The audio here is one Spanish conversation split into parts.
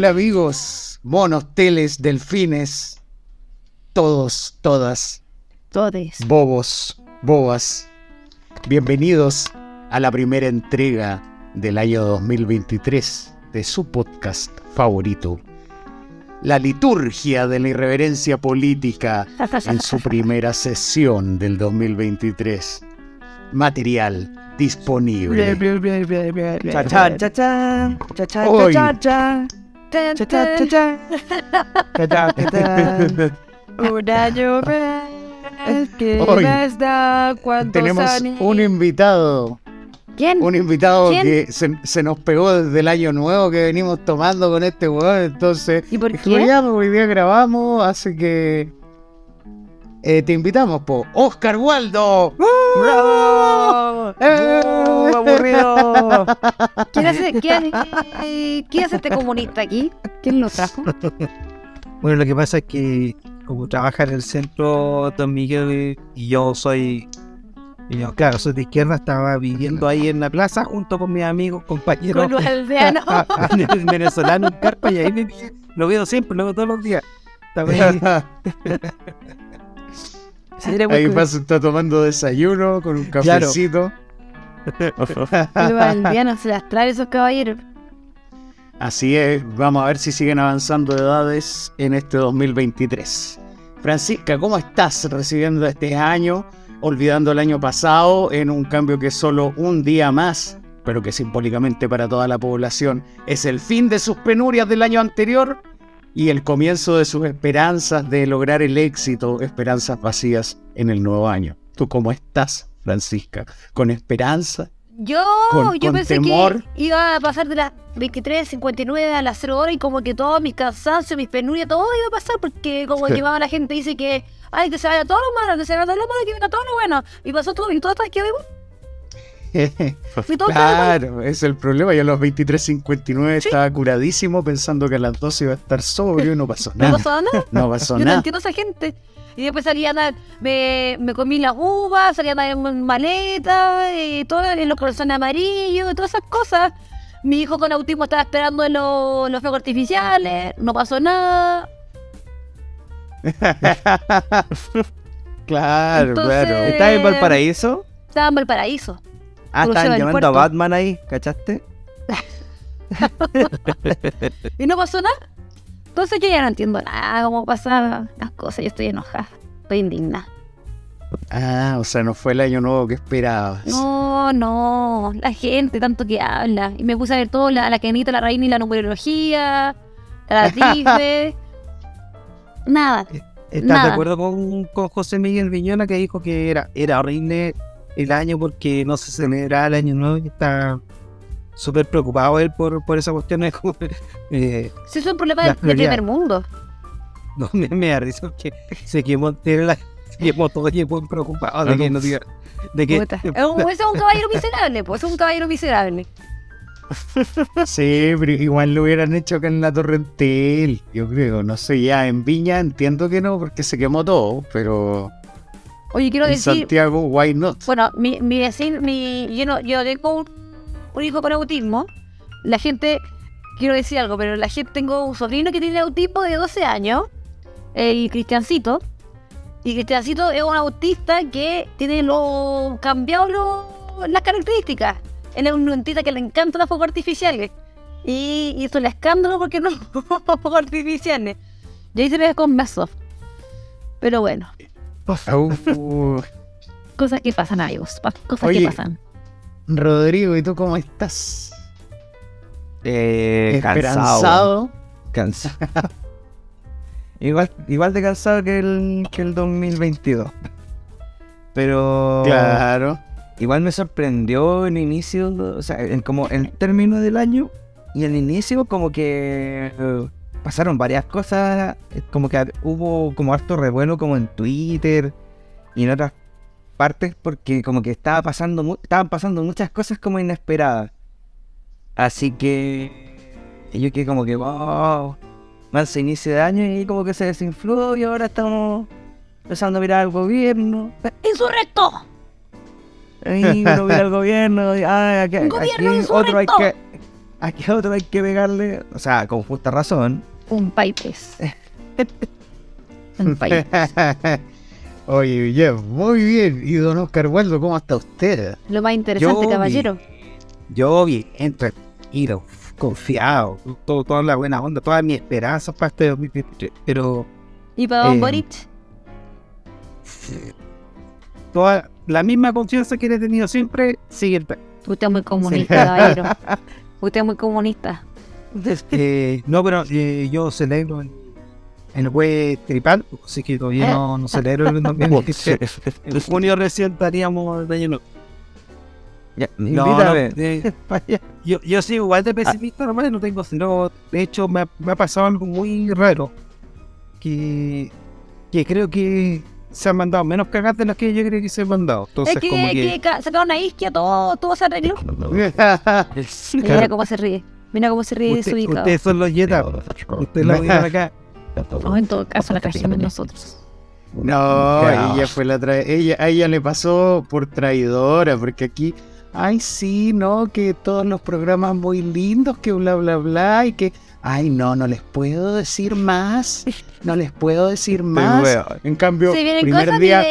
Hola amigos, monos, teles, delfines, todos, todas, Todes. bobos, bobas. Bienvenidos a la primera entrega del año 2023 de su podcast favorito. La liturgia de la irreverencia política en su primera sesión del 2023. Material disponible. Hoy. Una lluvia eh, que Hoy les da tenemos años? un invitado. ¿Quién? Un invitado que se, nos pegó desde el año nuevo que venimos tomando con este weón. Entonces, ¿Y por hoy día grabamos, así que eh, te invitamos, po. Oscar Waldo. ¡Bravo! ¡Eh! ¡Uh, aburrido! ¿Quién hace, quién, eh, ¿Quién es este comunista aquí? ¿Quién lo trajo? Bueno, lo que pasa es que como trabaja en el centro Don Miguel y yo soy, y yo, claro, soy de izquierda, estaba viviendo ahí en la plaza junto con mis amigos, compañeros Con los aldeanos. venezolanos en carpa y ahí me lo veo siempre, lo veo todos los días. Estaba ahí. Pasa, está tomando desayuno con un Claro. cafecito. Los aldeanos se las trae esos caballeros. Así es, vamos a ver si siguen avanzando edades en este 2023. Francisca, ¿cómo estás recibiendo este año, olvidando el año pasado en un cambio que es solo un día más, pero que simbólicamente para toda la población es el fin de sus penurias del año anterior y el comienzo de sus esperanzas de lograr el éxito, esperanzas vacías en el nuevo año? ¿Tú cómo estás, Francisca? ¿Con esperanza? Yo, Con- yo con pensé temor. que iba a pasar de las 23.59 a las 0 horas y como que todos mis cansancios, mis penurias, todo iba a pasar porque como llevaba la gente dice que ay que se vaya todo lo malo, que se vaya todo lo malo, que venga todo lo bueno. Y pasó todo y todo hasta que fui todo lo. Claro, es el problema. Yo a los 23.59 estaba curadísimo pensando que a las 12 iba a estar sobrio y no pasó No nada. pasó nada. No pasó Yo no entiendo a esa gente. Y después salí a me, me comí las uvas, salí a en maleta, y todo en los corazones amarillos, y todas esas cosas. Mi hijo con autismo estaba esperando en los, los fuegos artificiales, no pasó nada. claro, Entonces- claro. ¿Estás en Valparaíso? Estaba en Valparaíso. Ah, estaban llamando a. Batman ahí, ¿cachaste? Y no pasó nada. Entonces yo ya no entiendo nada cómo pasan las cosas. Yo estoy enojada, estoy indignada. Ah, o sea, no fue el año nuevo que esperabas. No, no, la gente tanto que habla. Y me puse a ver todo, la, la Kenita, la Reina y la numerología, la Disney. Nada. ¿Estás Nada. de acuerdo con, con José Miguel Viñona que dijo que era, era horrible el año porque no se celebraba el año nuevo y está súper preocupado él por, por esa cuestión? Es como, eh, Si es un problema prioridad. primer mundo. no, me, me da risa porque se quemó, la, se quemó todo y es muy preocupado de que no diga, de que Puta. Es un- Ese es un caballero miserable, pues es un caballero miserable. Sí, pero igual lo hubieran hecho acá en la Torrentel, yo creo. No sé, ya en Viña entiendo que no, porque se quemó todo, pero Oye, quiero en decir, Santiago, why not? bueno, mi, mi vecino, mi, yo, no, yo tengo un, un hijo con autismo. La gente, quiero decir algo, pero la gente, tengo un sobrino que tiene autismo de 12 años, el Cristiancito. Y Cristiancito es un autista que tiene lo cambiado lo- las características. Él es un autista que le encantan los fuegos artificiales. Y hizo el escándalo porque no fuegos artificiales. Y ahí se ve con Masoft. Pero bueno, Cosas que pasan, amigos. Cosas Oye, que pasan. Rodrigo, ¿y tú cómo estás? eh, ¿Esperanzado? cansado. Cansado. igual, igual de cansado que el, que el 2022. Pero Claro. igual me sorprendió el inicio, o sea, en como el término del año y el inicio como que eh, pasaron varias cosas, eh, como que hubo como harto revuelo como en Twitter y en otras partes porque como que estaba pasando estaban pasando muchas cosas como inesperadas. Así que yo que como que wow, más inicio de año y como que se desinfló y ahora estamos empezando a mirar al gobierno. ¡Insurrecto! Ahí uno mira al gobierno, y, ah, aquí, gobierno aquí otro hay que, aquí a otro hay que pegarle, o sea, con justa razón. Un paipes. Un paipes. Oye, Jeff, muy bien. Y don Oscar Waldo, ¿cómo está usted? Lo más interesante, Yo caballero. Yo bien, tranquilo, confiado, todo, toda la buena onda, toda mi esperanza para este 2023, pero ¿Y para Don Eh, Boric? toda la misma confianza que he tenido siempre sigue Usted es muy comunista, caballero. Usted es muy comunista. Eh, no, pero eh, yo celebro en, en el web tripal, así que todavía no, no celebro el 2023. En junio recién estaríamos de lleno. No, no, eh, yo, yo soy igual de pesimista, nomás no tengo cero. De hecho, me ha, me ha pasado algo muy raro. Que, que creo que se han mandado menos cagas de las que yo creo que se han mandado. Entonces, es que, como que. que ca- sacaron una isquia, todo, todo se arregló. Mira cómo se ríe. Mira cómo se ríe usted- desubicado. ustedes son los Jetta. Ustedes la vieron acá. No, en todo caso, la cagamos nosotros. No, ella fue la tra ella A ella le pasó por traidora, porque aquí. Ay, sí, no, que todos los programas muy lindos, que bla, bla, bla, y que. Ay, no, no les puedo decir más. No les puedo decir más. En cambio, Se vienen primer cosas día.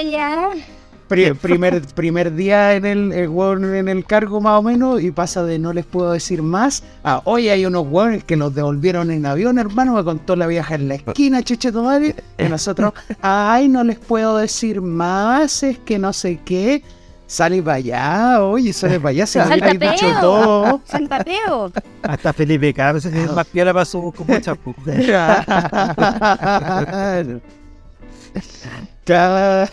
Pri- primer, primer día en el, el weón en el cargo más o menos y pasa de no les puedo decir más a hoy hay unos hueones que nos devolvieron en avión hermano me contó la vieja en la esquina chuche tu madre y nosotros ay no les puedo decir más es que no sé qué sale para allá oye sale para allá se hubiera dicho todo Saltateo. Hasta Felipe Cabros es más piola para su como chapu. Claro. Claro.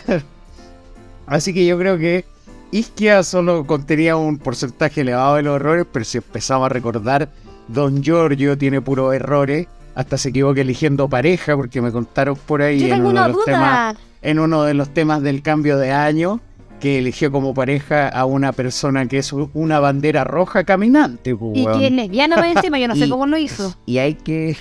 Así que yo creo que Isquia solo contenía un porcentaje elevado de los errores, pero si empezamos a recordar, Don Giorgio tiene puros errores, hasta se equivoca eligiendo pareja, porque me contaron por ahí Yo en uno, de los temas, en uno de los temas del cambio de año, que eligió como pareja a una persona que es una bandera roja caminante. pues, Y que es lesbiana encima, yo no sé Y- cómo lo hizo. Y hay que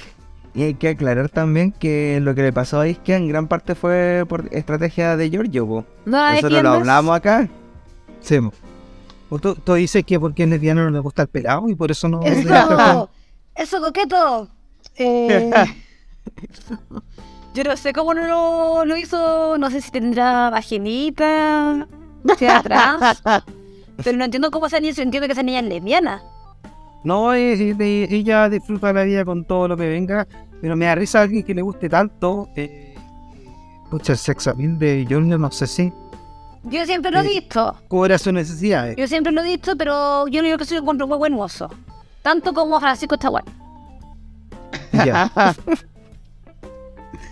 y hay que aclarar también que lo que le pasó a Iskia en gran parte fue por estrategia de Giorgio. po. No Nosotros lo hablamos acá. Sí. O Tú, tú dices que porque es lesbiano no le gusta el pelado y por eso no... Eso, eso coqueto. Eh, yo no sé cómo no lo, lo hizo, no sé si tendrá vaginita, hacia atrás. Pero no entiendo cómo esa niña, entiendo que esa niña es lesbiana. No, ella disfruta la vida con todo lo que venga, pero me da risa a alguien que le guste tanto. Eh, pucha, el sex appeal de Giorgio, no sé si Yo siempre lo he Eh, visto, cubra sus necesidades. yo siempre lo he visto, pero yo no digo que soy un buen hermoso. Tanto como Francisco Chaguán. Ya.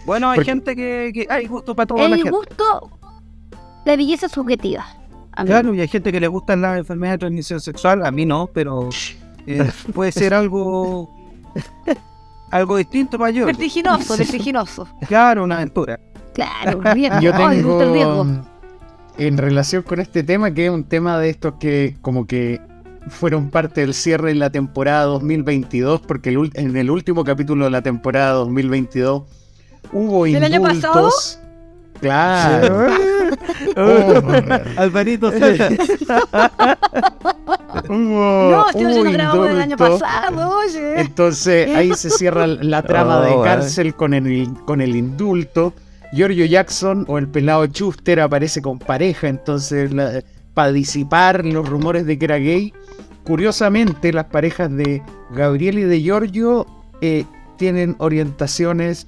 Bueno, hay Porque- gente que, que hay gusto para toda la El gente. gusto, la belleza subjetiva. Claro, y hay gente que le gustan las enfermedades de transmisión sexual, a mí no, pero eh, puede ser algo algo distinto para yo. Vertiginoso, vertiginoso. Claro, una aventura. Claro, bien. Yo Ay, me gusta el riesgo. tengo en relación con este tema, que es un tema de estos que como que fueron parte del cierre de la temporada 2022, porque el en el último capítulo de la temporada 2022 hubo ¿Del año indultos. Claro. Alvarito, Hubo, No, estoy hubo haciendo grabado del año pasado, oye. Entonces ahí se cierra la trama Oh, de bueno. cárcel con el, con el indulto. Giorgio Jackson o el pelado Schuster aparece con pareja, entonces para disipar los rumores de que era gay. Curiosamente, las parejas de Gabriel y de Giorgio eh, tienen orientaciones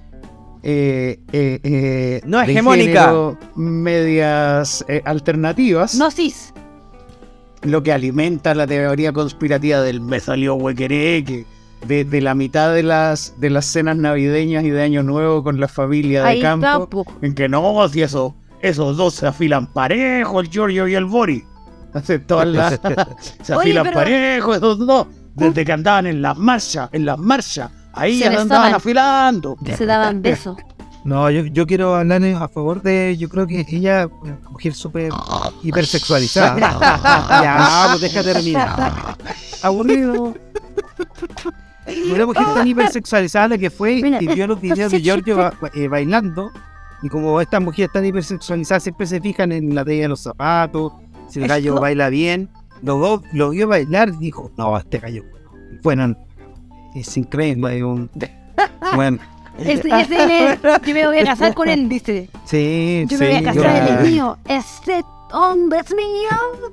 eh, eh, eh, No de hegemónica. género medias eh, alternativas No cis. lo que alimenta la teoría conspirativa del me salió huequeré, que de, de la mitad de las, de las cenas navideñas y de Año Nuevo con la familia de Ahí campo, en que no, si eso, esos dos se afilan parejo, el Giorgio y el Bori. Todas las, se Oye, afilan pero- parejo, esos dos, desde que andaban en las marchas, en las marchas, ahí Se andaban afilando. Se daban besos. No, yo, yo quiero hablar a favor de. Yo creo que ella, una mujer súper hipersexualizada. ya, pues deja terminar. Aburrido. Una mujer tan hipersexualizada la que fue Mira. y vio los videos de Giorgio ba- eh, bailando. Y como estas mujeres tan hipersexualizadas siempre se fijan en la talla de los zapatos, Si el gallo Esto- baila bien, lo, vio- lo vio bailar y dijo, no, este gallo bueno. Bueno, es increíble. un- Bueno, Este, este es- yo me voy a casar con él, dice. sí, Yo sí. me voy a casar, él yo- es mío. Este hombre es mío.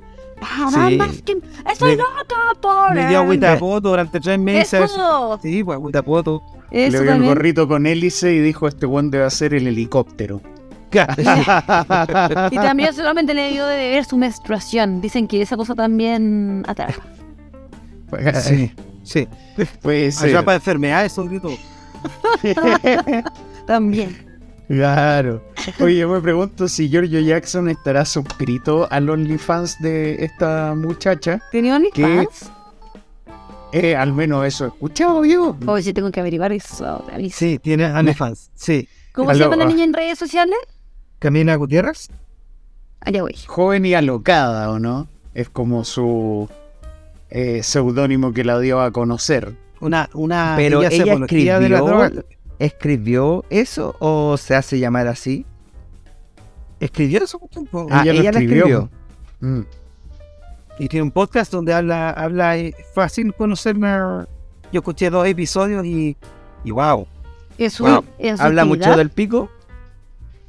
Nada Sí. más que... Estoy Me- loca por Me dio agüita de poto durante tres meses. Eso. Sí, pues agüita de poto. Le vio el gorrito con hélice y dijo, este buen debe ser el helicóptero. Y también solamente le dio de beber su menstruación. Dicen que esa cosa también atrapa. Sí, sí. Puede ser. Allá para enfermedades, sobre todo. También. Claro. Oye, yo me pregunto si Giorgio Jackson estará suscrito al OnlyFans de esta muchacha. ¿Tenía OnlyFans? Eh, al menos eso he escuchado yo. Hoy sí tengo que averiguar eso. Sí, tiene OnlyFans. Sí. ¿Cómo Aló, se llama la ah. niña en redes sociales? Camila Gutiérrez. Allá voy. Joven y alocada, ¿o no? Es como su eh, seudónimo que la dio a conocer. Una, una Pero ella apología de la escribió- droga. ¿Escribió eso o se hace llamar así? ¿Escribió eso? tiempo? Ah, Ella lo la escribió. escribió. Mm. Y tiene un podcast donde habla, habla, eh, fácil conocerla. Yo escuché dos episodios y, y wow. Es su, Wow. su ¿Habla mucho del pico?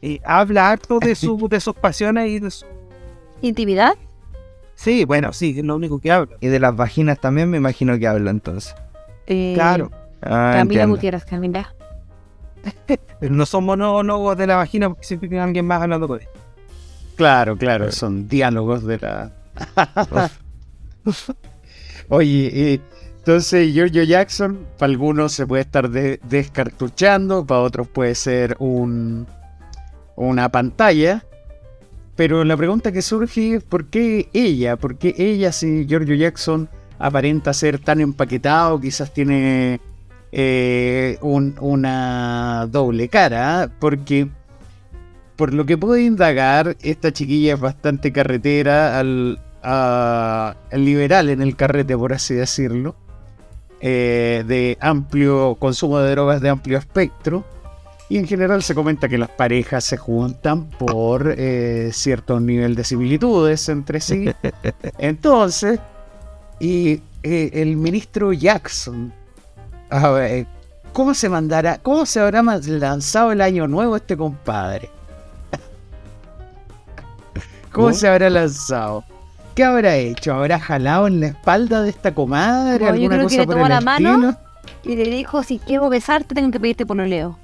Y habla harto de, su, de sus pasiones y de su... intimidad. Sí, bueno, sí, es lo único que habla. Y de las vaginas también me imagino que habla entonces. Eh, Claro. Ah, Camila. Gutiérrez, Camila. Pero no son monólogos de la vagina porque siempre tiene alguien más hablando con él. Claro, claro, son diálogos de la. Oye, eh, entonces Giorgio Jackson, para algunos se puede estar de- descartuchando, para otros puede ser un, una pantalla. Pero la pregunta que surge es: ¿por qué ella? ¿Por qué ella, si Giorgio Jackson aparenta ser tan empaquetado, quizás tiene eh, un- una doble cara? Porque por lo que puedo indagar, esta chiquilla es bastante carretera al liberal en el carrete, por así decirlo. eh, de amplio consumo de drogas de amplio espectro. Y en general se comenta que las parejas se juntan por eh, cierto nivel de similitudes entre sí. Entonces, y eh, el ministro Jackson, a ver, ¿cómo se mandará, cómo se habrá lanzado el año nuevo este compadre? ¿Cómo se habrá lanzado? ¿Qué habrá hecho? ¿Habrá jalado en la espalda de esta comadre? No, yo ¿Alguna creo que cosa le por tomó la mano. Y le dijo, si quiero besarte, tengo que pedirte por leo.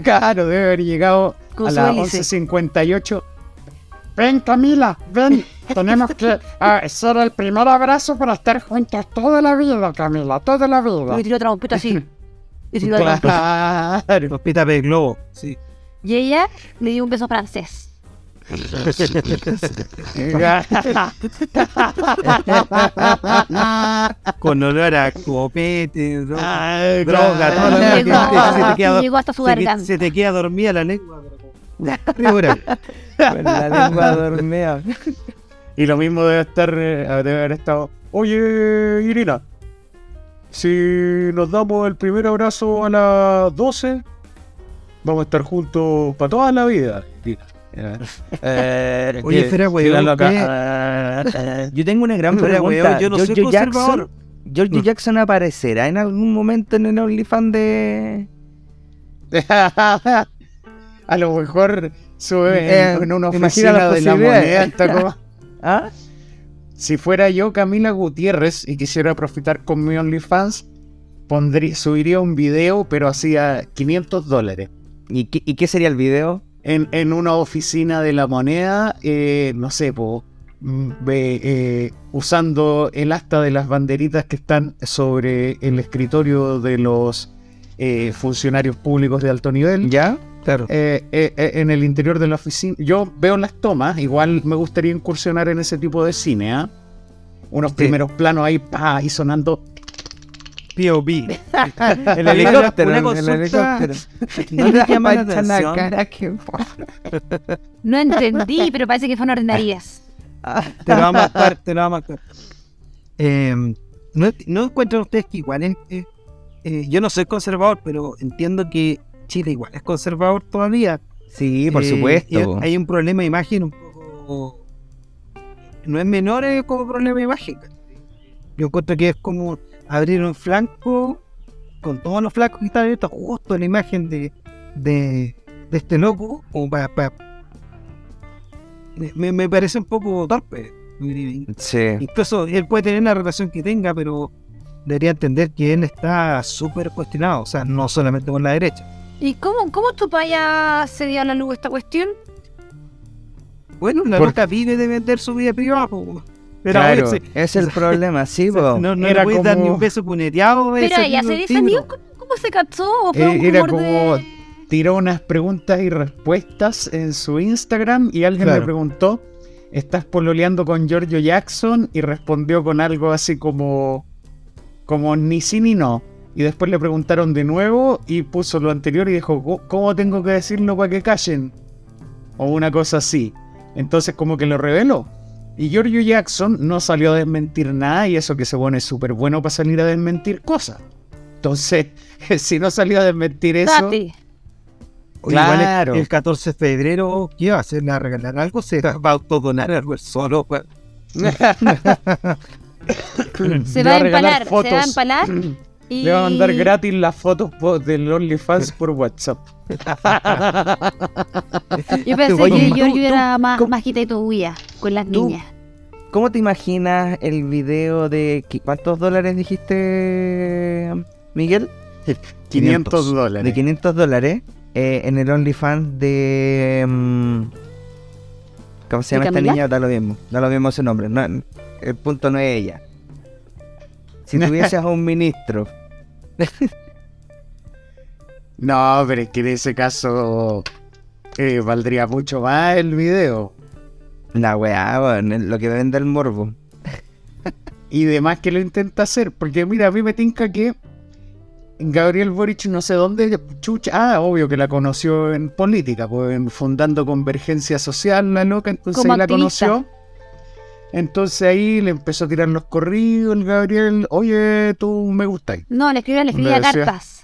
Claro, debe haber llegado Con a las hélice. 11.58. Ven Camila, ven. Tenemos que ah, hacer el primer abrazo para estar juntas toda la vida, Camila, toda la vida. Y tiró trompeta así. Y tiró trompeta. Claro. Hospital de Globo. Sí. Y ella le dio un beso francés. Con olor a copete, droga, Ay, droga, toda la Llegó, gente se te queda, llegó hasta su garganta. se te queda dormida la lengua. Con la lengua dormida. Y lo mismo debe estar, eh, debe haber estado. Oye, Irina, si nos damos el primer abrazo a las 12, vamos a estar juntos para toda la vida. Irina. Eh, Oye, que weón, Yo tengo una gran pregunta. weón, yo no soy ¿Giorgio conservador. Jackson, ¿Giorgio Jackson aparecerá en algún momento en el OnlyFans de...? a lo mejor sube Eh, en, una oficina de la moneda. como- ¿Ah? Si fuera yo Camila Gutiérrez y quisiera profitar con mi OnlyFans, pondría, subiría un video, pero hacía 500 dólares. ¿Y qué, y qué sería el video? En, en una oficina de la moneda, eh, no sé, po, mm, eh, usando el asta de las banderitas que están sobre el escritorio de los eh, funcionarios públicos de alto nivel. ¿Ya? Claro. eh, eh, eh, en el interior de la oficina. Yo veo las tomas, igual me gustaría incursionar en ese tipo de cine, ¿ah? Unos Sí. primeros planos ahí, pa, y sonando. POV. El Una- helicóptero. una el consulta- helicóptero. ¿No la cara que- No entendí, pero parece que fueron ordinarias. Te lo vamos a actuar, te lo vamos a actuar. Eh, ¿no, ¿No encuentran ustedes que igual es- eh, eh, yo no soy conservador, pero entiendo que Chile igual es conservador todavía? Sí, por Eh, supuesto. Hay un problema de imagen un poco no es menor como problema de imagen. Yo encuentro que es como abrir un flanco con todos los flancos que están abiertos justo en la imagen de, de, de este loco, como para, para- me, me parece un poco torpe. Sí. Incluso él puede tener la relación que tenga, pero debería entender que él está súper cuestionado, o sea, no solamente con la derecha. ¿Y cómo, cómo tu paya se dio a la luz esta cuestión? Bueno, la Por- loca vive de vender su vida privada, po. Pero claro, oye, es el problema, sí, no, no Era le dar ni un beso puneteado. Pero ella se de desanió. tiro. ¿Cómo, se? ¿O fue un Eh, era rumor como de- tiró unas preguntas y respuestas en su Instagram y alguien Claro. le preguntó, ¿estás pololeando con Giorgio Jackson? Y respondió con algo así como, como ni sí ni no. Y después le preguntaron de nuevo y puso lo anterior y dijo, "¿Cómo- ¿cómo tengo que decirlo para que callen? O una cosa así. Entonces como que lo reveló. Y Giorgio Jackson no salió a desmentir nada y eso que se pone súper bueno para salir a desmentir cosas. Entonces, si no salió a desmentir eso... Igual el- Claro. el, 14 de febrero, ¿qué va a hacer? ¿Le va a regalar algo? ¿Se va a autodonar algo él solo? Se va a empalar. Se va a empalar. Y... Le va a mandar gratis las fotos del OnlyFans por WhatsApp. Yo pensé Oye, que tú- Giorgio tú- era más, ¿cómo- más quita y tuya con las tú- niñas. ¿Cómo te imaginas el video de cuántos dólares dijiste, Miguel? 500 dólares. De 500 dólares eh, en el OnlyFans de. mm, ¿Cómo se ¿De llama esta niña? Da lo mismo. Da lo mismo ese nombre. no- el punto no es ella. Si tuvieses a un ministro. No, pero es que en ese caso eh, valdría mucho más el video. La weá, lo que vende el morbo. Y demás que lo intenta hacer. Porque mira, a mí me tinca que Gabriel Boric no sé dónde chucha. Ah, obvio que la conoció en política, pues fundando Convergencia Social, la loca, entonces Como la activista. conoció. Entonces ahí le empezó a tirar los corridos el Gabriel, oye, tú me gustáis. No, le escribía, le escribía Le decía- cartas.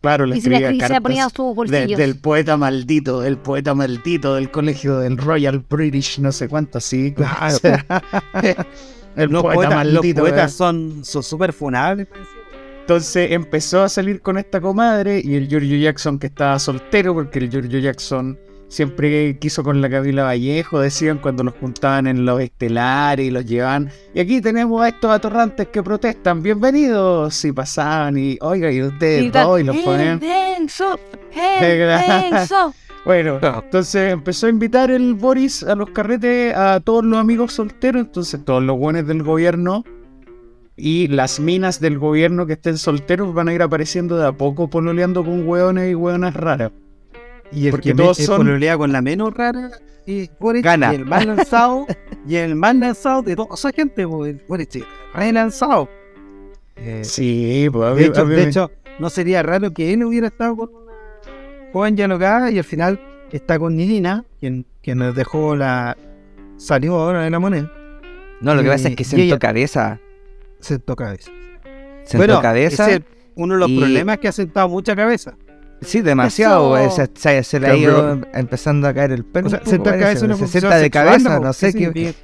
Claro, le Y se le, escribía escri- se ponía cartas. sus de- bolsillos. del poeta maldito, del poeta maldito del colegio del Royal British, no sé cuánto, así. Claro. el Los poeta poetas, los maldito. poetas eh. son son súper funables. Entonces empezó a salir con esta comadre y el Giorgio Jackson que estaba soltero, porque el Giorgio Jackson siempre quiso con la Camila Vallejo, decían cuando los juntaban en los estelares y los llevaban. Y aquí tenemos a estos atorrantes que protestan, bienvenidos. Y pasaban y, oiga, y ustedes Y tal, dos y los "El ponían. denso, el denso". Bueno, entonces empezó a invitar el Boris a los carretes a todos los amigos solteros, entonces todos los buenos del gobierno y las minas del gobierno que estén solteros van a ir apareciendo de a poco pololeando con hueones y hueonas raras. Y el Porque que todos me- son- pololea con la menos rara y Boric, Gana. Y el más lanzado, y el más lanzado de toda esa gente, Boric, re lanzado. Eh, Sí, pues de, hecho, de hecho, no sería raro que él hubiera estado con una joven ya lograda y al final está con Nina, quien, quien nos dejó la. salió ahora de la moneda, No, lo que pasa es que sentó ella- cabeza. sentó cabeza. Sentó cabeza. ese es uno de los y- problemas que ha sentado mucha cabeza. Sí, demasiado. Eso- Se, se- se le ha ido empezando a caer el pelo. O sea, poco, parece, una se función sienta de cabeza, ¿no? no sé qué.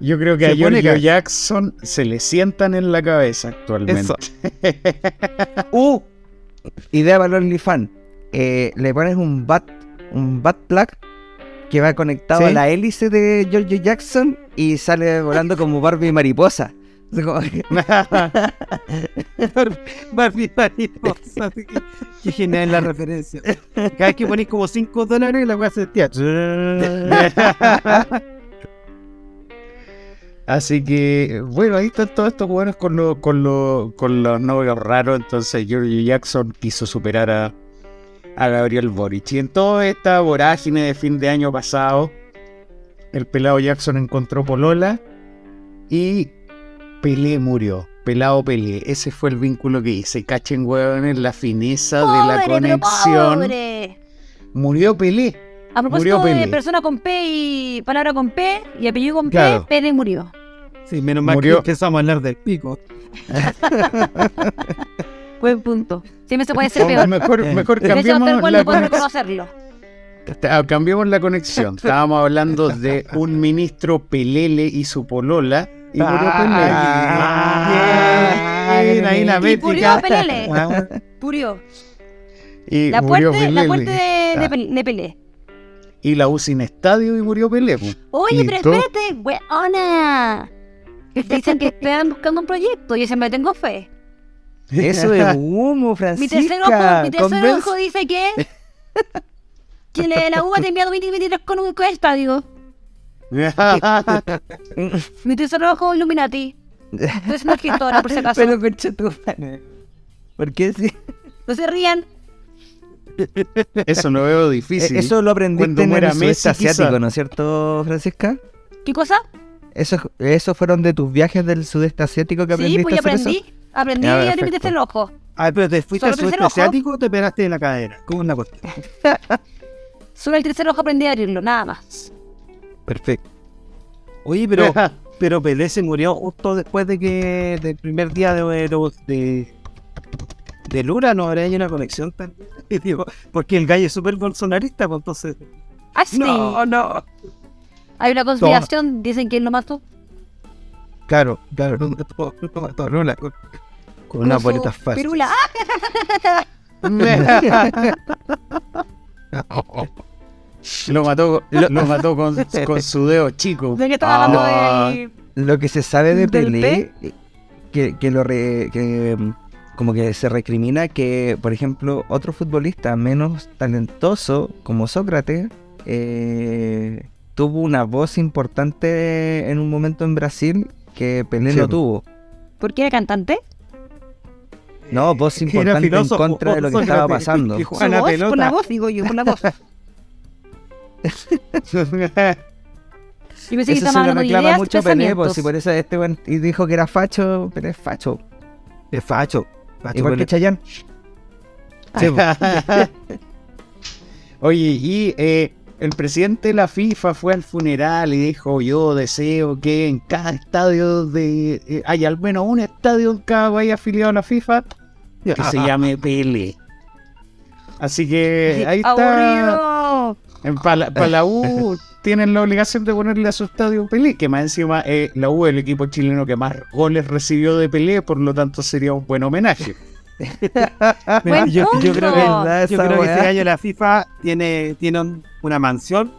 yo creo que se a Giorgio. Jackson se le sientan en la cabeza actualmente. Eso. Uh, idea para el OnlyFans. Eh, le pones un bat, un bat plug que va conectado Sí. a la hélice de George Jackson y sale volando como Barbie mariposa. Barbie mariposa. que- Qué genial la referencia. Cada vez que ponéis como 5 dólares, la weá se. Así que, bueno, ahí están todos estos buenos con, lo- con, lo- con los novios raros. Entonces, Giorgio Jackson quiso superar a, a Gabriel Boric. Y en toda esta vorágine de fin de año pasado, el pelado Jackson encontró Polola y Pelé murió. Pelado Pelé. Ese fue el vínculo que hice. Cachen, huevones, la fineza de la conexión. pobre. Murió Pelé. A propósito Murió de Pelé. persona con P y palabra con P y apellido con Claro. P, Pele murió. Sí, menos mal Murió. que empezamos a hablar del pico. Buen punto. Siempre se puede ser peor. mejor, Eh. mejor cambiamos la reconocerlo. Cambiamos la conexión. Estábamos hablando de un ministro Pelele y su polola. Y murió Ah, bien, ahí la Y murió métrica. Pelele. Ah. Pelele. Y La murió la Pelele. de, de, Ah. De Pelé. Y la U sin estadio y murió Pelé. Oye, pero Listo. espérate, weona. Dicen que están buscando un proyecto. Yo siempre tengo fe. Eso es humo, Mi Francisca. tercer ojo, mi tercer ojo dice que. Que le- la UBA te enviado 2023 con un estadio. Mi tercer ojo, Illuminati. Entonces no es gestora, por si acaso. Pero concha tu madre. ¿Por qué sí? No se rían. Eso lo veo difícil. Eh, Eso lo aprendiste Cuando en el sudeste asiático, ¿no es cierto, Francisca? ¿Qué cosa? ¿Esos eso fueron de tus viajes del sudeste asiático que Sí, aprendiste pues yo a hacer aprendí. eso? Aprendí Ya, y abrí mi perfecto. tercer ojo. A ver, pero te fuiste al sudeste asiático o te pegaste en la cadera. ¿Cómo es la cuestión? Solo el tercer ojo aprendí a abrirlo, nada más. Perfecto. Oye, pero, pero Pelé se murió justo después de que del primer día de de, de Lula no habría una conexión tan porque el gallo es súper bolsonarista, pues entonces. Ah, sí. No, no. Hay una conspiración, dicen que él lo mató. Claro, claro, no mató, no mató Lula con, con una boleta fácil. Pirula. ¡Ah! Lo mató, lo, lo mató con, con su dedo chico. ¿De qué estaba hablando Ah, de.? Lo que se sabe de ¿Del Pelé, que, que lo re- que mm, como que se recrimina que, por ejemplo, otro futbolista menos talentoso como Sócrates eh, tuvo una voz importante en un momento en Brasil que Pelé Sí, no tuvo. ¿Por qué era cantante? No, voz importante en contra de lo que Sócrates, estaba pasando. por la voz, digo yo, por la voz. Yo pensé que Eso estaba se de reclama mucho Pelé, pues, si por eso este y dijo que era facho, pero es facho. Es facho. facho Igual Pelé. que. Sí, po. Oye, y eh, el presidente de la FIFA fue al funeral y dijo, yo deseo que en cada estadio de... eh, haya al menos un estadio en cada país afiliado a la FIFA que se llame Pele. Así que ahí está. Para la U tienen la obligación de ponerle a su estadio Pelé, que más encima eh, la U es el equipo chileno que más goles recibió de Pelé, por lo tanto sería un buen homenaje. Buen yo, yo creo que, este año la FIFA tiene, tiene un- una mansión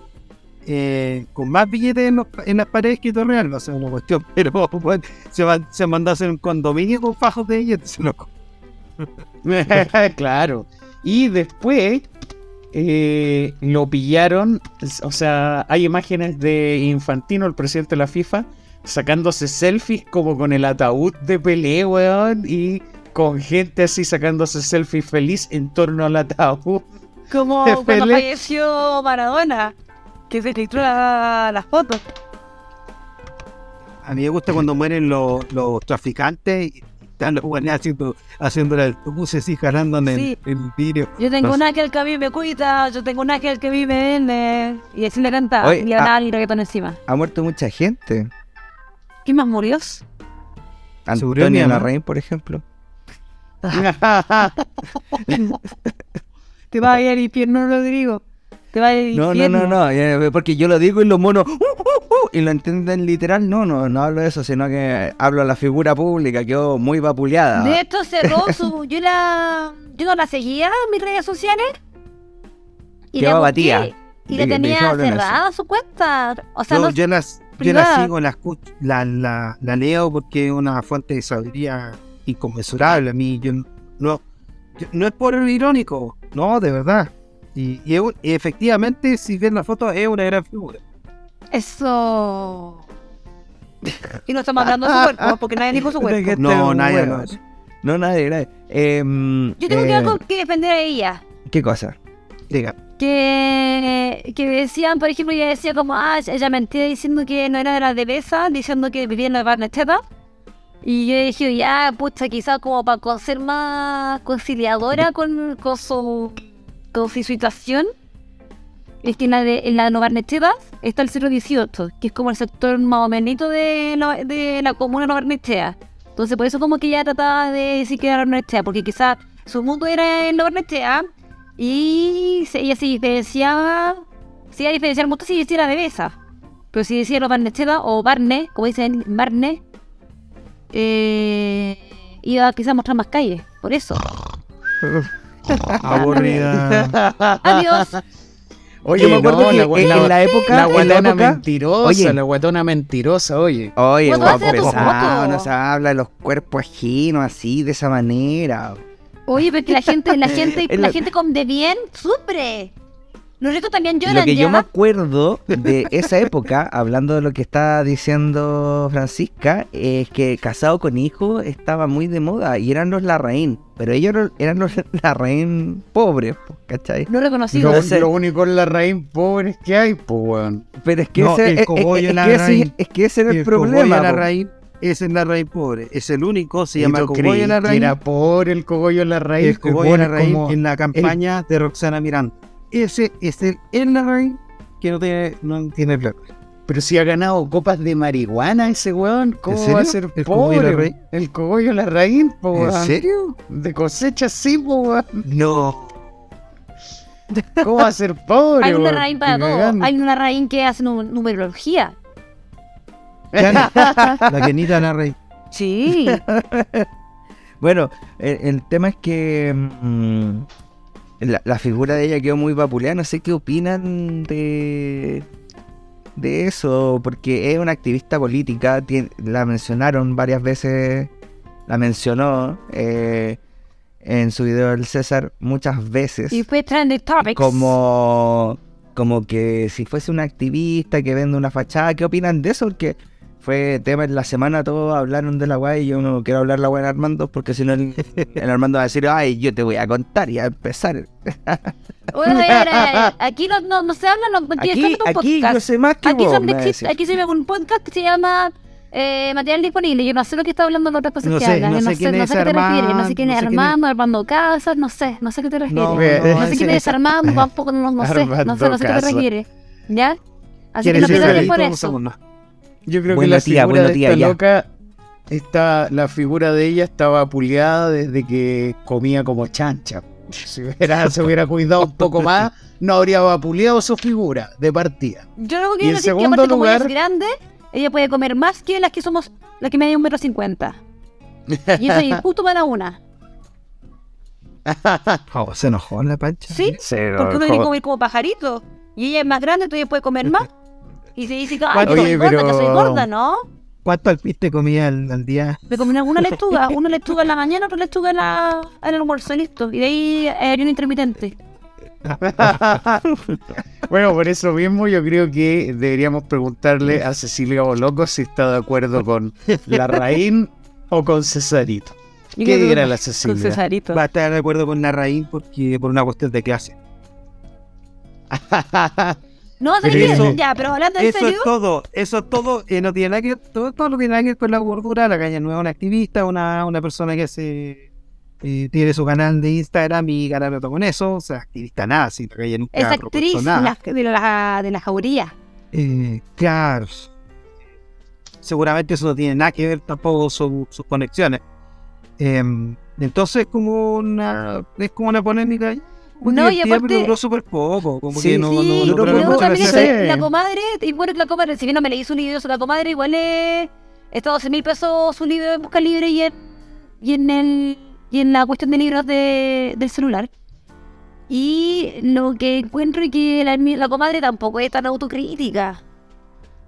eh, con más billetes en, los- en las paredes que Torreal, no sé, una cuestión, pero bueno, se, va, se mandó a hacer un condominio con fajos de billetes, loco. claro. Y después eh, lo pillaron, o sea, hay imágenes de Infantino, el presidente de la FIFA, sacándose selfies como con el ataúd de Pelé, weón, y con gente así sacándose selfies feliz en torno al ataúd. Como de cuando Pelé. falleció Maradona, que se filtró la- las fotos. A mí me gusta cuando mueren los, los traficantes y están los guanes haciendo, haciendo el autobús así, jalando en el, Sí. el vidrio. Yo tengo un ángel que a mí me cuida, yo tengo un ángel que a mí me vende. Y así le cantaba. Oye, y ah. el reggaetón encima. Ha muerto mucha gente. ¿Quién más murió? Antonio. Larraín, por ejemplo. Te va a ir al infierno, Rodrigo. Te va No, no, no, no, porque yo lo digo y los monos uh, uh, uh, y lo entienden literal. No, no, no hablo de eso, sino que hablo a la figura pública, quedó muy vapuleada. De hecho, cerró su. Yo la. Yo no la seguía en mis redes sociales. Y Quedó abatida. Y le tenía cerrada su cuenta. O sea, yo, no, yo las, yo la sigo, la, escucho, la, la, la leo porque es una fuente de sabiduría inconmensurable. A mí, yo no, no es por irónico, no, de verdad. Y, y es un- y efectivamente, si ven la foto, es una gran figura. Eso. Y no estamos hablando de su cuerpo, porque nadie dijo su cuerpo. No, este nadie habló de eso. No, nadie, nadie. Em, Yo tengo eh, que algo que defender a ella. ¿Qué cosa? Diga, Que, que decían, por ejemplo, ella decía como, ah, ella mentía diciendo que no era de la Devesa, diciendo que vivía en la Barnecheta. Y yo dije, ya, pucha, quizás como para ser más conciliadora con, con su con su situación, es que en la, de, en la de Novarnechea está el 018, que es como el sector más o menos de, la- de la comuna Novarnechea. Entonces, por eso como que ella trataba de decir que era Novarnechea, porque quizás su mundo era en Novarnechea, Y ella se diferenciaba, se iba a diferenciar mucho si hiciera bebesa. Pero si decía los Barnecheva o Barne, como dicen Barne, eh, iba quizás a mostrar más calle. Por eso. Aburrida. Adiós. Oye, me acuerdo no, que la, en la- la época- la en la guatona época- mentirosa, Oye. la guatona mentirosa, oye. Oye, ¿Cuándo guapo pesado, no se habla de los cuerpos ajenos así, de esa manera. Oye, pero que la gente, la gente, la gente con de bien sufre. Los ricos también lloran Lo que ya. yo me acuerdo de esa época, hablando de lo que está diciendo Francisca, es que casado con hijo estaba muy de moda y eran los Larraín, pero ellos eran- los Larraín pobres, po, ¿cachai? No reconocido. Lo, No lo único en la raíz pobres que hay, pues, weón. Pero es que No, ese, el es- es- la que ese- raíz. es que ese era el, el problema. a la po. raíz, ese es la raíz pobre. Es el único, se ¿Y llama cogollo a la que raíz. era pobre el cogollo en la raíz. El cogollo a la raíz en la campaña de Roxana Miranda. Ese es el en la raíz que no tiene, no tiene plata. Pero si ha ganado copas de marihuana ese weón, ¿cómo serio? va a ser ¿El cogollo pobre? El cogollo en la raíz, po, ¿En weón. serio? De cosecha sí, po, weón. No. ¿Cómo va a ser pobre? Hay una raíz para Ni todo. Hay una raíz que hace nu- numerología. la Kenita la raíz. Sí. Bueno, el, el tema es que mm, la, la figura de ella quedó muy vapuleada. No sé qué opinan de, de eso, porque es una activista política. la mencionaron varias veces, la mencionó eh, en su video del César muchas veces. y fue trending topics. como, como que si fuese una activista que vende una fachada, ¿qué opinan de eso? Porque fue tema en la semana, todos hablaron de la guay y yo no quiero hablar la guay en Armando porque si no el, el Armando va a decir, ay, yo te voy a contar y a empezar. Bueno, a ver, eh, aquí no, no, no se habla, no, aquí, un aquí yo sé más que Aquí, vos, son existe- aquí se ve un podcast que se llama eh, Material Disponible. Yo no sé lo que está hablando de otras cosas No que sé, hablan. no sé no sé, quién no es sé a qué te refieres. No sé Armando, quién es. Armando, Armando Casas, no sé, no sé a qué te refieres. No, no, No, sé quién es Armando, tampoco no, no sé, no sé, no sé a qué te refieres. ¿Ya? Así que ¿Quieres no pierdas a eso. Yo creo Bueno, que la tía, figura bueno, de tía, esta ya. loca está, la figura de ella estaba puliada desde que comía como chancha. Si hubiera, se hubiera cuidado un poco más, no habría vapuleado su figura de partida. Yo lo que Y quiero en decir que segundo aparte como ella lugar- es grande, ella puede comer más que las que somos, las que miden un metro cincuenta. Y eso es justo para una. Oh, se enojó en la pancha. ¿Sí? Porque uno tiene que comer como pajarito. Y ella es más grande, entonces puede comer más. Y se dice ay, soy gorda, pero- soy gorda, ¿no? ¿Cuánto alpiste comía al, al día? Me comí una lechuga, una lechuga en la mañana, otra lechuga en, la, en el almuerzo, listo. Y de ahí eh, ayuno intermitente. bueno, por eso mismo yo creo que deberíamos preguntarle a Cecilia Boloco si está de acuerdo con la Raín o con Cesarito. Yo ¿Qué dirá con- la Con Cecilia? Cesarito. Va a estar de acuerdo con Narraín porque por una cuestión de clase. No, ¿sabes Pero eso- Ya, pero hablando en Eso serio, es todo, eso es todo, eh, no tiene nada que ver, todo, todo no tiene nada que ver con la gordura, la caña no es una activista, una, una persona que se eh, tiene su canal de Instagram y gana plata con eso, o sea, activista nada, si la calle nunca es actriz de nada. la, de la, de la jauría. Eh, claro, seguramente eso no tiene nada que ver tampoco su- sus conexiones. Em, entonces como una, es como una polémica muy No, y aparte- pero duró súper poco, como Sí, que no, sí, no, la también serie. serie. es- la comadre, y bueno, que la comadre, si bien no me leí su libro, la comadre igual es, está 12 mil pesos su libro en Busca Libre y en, y en el y en la cuestión de libros de, del celular. Y lo que encuentro es que la, la comadre tampoco es tan autocrítica.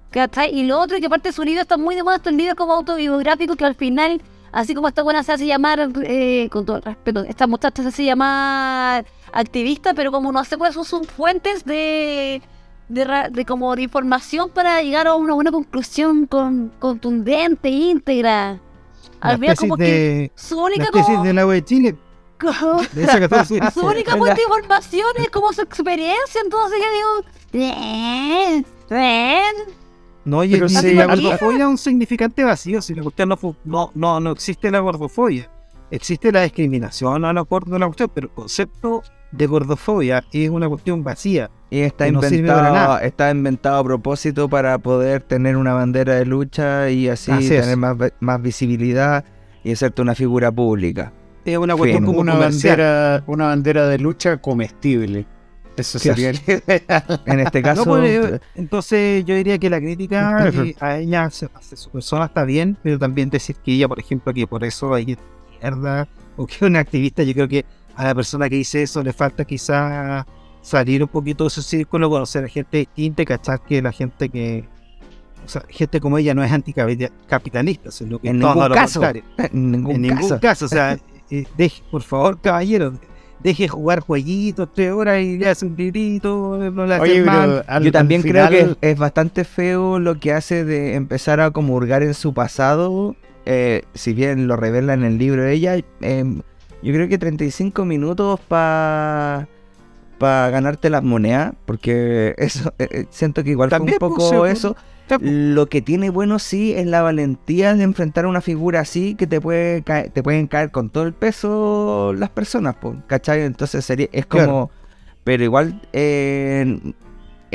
¿Cachai? Y lo otro es que aparte su libro está muy de moda estos libros como autobiográficos que al final, así como esta buena se hace llamar, eh, con todo el respeto, esta muchacha se hace llamar activista, pero como no sé cuáles son sus fuentes de, de, de como de información para llegar a una buena conclusión con, contundente, íntegra. La Al final como que de, su única la como, del agua de Chile, como- de esa que su única fuente de información es como su experiencia, entonces yo digo, "Bien, bien". No, y, Pero y la gordofobia es un significante vacío. Si la cuestión no, no, no, no existe la gordofobia, existe la discriminación a los gordos de la cuestión, pero el concepto de gordofobia es una cuestión vacía. Y está que no sirve para inventado, nada. está inventado a propósito para poder tener una bandera de lucha y así, tener más, más visibilidad y hacerte una figura pública. es una cuestión Fin. como una comercial. bandera, una bandera de lucha comestible. Eso sería el ideal. En este No, caso, pues, eh, entonces yo diría que la crítica eh, a ella, hacia su persona está bien, pero también decir que ella, por ejemplo, que por eso hay izquierda o que es una activista, yo creo que a la persona que dice eso le falta quizá salir un poquito de su círculo, conocer a gente distinta y cachar que la gente que... O sea, gente como ella no es anticapitalista, sino que en todo ningún lo caso. contrario. En ningún En ningún caso. caso, o sea, eh, deje, por favor, caballero, deje jugar jueguitos tres horas y le hace un librito, no le hace Oye, mal. pero al- Yo también creo final- que es bastante feo lo que hace de empezar a como hurgar en su pasado. Eh, si bien lo revela en el libro ella, eh, yo creo que 35 minutos para para ganarte las monedas, porque eso eh, eh, siento que igual También, fue un pues, poco eso. Pues, Lo que tiene bueno sí es la valentía de enfrentar a una figura así que te puede caer- te pueden caer con todo el peso las personas, po, ¿cachai? Entonces sería, es como, Claro. pero igual eh,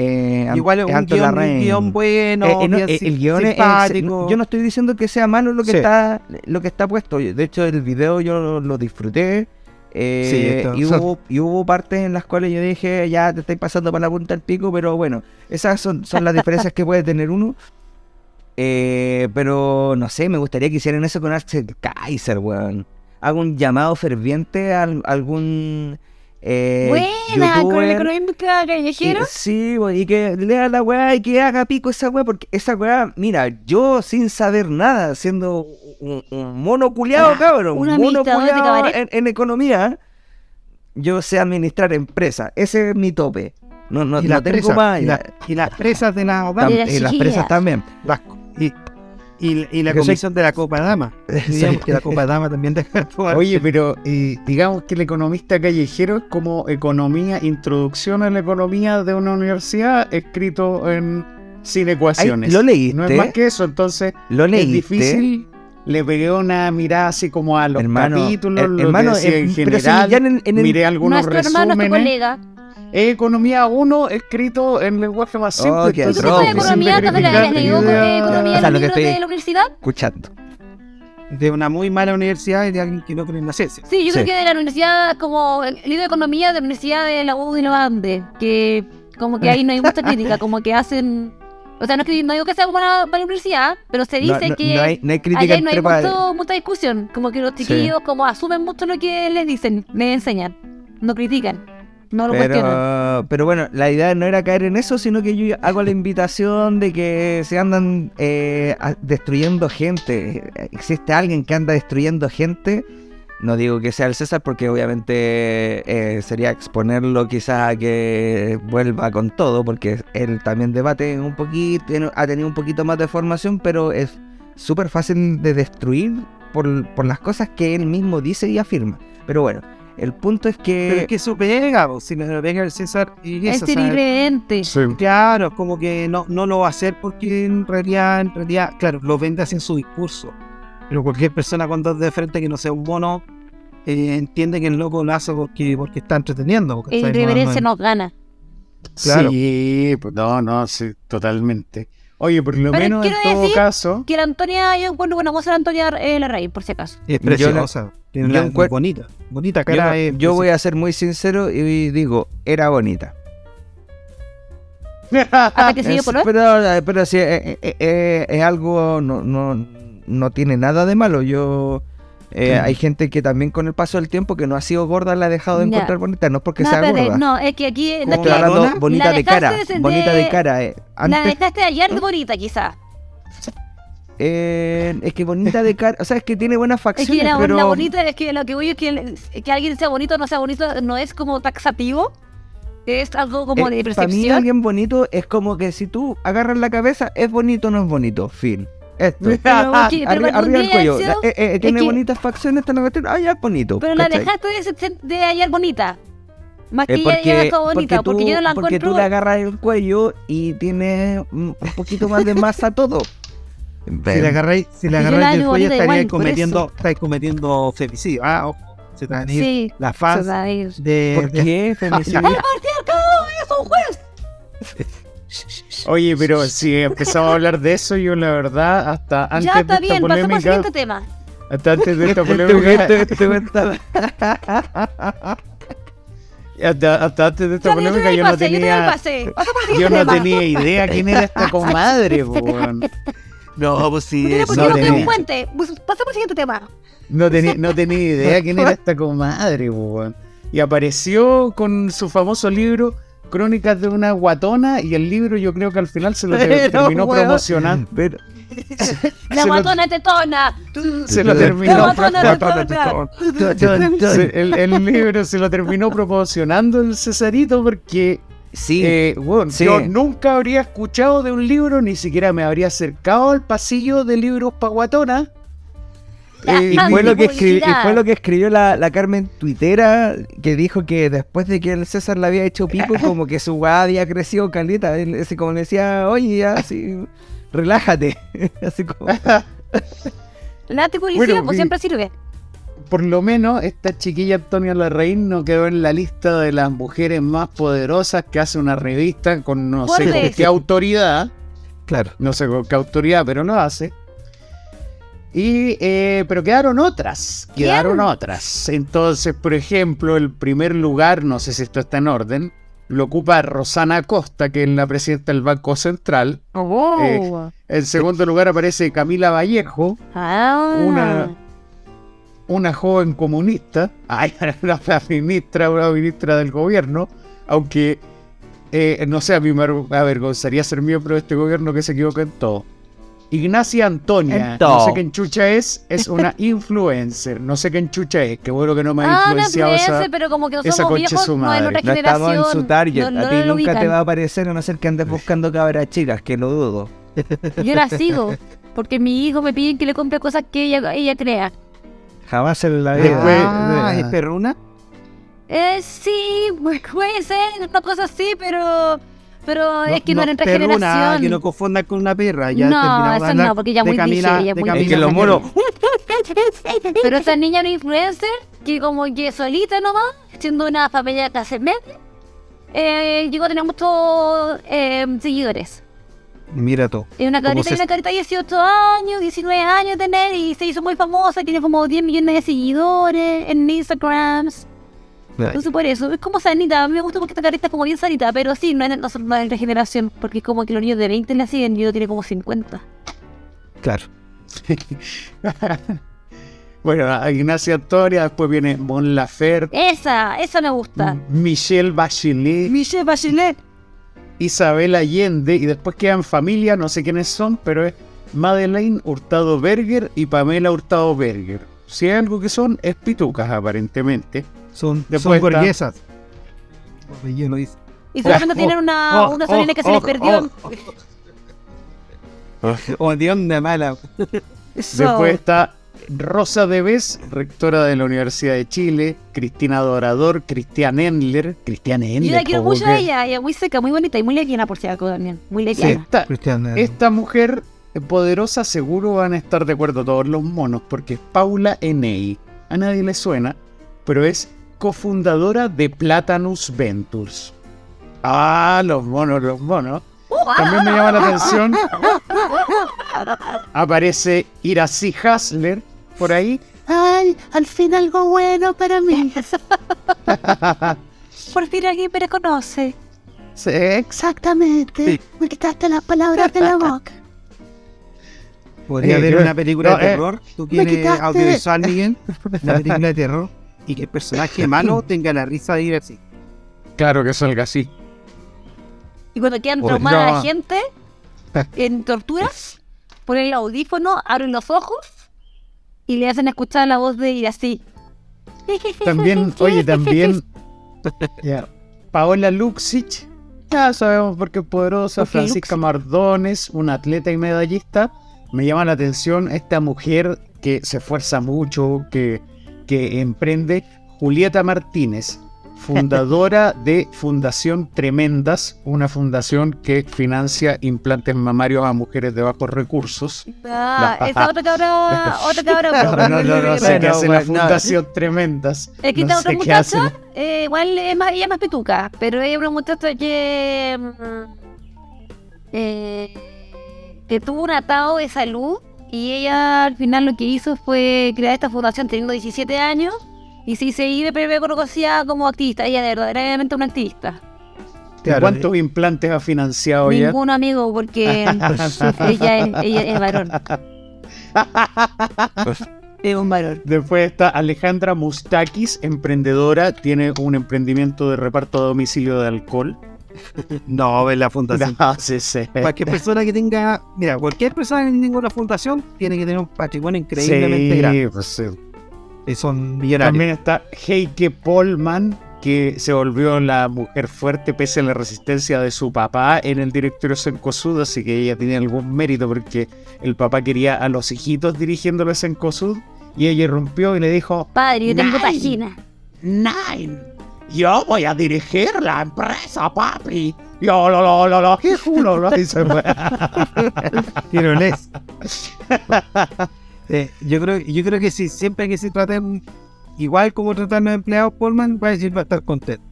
eh, Igual es un guion, un guion bueno, Eh, eh, no, bien sim- el guion es, simpático. yo no estoy diciendo que sea malo lo que Sí. está lo que está puesto. De hecho, el video yo lo, lo disfruté. eh, Sí, esto- y, hubo, y hubo partes en las cuales yo dije, ya te estáis pasando para la punta del pico, pero bueno, esas son, son las diferencias que puede tener uno. Eh, pero no sé, me gustaría que hicieran eso con Axel Kaiser, weón. Hago un llamado ferviente a al- algún eh, Buena, con el económica callejero. y- sí, y que lea la weá y que haga pico esa weá, porque esa weá, mira, yo sin saber nada, siendo un, un mono culiado, Ah, cabrón, un un mono administrador de culiado cabaret. en, en economía, yo sé administrar empresas, ese es mi tope. No, no, y, no las tengo presas, más. y, ya. la- y las presas de la Y las y las chiquillas. presas también. las- y, y, y la soy- comisión de la Copa Dama. Digamos que la Copa Dama también deja. Oye, pero eh, digamos que el economista callejero es como economía, introducción a la economía de una universidad escrito en sin ecuaciones. ¿lo leíste? No es más que eso, entonces Lo es difícil. Le pegué una mirada así como a los Hermano, capítulos, her- lo hermano, que decía eh, en pero si general. ya en el- en el- miré algunos Nuestro hermano, resúmenes. colega. Economía 1 escrito en lenguaje más simple. Oh, qué ¿Tú entonces sabes atroz, es de la universidad? Escuchando. de una muy mala universidad y de alguien que no cree en la ciencia. Sí, yo Sí. creo que de la universidad, como el libro de economía de la Universidad de la U de los Andes, que como que ahí no hay mucha crítica, como que hacen. O sea, no, es que, no digo que sea para, para la universidad, pero se dice no- que no hay, no hay crítica allá no hay mucho, mucha discusión. Como que los chiquillos como asumen mucho lo que les dicen, les enseñan. No critican, no lo. Pero, pero bueno, la idea no era caer en eso, sino que yo hago la invitación de que se andan eh, destruyendo gente. Existe alguien que anda destruyendo gente. No digo que sea el César porque obviamente eh, sería exponerlo quizás a que vuelva con todo, porque él también debate un poquito, ha tenido un poquito más de formación, pero es súper fácil de destruir por, por las cosas que él mismo dice y afirma. Pero bueno, el punto es que... Pero es que su pega, si no lo pega el César y es eso, irreverente. Sí. Claro, es como que no, no lo va a hacer porque en realidad, en realidad, claro, lo vende así en su discurso. Pero cualquier persona cuando es de frente que no sea un mono, eh, entiende que el loco lo hace porque, porque está entreteniendo. El ¿cachai? No- irreverencia no- nos gana. Claro. Sí, pues, no, no, sí, totalmente. Oye, por lo Pero menos en todo decir caso, Que la Antonia, yo encuentro buena moza la Antonia eh, Larraín, por si acaso. Es Yo preciosa. tiene yo la- encuent- bonita. Bonita Yo, cara. es yo voy a ser muy sincero y digo, era bonita. Hasta que se dio Es- por pero, pero sí, eh, eh, eh, es algo, no, no, no tiene nada de malo. Yo eh, Mm. Hay gente que también con el paso del tiempo que no ha sido gorda la ha dejado de encontrar bonita, no es porque No, sea gorda. no, es que aquí no, ¿Cómo es que hablando bonita La de dejaste cara, de- bonita de cara. eh. la Antes, dejaste ayer de bonita, quizás. eh, es que bonita de cara, o sea, es que tiene buenas Es facciones, que la, pero la bonita, es que lo que voy es que, que alguien sea bonito o no sea bonito no es como taxativo. Es algo como de Eh, para mí percepción. alguien bonito es como que si tú agarras la cabeza, es bonito o no es bonito, fin. Esto. Que- Arri- arriba el cuello. deseo- eh, eh, tiene que- bonitas facciones, está en la cuestión. Ah, ya es bonito. Pero la ¿cachai? dejaste de, de hallar bonita. Más que Eh, porque, dejado bonita, porque, porque, tú, yo no la porque encuentro. tú le agarras el cuello y tiene un poquito más de masa todo. Si le agarráis, si le agarráis la hago cuello, estaríais cometiendo, estáis cometiendo femicidio. Ah, ojo. Se te van a ir Sí, las se fans va a ir. de, ¿Por de- qué femicidio? ¡El patriarcado es un juez! Oye, pero si empezamos a hablar de eso, yo la verdad, hasta antes Ya de está esta bien, pasemos al polémica, siguiente tema. Hasta antes de esta Este polémica. este- este Hasta, hasta antes de esta Ya, yo te polémica yo no pase, yo te doy tenía. Yo siguiente no tenía idea quién era esta comadre, po, weón. No, pues sí, Mira, es- ¿por no no tengo tenía. un puente? Pues, Pasa por el siguiente tema. No tenía, no tenía idea quién era esta comadre, weón. Y apareció con su famoso libro Crónicas de una guatona y el libro yo creo que al final se lo Pero, terminó weón. promocionando. Pero, La Se lo- guatona tetona. Se lo La terminó. guatona pro- tetona. se- el, el libro se lo terminó promocionando el Cesarito porque sí, eh, weón, sí. yo nunca habría escuchado de un libro, ni siquiera me habría acercado al pasillo de libros pa' guatona. Eh, y fue, lo que escribió, y fue lo que escribió la, la Carmen Tuitera, que dijo que después de que el César le había hecho pico, como que su weá había crecido caleta. Así como le decía, oye, ya, así, relájate. así como. La publicidad Bueno, pues y- siempre sirve. por lo menos esta chiquilla Antonia Larraín no quedó en la lista de las mujeres más poderosas que hace una revista con no sé qué autoridad, Claro. no sé con qué autoridad, pero lo hace. Y, eh, pero quedaron otras, quedaron otras. Entonces, por ejemplo, el primer lugar, no sé si esto está en orden, lo ocupa Rosana Acosta, que es la presidenta del Banco Central. Oh. Eh, En segundo lugar aparece Camila Vallejo, ah. una- una joven comunista, ay, una ministra, una ministra del gobierno, aunque eh, no sé, a mí me aver- avergonzaría ser miembro de este gobierno que se equivoca en todo. Ignacia Antonia, no sé qué enchucha es, es una influencer, no sé qué enchucha es, qué bueno que no me ha Ah, no influenciado influencer, esa... pero como que no esa somos viejos, su no es madre. nuestra No estamos en su target. no- no a ti nunca te va a aparecer a no ser que andes buscando cabras chicas, que lo dudo. Yo la sigo, porque mi hijo me piden que le compre cosas que ella, ella crea. Jamás en la Después- vida. Ah, ¿es perruna? Eh, sí, pues, puede ser, una cosa así, pero pero es que no, era nuestra perruna, generación. Que no confundan con una perra. Ya No, eso no, porque ya muy Camila- ya muy Camila Es que los monos. Pero esta niña era influencer que como que solita nomás, siendo una familia de clase media, eh, llegó a tener muchos eh, seguidores. Mira tú. Es una ¿Cómo carita, se- y una carita de 18 años, 19 años de tener y se hizo muy famosa, tiene como 10 millones de seguidores en Instagram. Entonces por eso, es como sanita, a mí me gusta porque esta carita es como bien sanita, pero sí, no es, no, no es de generación, porque es como que los niños de 20 la siguen y yo tiene como 50. Claro. bueno, a Ignacia Antonia, después viene Mon Laferte, Esa, esa me gusta. Michelle Bachelet, Michelle Bachelet. Isabel Allende y después quedan familia, no sé quiénes son, pero es Madeleine Hurtado Berger y Pamela Hurtado Berger. Si hay algo que son, es pitucas aparentemente. Son, Después son relleno dice. Y solamente Oh, tienen una, oh, una sobrina oh, que se les oh, perdió. Oh, de onda mala. Después está Rosa Debes, rectora de la Universidad de Chile, Cristina Dorador, Cristian Endler, Cristian Yo Endler. la quiero mucho que- a ella, ella es muy seca, muy bonita y muy lesbiana por si acaso también. Muy lesbiana. Esta, Cristiana. esta mujer poderosa seguro van a estar de acuerdo todos los monos, porque es Paula Enei. A nadie le suena, pero es cofundadora de Platanus Ventures. Ah, los monos, los monos. También me llama la atención. Aparece Iracy Hasler por ahí. Ay, al fin algo bueno para mí. Por fin alguien me reconoce. Sí, exactamente. Sí. Me quitaste las palabras de la boca. Podría Eh, haber yo- una película no, de eh, terror. Tú quieres audiovisual, Miguel. Una película de terror. Y que el personaje malo tenga la risa de ir así. Claro que salga así. Y cuando quedan Uy, traumada no. la gente en torturas, ponen el audífono, abren los ojos y le hacen escuchar la voz de ir así. También, oye, también. Paola Luxic, ya sabemos por qué es poderosa. Francisca Mardones, una atleta y medallista. Me llama la atención esta mujer que se esfuerza mucho, que, que emprende. Julieta Martínez, fundadora de Fundación Tremendas, una fundación que financia implantes mamarios a mujeres de bajos recursos. Ah, No. esa otra cabra, otra cabra. No, no, no, no sé qué hace la. Fundación Tremendas. Es que No esta otra muchacha, eh, igual es más, ella es más petuca, pero ella es una muchacha que, mm, eh, que tuvo un atado de salud Y ella al final lo que hizo fue crear esta fundación teniendo 17 años y se hizo ir de conocida como activista. Ella es verdaderamente una activista. Claro, ¿Cuántos implantes ha financiado ya? Ninguno amigo porque ella, es, ella es varón. es un varón. Después está Alejandra Mustakis, emprendedora, tiene un emprendimiento de reparto a domicilio de alcohol. No, es la fundación. No, sí, sí. Cualquier persona que tenga, mira, cualquier persona que tenga una fundación tiene que tener un patrimonio increíblemente Sí, grande. pues sí. Y son millonarios. También está Heike Polman, que se volvió la mujer fuerte pese a la resistencia de su papá en el directorio Sencosud, así que ella tiene algún mérito porque el papá quería a los hijitos dirigiéndole Sencosud y ella irrumpió y le dijo, Padre, yo tengo página. Nine, yo voy a dirigir la empresa, papi. Yo lo lo lo lo qué culo, lo fue. Tirones. Eh, yo creo, yo creo que si siempre que se traten igual como tratan los empleados Polman, va a decir va a estar contento.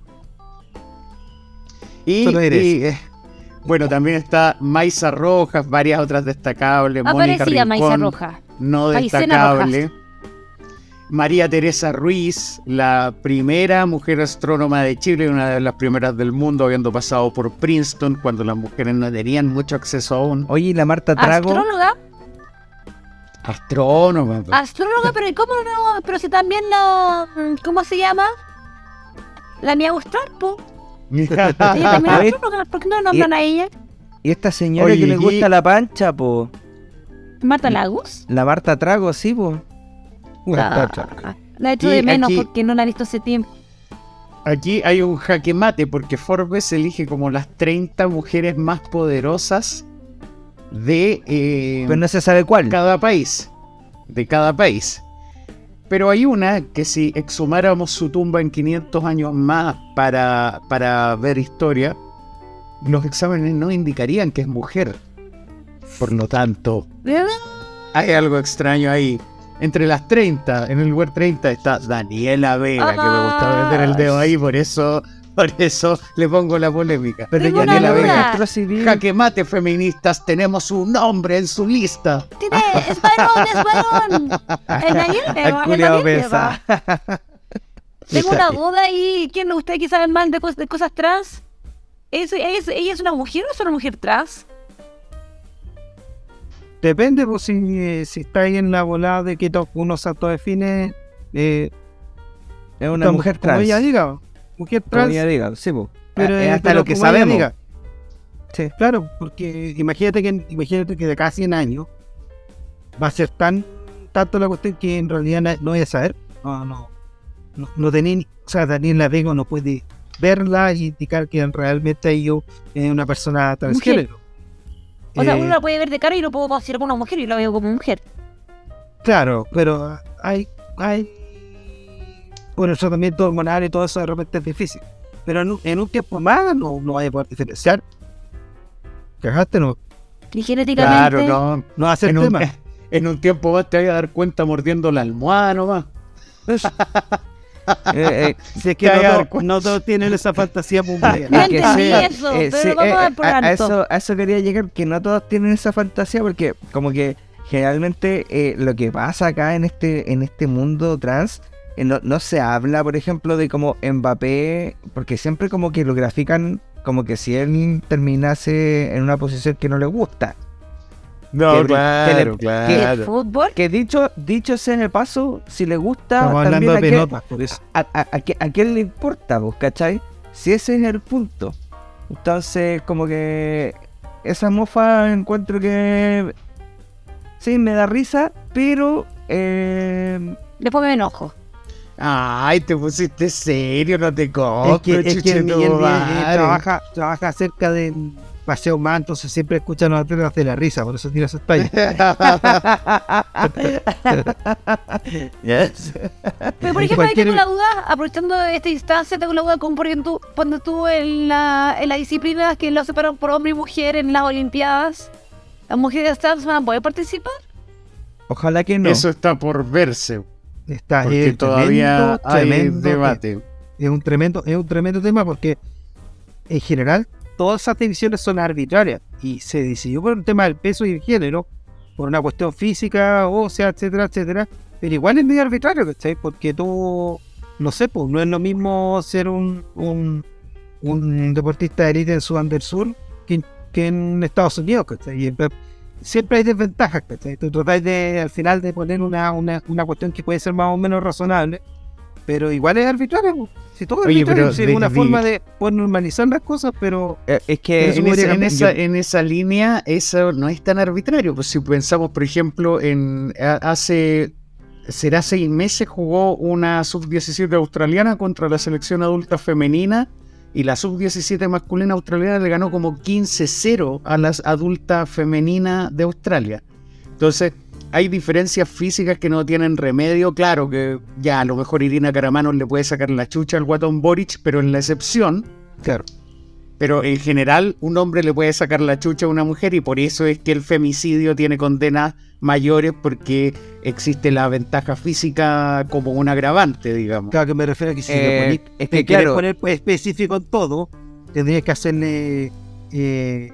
Y, Solo eres. y, eh, bueno, también está Maisa Rojas, varias otras destacables. Mónica Aparecía Maíza Rincón, Roja. no destacable. María Teresa Ruiz, la primera mujer astrónoma de Chile, una de las primeras del mundo, habiendo pasado por Princeton cuando las mujeres no tenían mucho acceso aún. Oye, y la Marta Trago. Astróloga, Astrónoma. pues. astróloga, pero ¿y ¿cómo no? Pero si también la. ¿Cómo se llama? La mía Austral, po. Ella también A es ver. astróloga, ¿por qué no nombran a ella? Y esta señora Oye, que le y- gusta la pancha, po. Marta Lagos. La Marta Trago, sí, po. Ah, la he hecho Y de menos aquí- porque no la he visto hace tiempo. Aquí hay un jaque mate porque Forbes elige como las 30 mujeres más poderosas de eh, Pero no se sabe cuál. cada país. De cada país. Pero hay una que si exhumáramos su tumba en 500 años más para, para ver historia, los exámenes no indicarían que es mujer. Por lo tanto, hay algo extraño ahí. Entre las 30, en el lugar 30 está Daniela Vega, que me gusta meter el dedo ahí, por eso, por eso le pongo la polémica. Pero Tengo Daniela duda. Vega. Jaque mate feministas, tenemos un nombre en su lista. Tiene, es varón, es varón. El Daniel Vega, el Daniel pesa. Vega. Tengo una duda ahí. ¿Quién de ustedes que saben más de, cos- de cosas trans? ¿Es, es- ¿Ella es una mujer o es una mujer trans? Depende, pues si, eh, si está ahí en la volada de que to- uno se autodefine. Eh, Es una como- mujer Como trans. ella diga, mujer Como trans. ella diga, sí, po. pero, Eh, eh, hasta pero lo que como sabemos. diga. Sí. Claro, porque imagínate que, imagínate que de cada 100 años va a ser tan tanto la cuestión que en realidad no voy a saber. No, no. No, no tenía ni- o sea, Daniela Vega no puede verla y indicar que realmente yo es una persona transgénero. O sea, Eh, uno la puede ver de cara y lo puedo considerar como una mujer y lo veo como mujer. Claro, pero hay, hay por el tratamiento hormonal y todo eso de repente es difícil. Pero en un, en un tiempo más no, no vaya a poder diferenciar. Cagaste, no, Y genéticamente. Claro, no. no va a ser En un, tema. en un tiempo más te vas a dar cuenta mordiendo la almohada nomás. Eh, eh, Si es que no, todos- cuenta. no todos tienen esa fantasía. No entendí eso, eh, pero sí, vamos a dar por a- a alto. eso, a eso quería llegar, que no todos tienen esa fantasía, porque como que generalmente eh, lo que pasa acá en este, en este mundo trans, eh, no, no se habla, por ejemplo, de como Mbappé, porque siempre como que lo grafican como que si él terminase en una posición que no le gusta. No, Que claro, que le- ¿Y el claro. fútbol? Que dicho, dicho sea en el paso, si le gusta, Estamos hablando también de a qué- pelotas, por eso. a, a, a quién le importa, vos, ¿cachai? Si ese es el punto. Entonces, como que esa mofa encuentro que sí me da risa, pero eh, Después me enojo. Ay, te pusiste serio, no te compro, es que, es que Miguel eh, trabaja, trabaja cerca del Paseo Más, entonces siempre escucha a los atletas de la risa, por eso tira esa talla. Yes. Pero por ejemplo, ahí tengo la duda, aprovechando esta instancia, tengo la duda como por ejemplo, cuando tú en la, en la disciplina que lo separan por hombre y mujer en las Olimpiadas, ¿las mujeres trans van a poder participar? ojalá que no. Eso está por verse, Está porque es todavía tremendo, hay tremendo, debate. Es un tremendo, es un tremendo tema porque en general todas esas divisiones son arbitrarias y se decidió por un tema del peso y el género por una cuestión física, o sea, etcétera, etcétera. Pero igual es medio arbitrario, ¿cachai? Porque tú, no sé, pues no es lo mismo ser un, un, un deportista de élite en Sudán del Sur que, en Estados Unidos, ¿cachai? Y, siempre hay desventajas, ¿cachai? Tú tratáis de, al final de poner una, una, una cuestión que puede ser más o menos razonable, pero igual es arbitrario. Si todo es Oye, arbitrario, si es una de- forma de poder normalizar las cosas, pero Eh, es que en, esa, en, esa, en esa línea, eso no es tan arbitrario. Pues si pensamos, por ejemplo, en hace será seis meses jugó una sub-17 australiana contra la selección adulta femenina y la sub-17 masculina australiana le ganó como 15-0 a las adultas femeninas de Australia. Entonces, hay diferencias físicas que no tienen remedio. Claro que ya a lo mejor Irina Caramanos le puede sacar la chucha al Guatón Boric, pero en la excepción, claro. pero en general, un hombre le puede sacar la chucha a una mujer y por eso es que el femicidio tiene condenas mayores porque existe la ventaja física como un agravante, digamos. Claro que me refiero a que si Eh, es que quieres claro, poner pues, específico en todo, tendrías que hacerle eh,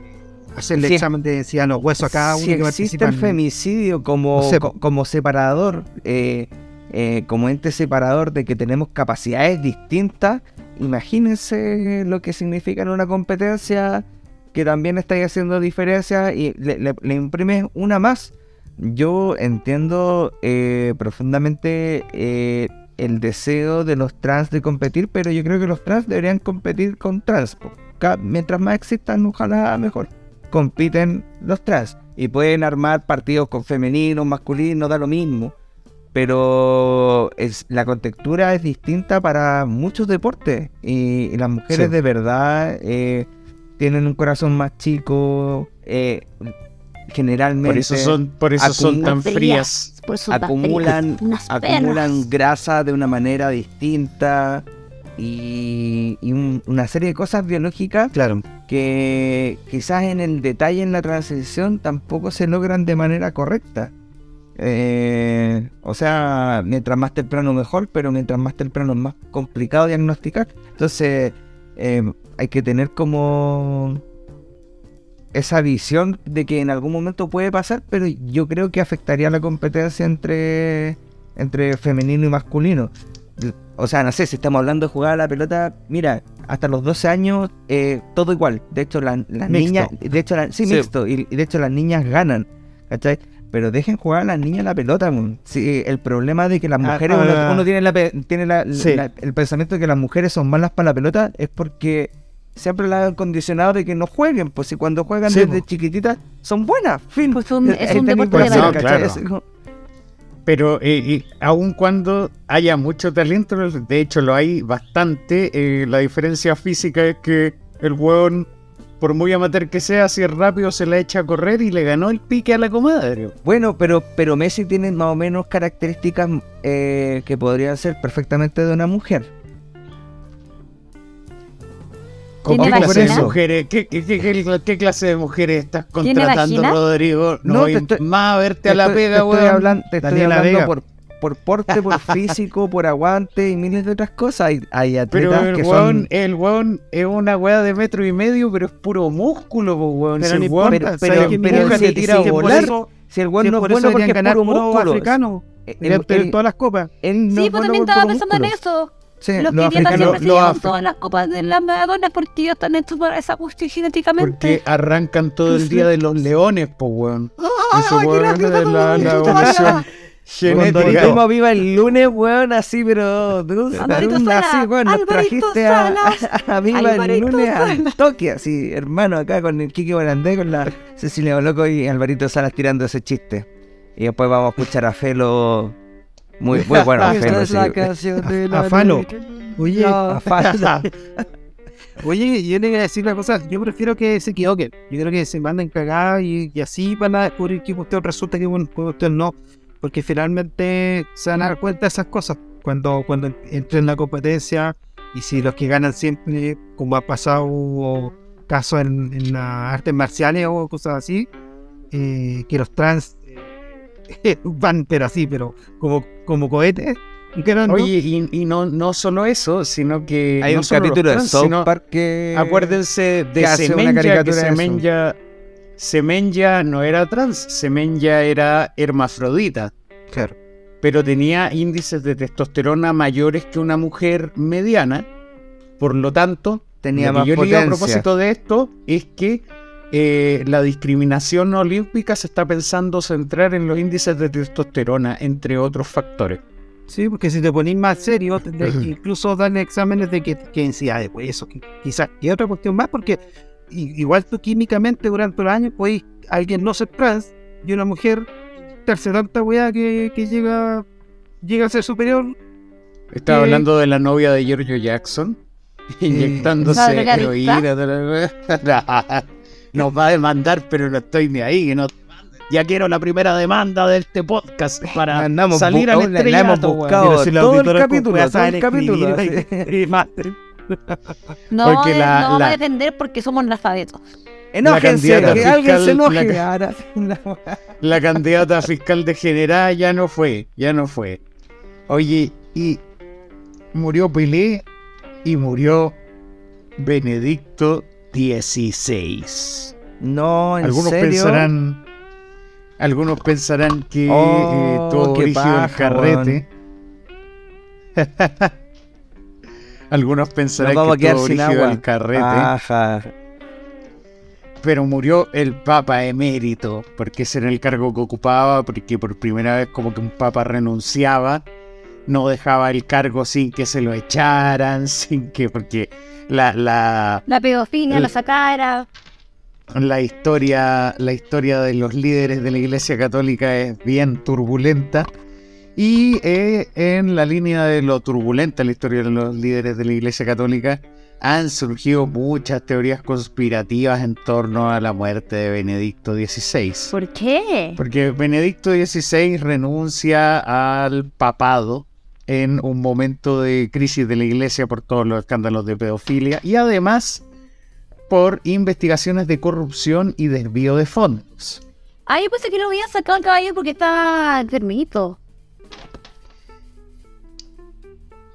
hacerle Si- examen de densidad en los huesos a cada uno si que existe el femicidio como, No sé, co- po. como separador, eh, eh, como ente separador de que tenemos capacidades distintas, imagínense lo que significa en una competencia que también estáis haciendo diferencia y le, le- le imprimes una más. Yo entiendo eh, profundamente eh, el deseo de los trans de competir, pero yo creo que los trans deberían competir con trans. Mientras más existan, ojalá mejor compiten los trans y pueden armar partidos con femeninos, masculinos, da lo mismo. Pero es, la contextura es distinta para muchos deportes y, y las mujeres Sí. de verdad eh, tienen un corazón más chico, eh, generalmente Por eso son, por eso son tan acumulan- frías. Por eso tan acumulan, frías, grasa de una manera distinta y, y un- una serie de cosas biológicas Claro. que quizás en el detalle en la transición tampoco se logran de manera correcta. Eh, o sea, mientras más temprano mejor, pero mientras más temprano es más complicado diagnosticar. Entonces, eh, hay que tener como esa visión de que en algún momento puede pasar, pero yo creo que afectaría la competencia entre, entre femenino y masculino. O sea, no sé, si estamos hablando de jugar a la pelota, mira, hasta los 12 años, eh, todo igual. De hecho, la- las niñas, de hecho, la- sí, Sí. mixto, y, y de hecho las niñas ganan, ¿cachai? Pero dejen jugar a las niñas la pelota. Sí, el problema de que las Ah, mujeres, ah, uno, ah. uno tiene, la, tiene la- Sí. la- el pensamiento de que las mujeres son malas para la pelota, es porque siempre las han condicionado de que no jueguen, pues si cuando juegan Sí, desde po. chiquititas, son buenas, fin. Pues un- es Ahí un tenéis deporte de. Es como- Pero eh, y aun cuando haya mucho talento, de hecho lo hay bastante, eh, la diferencia física es que el hueón, por muy amateur que sea, si es rápido se la echa a correr y le ganó el pique a la comadre. Bueno, pero, pero Messi tiene más o menos características eh, que podrían ser perfectamente de una mujer. ¿Con ¿Tiene qué clase de mujeres? ¿Qué, qué, qué- qué- qué clase de mujeres estás ¿Tiene contratando? Rodrigo? No, No, voy estoy- más a verte Te a la estoy- pega, te estoy weón. hablando, te estoy hablando por, por porte, por físico, por aguante y miles de otras cosas. Hay, hay Pero el que weón, son... el weón es una weá de metro y medio, pero es puro músculo, po, weón. Pero Si no importa, pero- ¿sabes qué? pero Mira, si- te tira si a por volar. eso- Si el Si weón no es bueno porque es ganar puro músculo. africano. Todas las copas. él no Sí, es pues también estaba pensando en eso. Sí, Los los africanos- siempre se llevan todas las copas de las Madonas porque ellos están hechos para esa cuestión genéticamente. Porque arrancan todo el día de los leones, po, weón. Eso, qué weón, de la, la evolución. Cuando genética. volvimos viva el lunes, weón, así, pero... Sala, así, weón, nos trajiste a, a, a viva el lunes al Salas. toque, así, hermano, acá con el Kike Borandé, con la Cecilia Boloco y Alvarito Salas tirando ese chiste. Y después vamos a escuchar a Felo... Muy, muy bueno, a Esta es sí. la canción A Falo. Oye, A Falo. Oye, yo le voy a decir una cosa, yo prefiero que se equivoquen. Yo creo que se manden cagadas y, y así van a descubrir que usted resulta que bueno, que usted no. Porque finalmente se van a dar cuenta de esas cosas cuando, cuando entren en la competencia y si los que ganan siempre, como ha pasado casos en, en las artes marciales o cosas así, eh, que los trans van pero así, pero como, como cohetes. Oye, y, y no, no solo eso, sino que. Hay no un capítulo de South Park que... Acuérdense de Semenya, que. Semenya Semenya no era trans, Semenya era hermafrodita, Claro. pero tenía índices de testosterona mayores que una mujer mediana. Por lo tanto, Tenía lo más que yo digo a potencia. propósito de esto es que eh, la discriminación olímpica se está pensando centrar en los índices de testosterona, entre otros factores. Sí, porque si te ponís más serio, que incluso darle exámenes de qué, qué densidad de hueso, que- quizás, y otra cuestión más, porque igual tú químicamente durante los años podéis alguien no ser trans y una mujer darse tanta weá que, que llega, llega a ser superior. Estaba Eh, hablando de la novia de Giorgio Jackson, inyectándose ¿Esa drogadicta? heroína. Nos va a demandar, pero no estoy ni ahí. que no- Ya quiero la primera demanda de este podcast para Andamos salir al aún la- la hemos estrellato. buscado. Si la todo el capítulo, todo el capítulo, escribir y más. No, Porque eh, la- no vamos la- a defender porque somos analfabetos. Enójense, que alguien fiscal- se enoje. la- ahora. La candidata fiscal degenerada ya no fue, ya no fue. Oye, y murió Pelé y murió Benedicto XVI. No, en Algunos serio. pensarán, algunos pensarán que Oh, eh, todo del paja, carrete. algunos Nos pensarán que todo agua. del carrete. Ajá. pero murió el Papa emérito, porque ese era el cargo que ocupaba, porque por primera vez como que un Papa renunciaba, no dejaba el cargo sin que se lo echaran, sin que, porque la, la, La pedofilia, la sacara. la historia, la historia de los líderes de la Iglesia Católica es bien turbulenta. Y eh, en la línea de lo turbulenta, la historia de los líderes de la Iglesia Católica, han surgido muchas teorías conspirativas en torno a la muerte de Benedicto XVI. ¿Por qué? Porque Benedicto XVI renuncia al papado en un momento de crisis de la iglesia por todos los escándalos de pedofilia y además por investigaciones de corrupción y desvío de fondos. Yo pensé que lo había sacado el caballero porque estaba enfermito.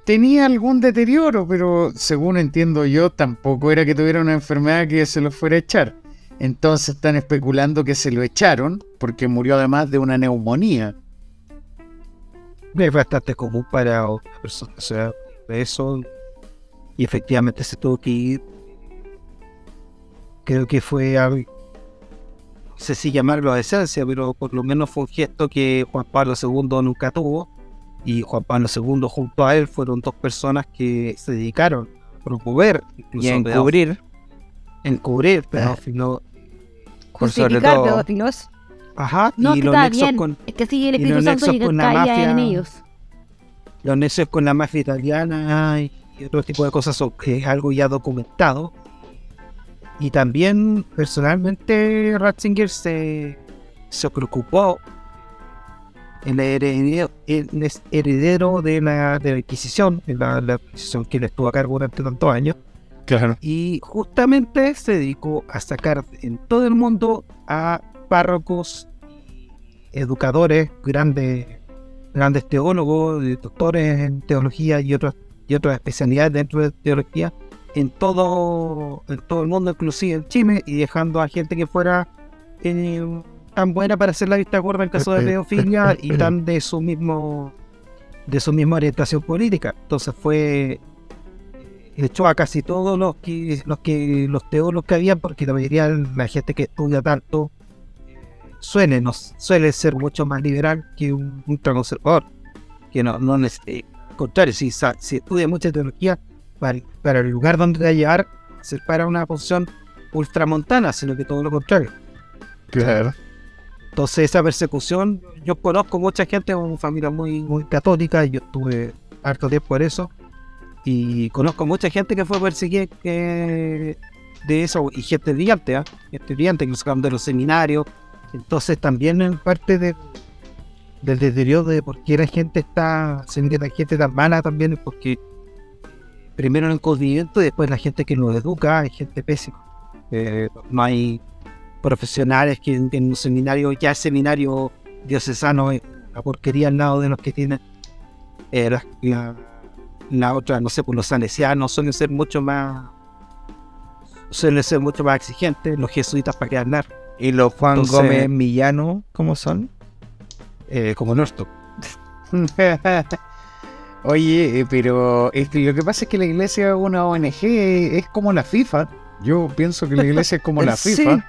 Tenía algún deterioro, pero según entiendo yo, tampoco era que tuviera una enfermedad que se lo fuera a echar. Entonces están especulando que se lo echaron porque murió además de una neumonía. Es bastante común para otras personas, o sea, eso. Y efectivamente se tuvo que ir. Creo que fue algo. No sé si llamarlo a esencia, pero por lo menos fue un gesto que Juan Pablo II nunca tuvo. Y Juan Pablo II junto a él fueron dos personas que se dedicaron a promover, Y incluso encubrir. encubrir pedófilo. Por sobre Justificar todo. pedófilos. Ajá, No, y que los está nexos bien. con Es que el y Espíritu Santo llega con la mafia. en ellos. los nexos con la mafia italiana y otro tipo de cosas son, que es algo ya documentado. Y también, personalmente, Ratzinger se, se preocupó el heredero, el es heredero de la, de la Inquisición, de la, la Inquisición que le estuvo a cargo durante tantos años, Claro. y justamente se dedicó a sacar en todo el mundo a párrocos, educadores, grandes, grandes teólogos, eh, doctores en teología y otras y otras especialidades dentro de teología en todo, en todo el mundo, inclusive en Chile, y dejando a gente que fuera eh, tan buena para hacer la vista gorda en caso de pedofilia y tan de su mismo de su misma orientación política. Entonces fue echó a casi todos los que los que los teólogos que habían porque la mayoría de la gente que estudia tanto eh, suele no, suele ser mucho más liberal que un ultraconservador que no no neces- eh, contrario si, si estudia mucha teología para, para el lugar donde te va a llevar ser para una posición ultramontana sino que todo lo contrario Claro. entonces esa persecución, yo conozco mucha gente, una familia muy, muy católica, y yo estuve harto tiempo por eso, y conozco mucha gente que fue perseguida que- de eso, y gente brillante, ¿ah? gente brillante que lo sacaron de los seminarios, entonces también en parte de, del deterioro de por qué la gente está, se mete tan gente tan mala también, porque primero en el conocimiento y después la gente que nos educa, hay gente pésima, Eh, no hay profesionales que en, un seminario, ya el seminario diocesano es la porquería al lado de los que tienen eh, la, la, la otra, no sé, pues los salesianos suelen ser mucho más suelen ser mucho más exigentes, los jesuitas para qué hablar, ¿Y los Juan Entonces- Gómez Millano cómo son? Eh, como Norton. Oye, eh, pero es que lo que pasa es que la iglesia es una ONG, es como la FIFA. Yo pienso que la iglesia es como la Sí. FIFA,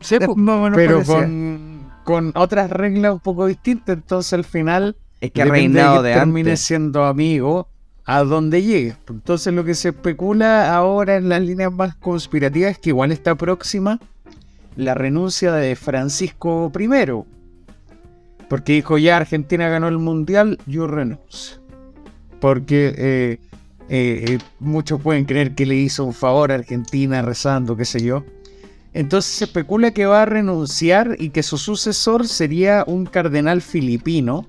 Sí, pero con, con otras reglas un poco distintas. Entonces al final Es que reinado que de termine antes. siendo amigo a donde llegue. Entonces lo que se especula ahora en las líneas más conspirativas es que igual está próxima la renuncia de Francisco I. Porque dijo ya Argentina ganó el mundial, yo renuncio. Porque eh, eh, eh, muchos pueden creer que le hizo un favor a Argentina rezando, qué sé yo. Entonces se especula que va a renunciar y que su sucesor sería un cardenal filipino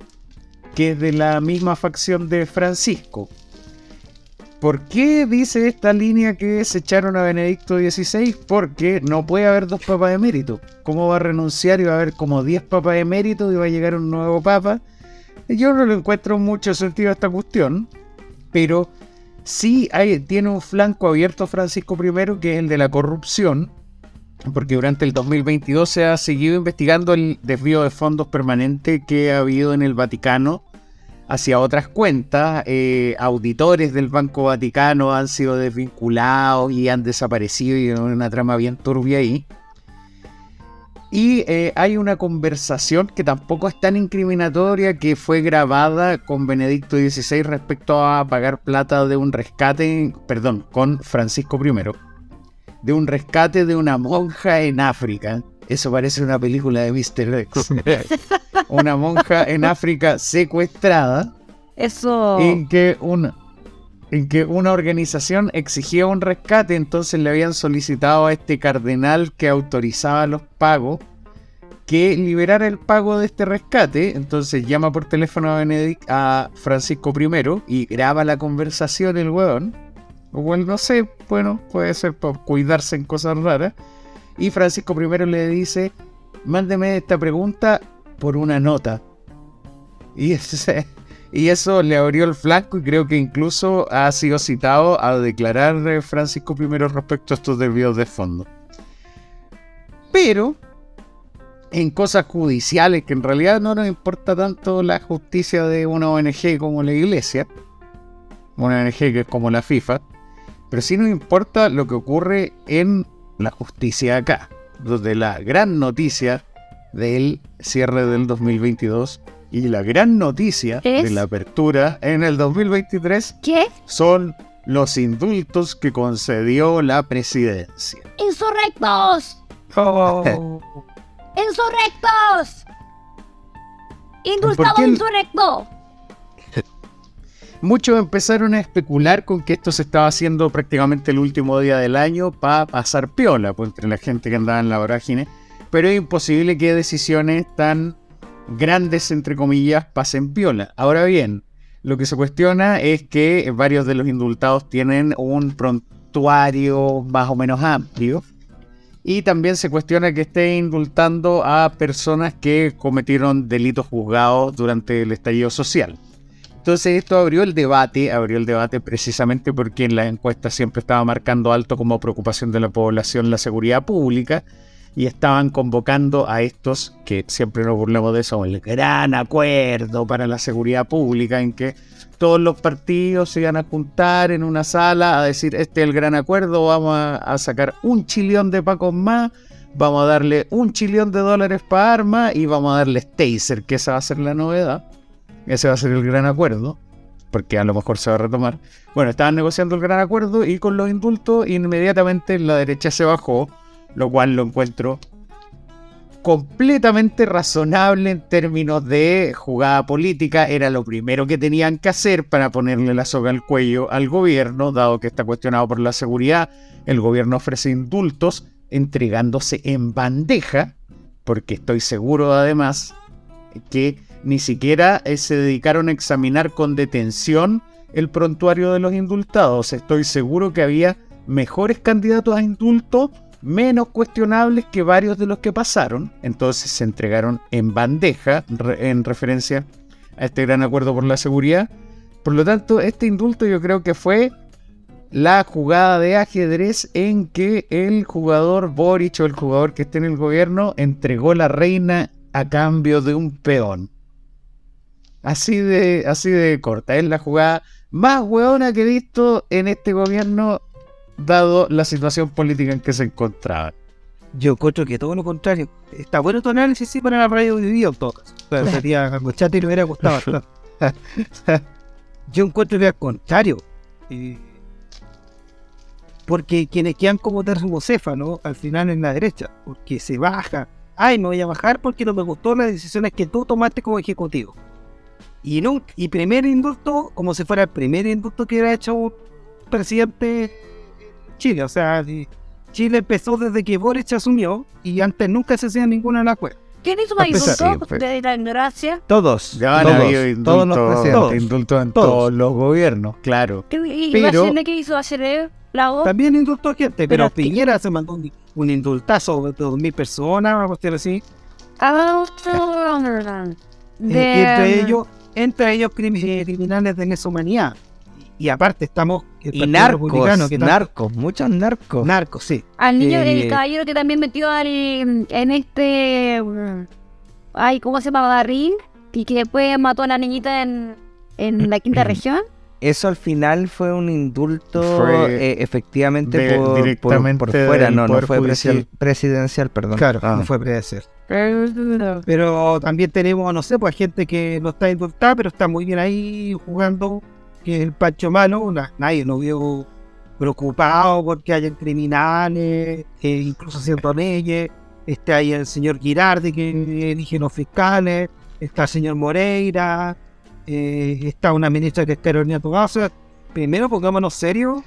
que es de la misma facción de Francisco. ¿Por qué dice esta línea que se echaron a Benedicto XVI? Porque no puede haber dos papas de mérito. ¿Cómo va a renunciar y va a haber como 10 papas de mérito y va a llegar un nuevo papa? Yo no le encuentro mucho sentido a esta cuestión, pero sí hay, tiene un flanco abierto Francisco I, que es el de la corrupción, porque durante el 2022 se ha seguido investigando el desvío de fondos permanente que ha habido en el Vaticano hacia otras cuentas. Eh, auditores del Banco Vaticano han sido desvinculados y han desaparecido y hay una trama bien turbia ahí. Y eh, hay una conversación que tampoco es tan incriminatoria que fue grabada con Benedicto XVI respecto a pagar plata de un rescate, perdón, con Francisco I, de un rescate de una monja en África. Eso parece una película de Mr. X. una monja en África secuestrada Eso. en que una en que una organización exigía un rescate, entonces le habían solicitado a este cardenal que autorizaba los pagos que liberara el pago de este rescate, entonces llama por teléfono a Benedict a Francisco I y graba la conversación el hueón. O bueno, no sé, bueno, puede ser por cuidarse en cosas raras. Y Francisco I le dice, mándeme esta pregunta por una nota. Y y eso le abrió el flanco y creo que incluso ha sido citado a declarar eh, Francisco I respecto a estos desvíos de fondo. Pero en cosas judiciales, que en realidad no nos importa tanto la justicia de una ONG como la Iglesia, una ONG que es como la FIFA, pero sí nos importa lo que ocurre en la justicia acá, donde la gran noticia del cierre del 2022 y la gran noticia ¿Es? de la apertura en el 2023 ¿Qué? son los indultos que concedió la presidencia. ¡Insurrectos! Oh. ¡Insurrectos! ¿Por ¡Indultado qué el- insurrecto! Muchos empezaron a especular con que esto se estaba haciendo prácticamente el último día del año para pasar piola pues, entre la gente que andaba en la vorágine. Pero es imposible que decisiones tan grandes, entre comillas, pasen piola. Ahora bien, lo que se cuestiona es que varios de los indultados tienen un prontuario más o menos amplio. Y también se cuestiona que esté indultando a personas que cometieron delitos juzgados durante el estallido social. Entonces esto abrió el debate, abrió el debate precisamente porque en la encuesta siempre estaba marcando alto como preocupación de la población la seguridad pública y estaban convocando a estos, que siempre nos burlamos de eso, el gran acuerdo para la seguridad pública en que todos los partidos se iban a juntar en una sala a decir, este es el gran acuerdo, vamos a, sacar un chillón de pacos más, vamos a darle un chillón de dólares para armas y vamos a darle taser, que esa va a ser la novedad. Ese va a ser el gran acuerdo, porque a lo mejor se va a retomar. Bueno, estaban negociando el gran acuerdo y con los indultos inmediatamente la derecha se bajó, lo cual lo encuentro completamente razonable en términos de jugada política. Era lo primero que tenían que hacer para ponerle la soga al cuello al gobierno, dado que está cuestionado por la seguridad. El gobierno ofrece indultos entregándose en bandeja, porque estoy seguro además que ni siquiera eh, se dedicaron a examinar con detención el prontuario de los indultados. Estoy seguro que había mejores candidatos a indulto, menos cuestionables que varios de los que pasaron. Entonces se entregaron en bandeja en referencia a este gran acuerdo por la seguridad. Por lo tanto, este indulto yo creo que fue la jugada de ajedrez en que el jugador Boric o el jugador que esté en el gobierno entregó la reina a cambio de un peón. Así de, así de corta. Es la jugada más hueona que he visto en este gobierno, dado la situación política en que se encontraba. Yo encuentro que todo lo contrario. Está bueno tu análisis sí para la radio de todo caso. Pero sería y le hubiera gustado. Yo encuentro que al contrario. eh, porque quienes quedan como termocéfalos al final en la derecha. Porque se baja. Ay, me voy a bajar porque no me gustó las decisiones que tú tomaste como ejecutivo. Y, no, y primer indulto, como si fuera el primer indulto que hubiera hecho un presidente en Chile. O sea, Chile empezó desde que Boric asumió y antes nunca se hacía ninguna de las cuerdas. ¿Quién hizo más indultos de la ignorancia? Todos. Ya han todos, habido todos los indultos, presidentes. indultos en Todos. todos los gobiernos, claro. ¿Qué, y Pero- qué hizo Bachelet? ¿Lago? También indultó gente, pero, Pero es que- Piñera se mandó un, un indultazo de 2.000 personas, una cuestión así. Ah, de- y entre ellos, entre ellos crimi- criminales de lesa humanidad. Y, aparte estamos Y narcos, que narcos, muchos narcos. narcos, sí. Al niño, Eh, el caballero que también metió al, en este. Ay, ¿cómo se llama? Barril. Y que después mató a la niñita en, en la quinta región. Eso al final fue un indulto Fue eh, efectivamente de- por, por- directamente por fuera, no, no fue presidencial, perdón. Claro, Ah. no fue predecer. Pero también tenemos, no sé, pues gente que no está indultada, pero está muy bien ahí jugando, que es el Pancho Malo. na- nadie lo vio preocupado porque hayan criminales, eh, incluso haciendo leyes. Está ahí el señor Girardi que elige los fiscales, está el señor Moreira, eh, está una ministra que es Carolina sea, primero pongámonos serios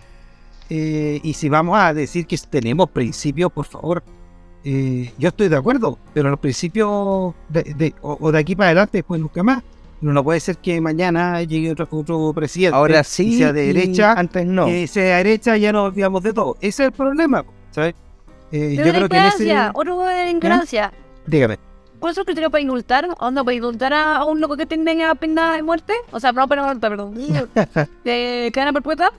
eh, y si vamos a decir que tenemos principios, por favor, eh, yo estoy de acuerdo, pero los principios de, de- o, o de aquí para adelante, pues nunca más. No, no puede ser que mañana llegue otro, otro presidente Ahora y sí, sea de y derecha, antes no. que sea de derecha ya nos olvidamos de todo. Ese es el problema, ¿sabes? Eh, yo creo que en ese... otro ignorancia. Dígame. ¿Cuál es el criterio para indultar? ¿Onda para indultar a un loco que tenga pena de muerte? O sea, no pena de muerte, perdón. ¿De cadena perpetua?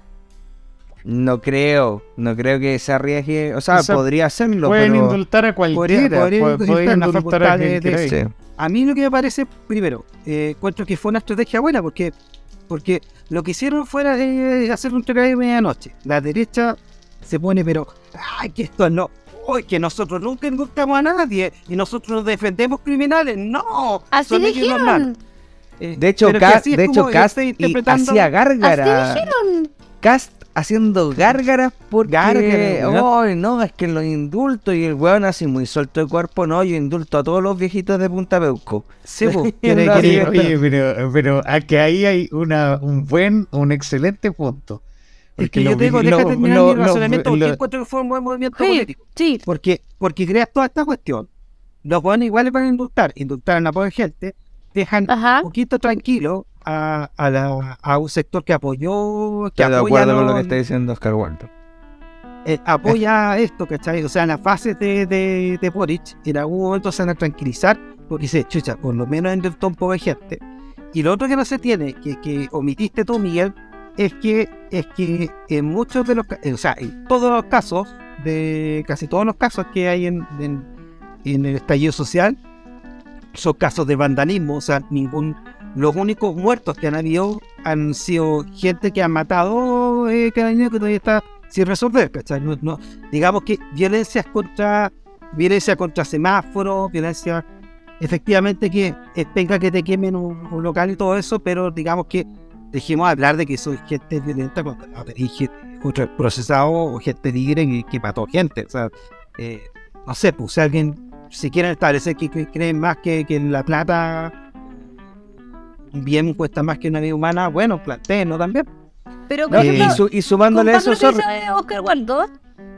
No creo, no creo que se arriesgue, o sea, O sea, podría hacerlo, Pueden pero... indultar a cualquiera. podrían podrían a de- de-. Sí. A mí lo que me parece, primero, eh, encuentro que fue una estrategia buena porque porque lo que hicieron fue hacer un entrega de medianoche. La derecha se pone, pero, ay, que esto no. Hoy que nosotros nunca indultamos a nadie y nosotros nos defendemos criminales. No, Así son ellos los malos. dijeron. Eh, De hecho, Cast, así de hecho, Cast interpretando- hacía Así gárgaras. dijeron. Cast haciendo gárgaras porque Gárgaras, ¿no? "Ay, no, es que los indultos y el weón así muy suelto de cuerpo, no, yo indulto a todos los viejitos de Punta Peuco. Sí, no, quiere- Oye, oye, pero, pero a que ahí hay una, un buen, un excelente punto. Es que yo te digo, deja terminar lo- mi lo- razonamiento porque lo- encuentro que fue un buen movimiento Sí, político. sí. Porque, porque creas toda esta cuestión. Los buenos iguales van a indultar, indultar a la pobre gente, dejan Ajá. un poquito tranquilo a, a, la- a un sector que apoyó, que Estoy de apoya, acuerdo con lo que está diciendo Oscar Walter. eh, apoya esto, ¿cachai? O sea, las fases de, de, de Boric en algún momento se van a tranquilizar porque dice, chucha, por lo menos indultó un poco de gente. Y lo otro que no se tiene, que, que omitiste tú, Miguel, es que, es que en muchos de los eh, o sea, en todos los casos, de casi todos los casos que hay en, en, el estallido social, son casos de vandalismo, o sea, ningún los únicos muertos que han habido han sido gente que han matado eh, carabineros que todavía está sin resolver. No, digamos que violencias contra violencia contra semáforos, violencia efectivamente que eh, venga que te quemen un local y todo eso, pero digamos que dejemos de hablar de que soy gente violenta cuando no, tenéis gente ultra procesado o gente tigre que, que mató gente. O sea, eh, no sé, pues si alguien, si quieren establecer que, que creen más que, que la plata un bien cuesta más que una vida humana, bueno, planteenlo también. Pero, por No, y, su- y sumándole eso, Oscar Waldo,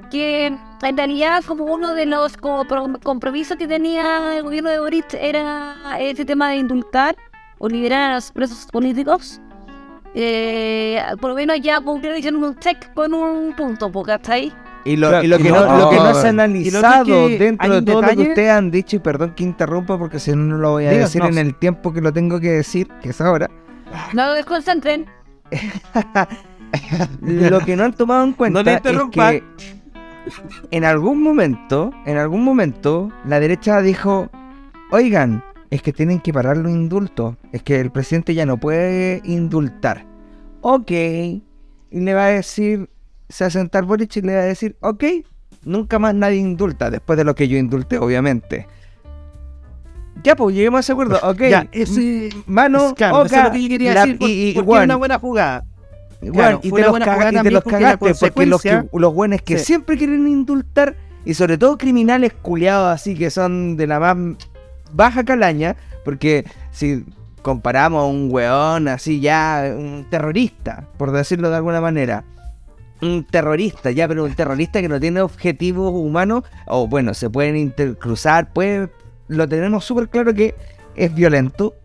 que en realidad como uno de los como compromisos que tenía el gobierno de Boric era ese tema de indultar o liberar a los presos políticos. Eh, por lo menos ya cumplieron hicieron un check con un punto, ¿cachai? y lo, Claro, y lo que no, lo que no se ha analizado que dentro de todo lo que ustedes han dicho, y perdón que interrumpa porque si no no lo voy a decir no, en el tiempo que lo tengo que decir, que es ahora. No lo desconcentren. lo que no han tomado en cuenta es que en algún momento, en algún momento, la derecha dijo, oigan, es que tienen que parar los indultos, es que el presidente ya no puede indultar. Ok, y le va a decir, se va a sentar Boric y le va a decir, ok, nunca más nadie indulta, después de lo que yo indulté, obviamente. Ya, pues lleguemos a ese acuerdo, ok. Ya, ese. Mano, es claro, eso es Oca, lo que yo quería la- decir. por- y- porque una buena jugada. Claro, y fue te una los, buena caga- jugada y te los porque cagaste porque los, que, los buenos que Sí. siempre quieren indultar y sobre todo criminales culiados así que son de la más baja calaña porque si comparamos a un weón así ya un terrorista por decirlo de alguna manera un terrorista ya pero un terrorista que no tiene objetivos humanos o bueno se pueden intercruzar puede lo tenemos súper claro que es violento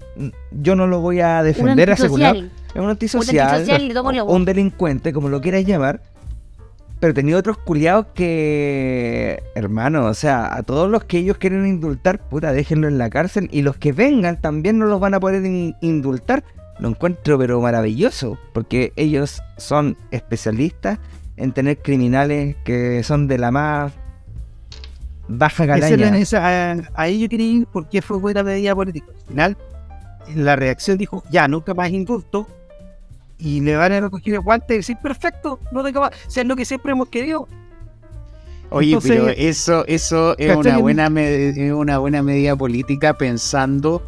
yo no lo voy a Un defender antisocial. es un antisocial, antisocial un delincuente, como lo quieras llamar. Pero tenía otros culiados que, hermano, o sea, a todos los que ellos quieren indultar, puta, déjenlo en la cárcel. Y los que vengan también no los van a poder in- indultar. Lo encuentro, pero maravilloso, porque ellos son especialistas en tener criminales que son de la más baja calaña. esa- a, yo quería ir porque fue buena medida política. Al final, la reacción dijo, ya, nunca más indulto. Y le van a recoger el guante y decir, perfecto, no tenga más. O sea, es lo que siempre hemos querido. Oye, Entonces, pero eso, eso es una buena, me- una buena medida política pensando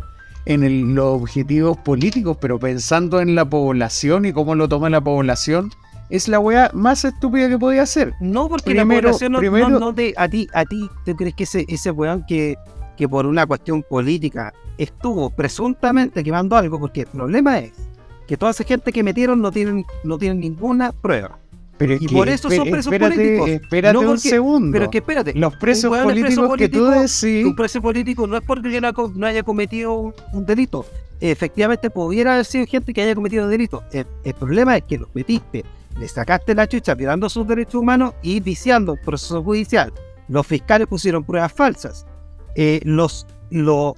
en el- los objetivos políticos, pero pensando en la población y cómo lo toma la población, es la weá más estúpida que podía hacer. No, porque Primero- la población no, primero- no- no te- a ti, a ti, ¿tú crees que ese, ese weón que, que por una cuestión política estuvo presuntamente quemando algo? Porque el problema es que toda esa gente que metieron no tienen, no tienen ninguna prueba. Pero Y que, por eso son presos espérate, políticos. Espérate No un segundo. Pero que espérate, Los presos un es políticos preso que tú decís, un preso político no es porque no, ha- no haya cometido un, un delito. Efectivamente, pudiera haber sido gente que haya cometido delito. El, el problema es que los metiste, le sacaste la chucha violando sus derechos humanos y viciando el proceso judicial. Los fiscales pusieron pruebas falsas. Eh, los, lo-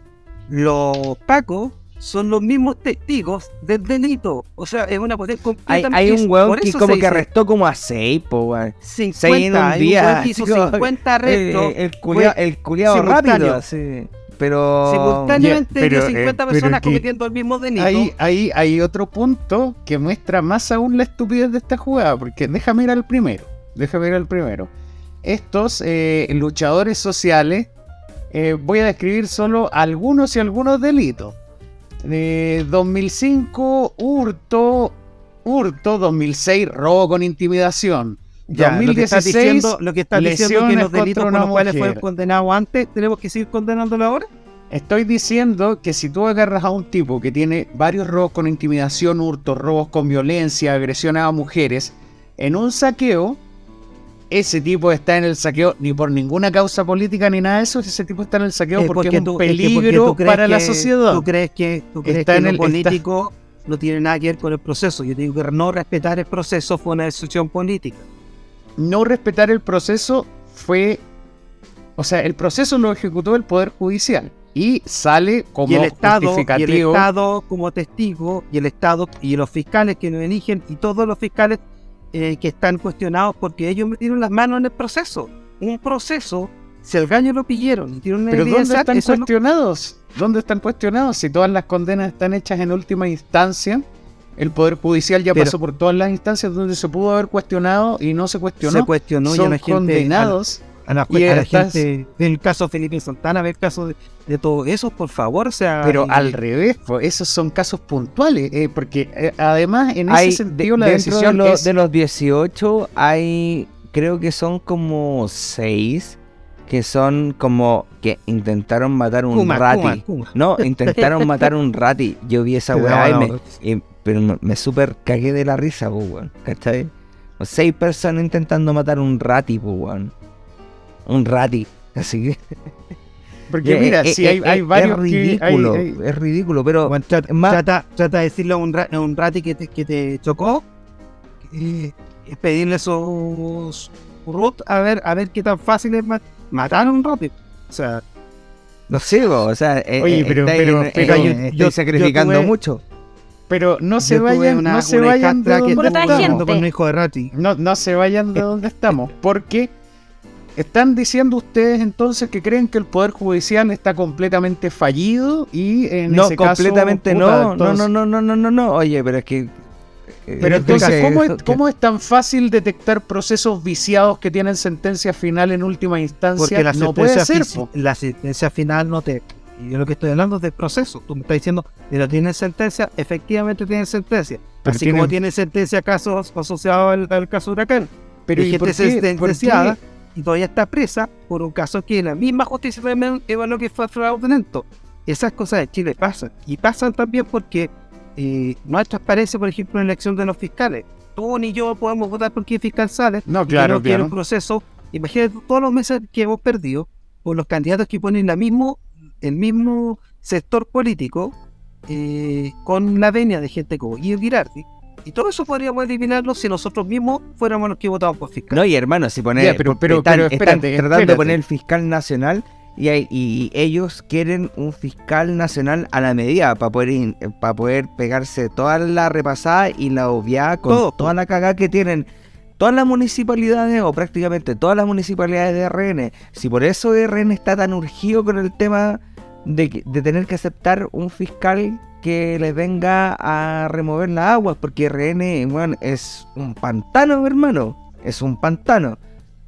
los pacos son los mismos testigos del delito. O sea, es una cuestión Hay, completamente... hay un weón por que como que arrestó como a seis, po, weón. 50, seis en un hay día, hizo así como- 50 arrestos. Eh, el el simultáneo. rápido, así. Pero. Simultáneamente Ya, pero, vio eh, 50 pero personas que- cometiendo el mismo delito. ahí, ahí hay otro punto que muestra más aún la estupidez de esta jugada, porque déjame ir al primero, déjame ir al primero. Estos eh, luchadores sociales, eh, voy a describir solo algunos y algunos delitos. Eh, 2005, hurto, hurto, 2006, robo con intimidación. Ya, lo que estás 2016, diciendo, lo que estás diciendo que los delitos por los cuales mujer. fueron condenados antes, tenemos que seguir condenándolo ahora. Estoy diciendo que si tú agarras a un tipo que tiene varios robos con intimidación, hurtos, robos con violencia, agresiones a mujeres, en un saqueo, ese tipo está en el saqueo ni por ninguna causa política ni nada de eso, ese tipo está en el saqueo porque, es un tú- es que porque peligro para la sociedad. Tú crees que, tú crees Está que en lo el- está- político no tiene nada que ver con el proceso. Yo te digo que no respetar el proceso fue una decisión política. No respetar el proceso fue... O sea, el proceso lo ejecutó el Poder Judicial y sale como y el Estado, y el justificativo. Estado como testigo, y el Estado, y los fiscales que nos eligen, y todos los fiscales eh, que están cuestionados porque ellos metieron las manos en el proceso. Un proceso, si el gallo lo pillaron y tienen una Pero ¿dónde están cuestionados? ¿Dónde están cuestionados? Si todas las condenas están hechas en última instancia, el Poder Judicial ya Pero- pasó por todas las instancias donde se pudo haber cuestionado y no se cuestionó. se cuestionó Son la gente, condenados. A la, a y la estás- gente del caso Felipe Santana, ver caso de, de todo eso, por favor, o sea, Pero y- al revés, pues, esos son casos puntuales, eh, porque eh, además en hay, ese sentido de- la decisión de, los- es- de los 18 hay, creo que son como 6 que son como que intentaron matar un Kuma, rati. Kuma, Kuma. No, intentaron matar un rati. Yo vi esa No, weá y no, me, y- pero me, super cagué de la risa, pues, weón. ¿Cachai? O seis personas intentando matar un rati, pues, weón. Un rati. Así que. porque Eh, mira, eh, si eh, hay, eh, hay varios Es que- hay- ridículo. hay- Es ridículo, pero. Bueno, trata, más- trata, trata de decirle a un, ra- a un rati que te, que te chocó, eh, es pedirle sus root a ver, a ver qué tan fácil es ma- matar a un rati. O sea, No sé, o sea. eh, Oye, eh, pero- estáis pero- en- pero eh, yo- estáis yo- yo sacrificando tuve- mucho. pero no se Yo vayan, una- no se vayan de donde estamos. hablando con un hijo de Rati. No, no se vayan de donde estamos, porque están diciendo ustedes entonces que creen que el Poder Judicial está completamente fallido y en No, ese caso, completamente no, entonces- no, no, no, no, no, no, no. Oye, pero es que. eh, Pero es entonces, ¿cómo es, que- cómo es tan fácil detectar procesos viciados que tienen sentencia final en última instancia? Porque la no puede ser, la sentencia final no te. Yo lo que estoy hablando es del proceso. Tú me estás diciendo, pero tienen sentencia, efectivamente tienen sentencia. Pero Así tienen- como tiene sentencia casos asociados al, al caso Huracán. Pero Hay ¿y gente por qué- por qué? Y todavía está presa por un caso que la misma justicia evaluó que fue fraudulento. Esas cosas en Chile pasan. Y pasan también porque eh, no hay transparencia, por ejemplo, en la elección de los fiscales. Tú ni yo podemos votar por qué fiscal sale. No, claro, claro. un proceso. Imagínate todos los meses que hemos perdido por los candidatos que ponen la mismo, el mismo sector político eh, con la venia de gente como Guido Girardi. Y todo eso podríamos eliminarlo si nosotros mismos fuéramos los que votamos por fiscal. No, y hermano, si poner. Ya, pero- pero- están, pero están espérate, tratando espérate. de poner el fiscal nacional y, hay- y ellos quieren un fiscal nacional a la medida para poder, para poder pegarse toda la repasada y la obviada con Todo. toda la cagada que tienen todas las municipalidades o prácticamente todas las municipalidades de RN. Si por eso RN está tan urgido con el tema de, de tener que aceptar un fiscal que les venga a remover las aguas, porque RN bueno, es un pantano, hermano. Es un pantano.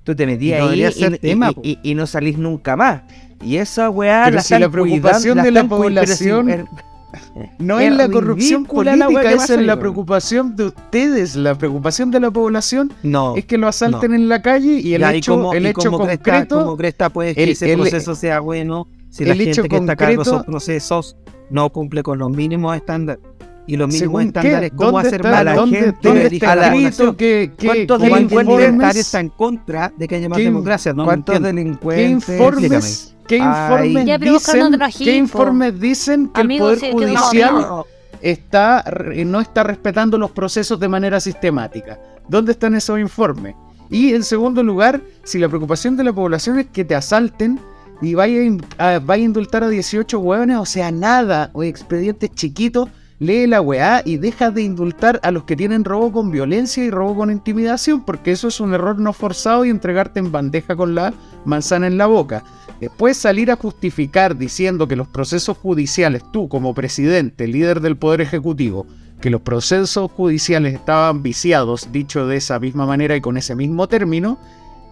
Tú te metías Y no ahí y, tema, y- y- y no salís nunca más. Y esa weá Pero la si están la preocupación de la si- población er- No Es la corrupción la política, esa es la preocupación de ustedes. La preocupación de la población No. es que lo asalten en la calle y el hecho, como- el hecho como cresta- concreto. como cresta puede que el- ese el- proceso sea bueno si la el hecho gente que está a cargo de esos procesos no cumple con los mínimos estándares. Y los mínimos estándares, qué, ¿cómo ¿dónde hacer mal a la gente? dónde dirige está a la que, que, ¿Cuántos qué ¿Cómo el delincuentes está en contra de que haya más ¿Qué- democracia? No, ¿Cuántos qué delincuentes? informes, qué informes dicen, otro qué ejemplo. informes dicen que el Poder Judicial no. está, re- no está respetando los procesos de manera sistemática. ¿Dónde están esos informes? Y en segundo lugar, si la preocupación de la población es que te asalten y vaya, a vaya a indultar a 18 hueones, o sea, nada, o expedientes chiquitos, lee la weá y deja de indultar a los que tienen robo con violencia y robo con intimidación, porque eso es un error no forzado y entregarte en bandeja con la manzana en la boca. Después salir a justificar diciendo que los procesos judiciales, tú como presidente, líder del Poder Ejecutivo, que los procesos judiciales estaban viciados, dicho de esa misma manera y con ese mismo término,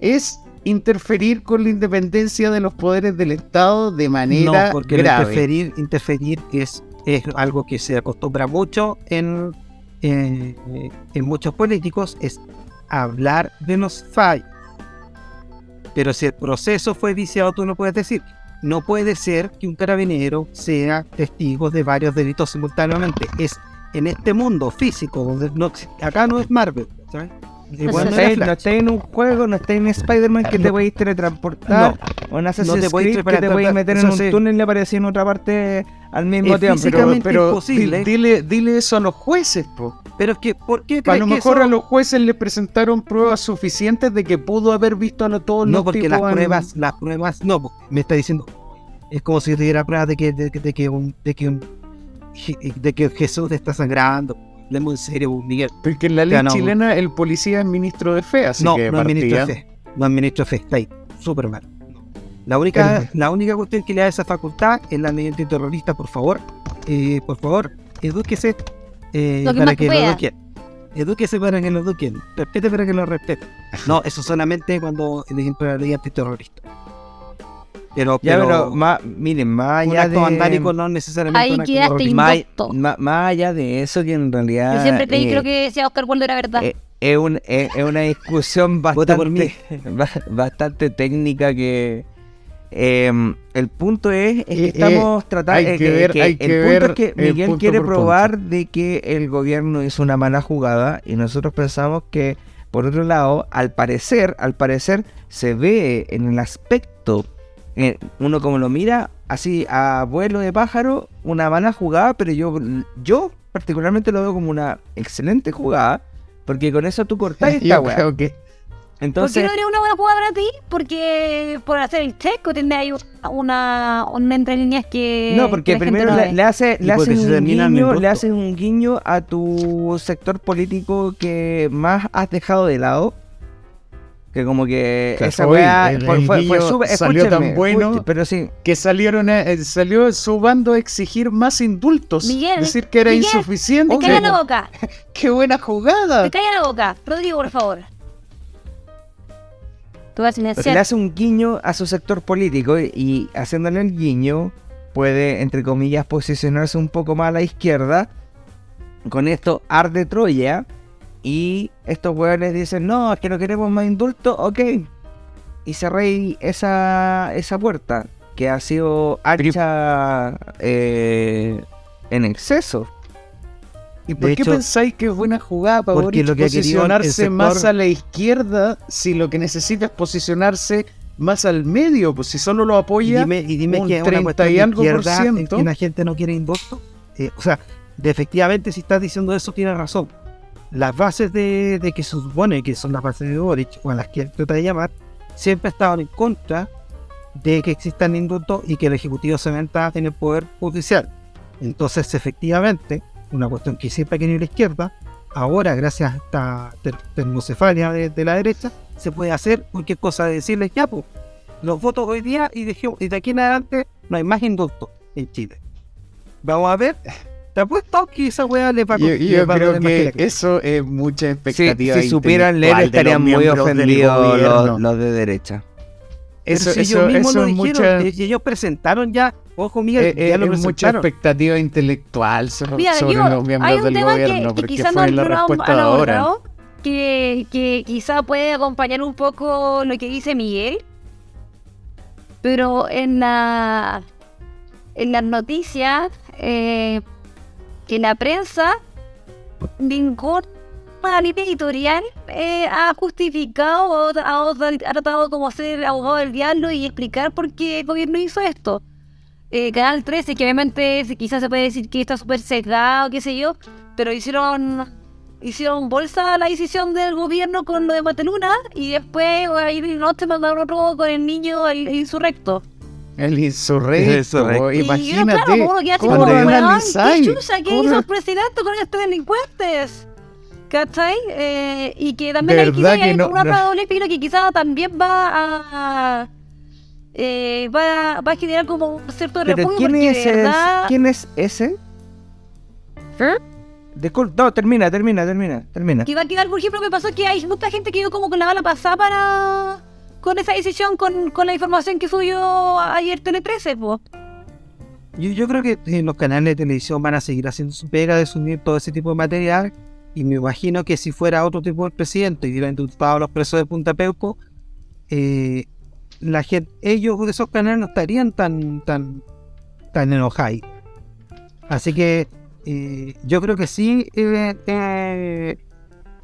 es interferir con la independencia de los poderes del Estado de manera No, porque grave. interferir, interferir es, es algo que se acostumbra mucho en, en, en muchos políticos, es hablar de los fallos. Pero si el proceso fue viciado, tú no puedes decir. No puede ser que un carabinero sea testigo de varios delitos simultáneamente. Es en este mundo físico, donde no, acá no es Marvel, ¿sabes? Igual no, no estáis, no en un juego, no estáis en Spider-Man que te No. podéis teletransportar. O en Assassin's te podéis Creed que te podéis meter en un sí. túnel y aparecer en otra parte al mismo Es tiempo. Pero, pero imposible. dile, dile eso a los jueces, po. Pero es que, ¿por qué A lo mejor eso- a los jueces les presentaron pruebas suficientes de que pudo haber visto a lo- todos No, los porque tipos las en- pruebas, las pruebas, no, me está diciendo, es como si te diera pruebas de que, de, que- de que un, de que un, de que Jesús te está sangrando. Hablemos en serio, Miguel. Porque en la ley Ya, no. chilena el policía es ministro de fe, así no, que no es ministro de fe. No es ministro de fe, está ahí, súper mal. La única, la única cuestión que le da esa facultad es la ley antiterrorista, por favor. Eh, por favor, edúquese eh, Lo que para que lo pueda. eduquen. Edúquese para que lo eduquen. Respete para que lo respeten. No, eso solamente cuando dentro de la ley antiterrorista. Pero, Ya, pero, más, miren, más un allá acto de. vandálico no necesariamente Ahí un acto quedaste terrorista. más, allá de eso, que en realidad. Yo siempre creí eh, creo que decía Oscar Waldo era verdad. eh, es, un- es- es una discusión bastante, ba- bastante técnica que. eh, el punto es, es que Eh, estamos tratando. hay eh, que ver- hay el que punto es que el Miguel quiere probar de que el gobierno hizo una mala jugada y nosotros pensamos que, por otro lado, al parecer, al parecer, se ve en el aspecto, uno como lo mira, así a vuelo de pájaro, una mala jugada, pero yo, yo particularmente lo veo como una excelente jugada, porque con eso tú cortás esta Yo weá. creo que qué Entonces, no sería una buena jugada para ti? Porque por hacer el check o tener ahí una, una entre líneas que. no, que porque primero no le, hace, le haces un guiño, le haces un guiño a tu sector político que más has dejado de lado. Que como que Claro, esa weá fue, fue, fue salió tan bueno. pero sí, Que salieron a- eh, salió su bando a exigir más indultos. Miguel, decir que era Miguel, insuficiente. Te calla la boca. ¡Qué buena jugada! Te calla la boca. Rodrigo, por favor. Tú vas a Porque le hace un guiño a su sector político y, y haciéndole el guiño puede, entre comillas, posicionarse un poco más a la izquierda. Con esto arde Troya y estos hueones dicen, no, es que no queremos más indulto, ok. Y cerré esa, esa puerta que ha sido ancha eh, en exceso. ¿Y por De qué hecho, pensáis que es buena jugada para lo que posicionarse sector- más a la izquierda si lo que necesita es posicionarse más al medio? Pues si solo lo Y apoya dime, y dime un que es una 30 cuestión y algo por izquierda en ciento. que la gente no quiere indulto. Eh, o sea, de efectivamente, si estás diciendo eso, tienes razón. Las bases de, de que se supone que son las bases de Boric, o a las que él trata de llamar, siempre estaban en contra de que existan indultos y que el Ejecutivo se meta en el Poder Judicial. Entonces, efectivamente, una cuestión que siempre ha querido la izquierda, ahora, gracias a esta ter- termocefalia de, de la derecha, se puede hacer cualquier cosa de decirles, ya, pues, los votos hoy día y, dejemos- y de aquí en adelante no hay más indultos en Chile. Vamos a ver. Te apuesto que esa weá le va a Yo, yo va creo que eso es mucha Si, expectativa. si supieran leer estarían muy ofendidos los, los de derecha. Eso, si eso, ellos mismos eso lo es dijeron, mucha, eh, y ellos presentaron ya, ojo Miguel, eh, eh, ya lo es mucha expectativa intelectual Mira, sobre los hay miembros un del tema que, gobierno, que porque quizás no, la respuesta han ahora. que, que quizá puede acompañar un poco lo que dice Miguel, pero en la en las noticias que la prensa ningún línea editorial eh, ha justificado o ha, ha tratado como ser abogado del diablo y explicar por qué el gobierno hizo esto. Eh, Canal 13, que obviamente quizás se puede decir que está súper sesgado, qué sé yo, pero hicieron hicieron bolsa la decisión del gobierno con lo de Mateluna y después ahí no te mandaron otro con el niño el insurrecto. El insurrecto, El yo, imagínate. claro, uno queda así ¿cómo como, weón, ¿qué chucha? ¿Qué ¿Cómo hizo el presidente con estos delincuentes? ¿Cachai? Eh, y que también hay, quizá que hay no- una no- doble filo que quizá también va a... eh, va, va a generar como un cierto Pero repudio ¿quién es, verdad... ¿quién es ese? ¿Eh? No, termina, termina, termina, termina. Que va a quedar, por ejemplo, me pasó que hay mucha gente que quedó como con la bala pasada para... Con esa decisión, con, con la información que subió ayer Tele 13, po. Yo, creo que eh, los canales de televisión van a seguir haciendo su pega de subir todo ese tipo de material. Y me imagino que si fuera otro tipo de presidente y hubiera indultado a los presos de Punta Peuco, eh, la gente, ellos esos canales no estarían tan, tan, tan enojados. Así que eh, yo creo que sí. eh,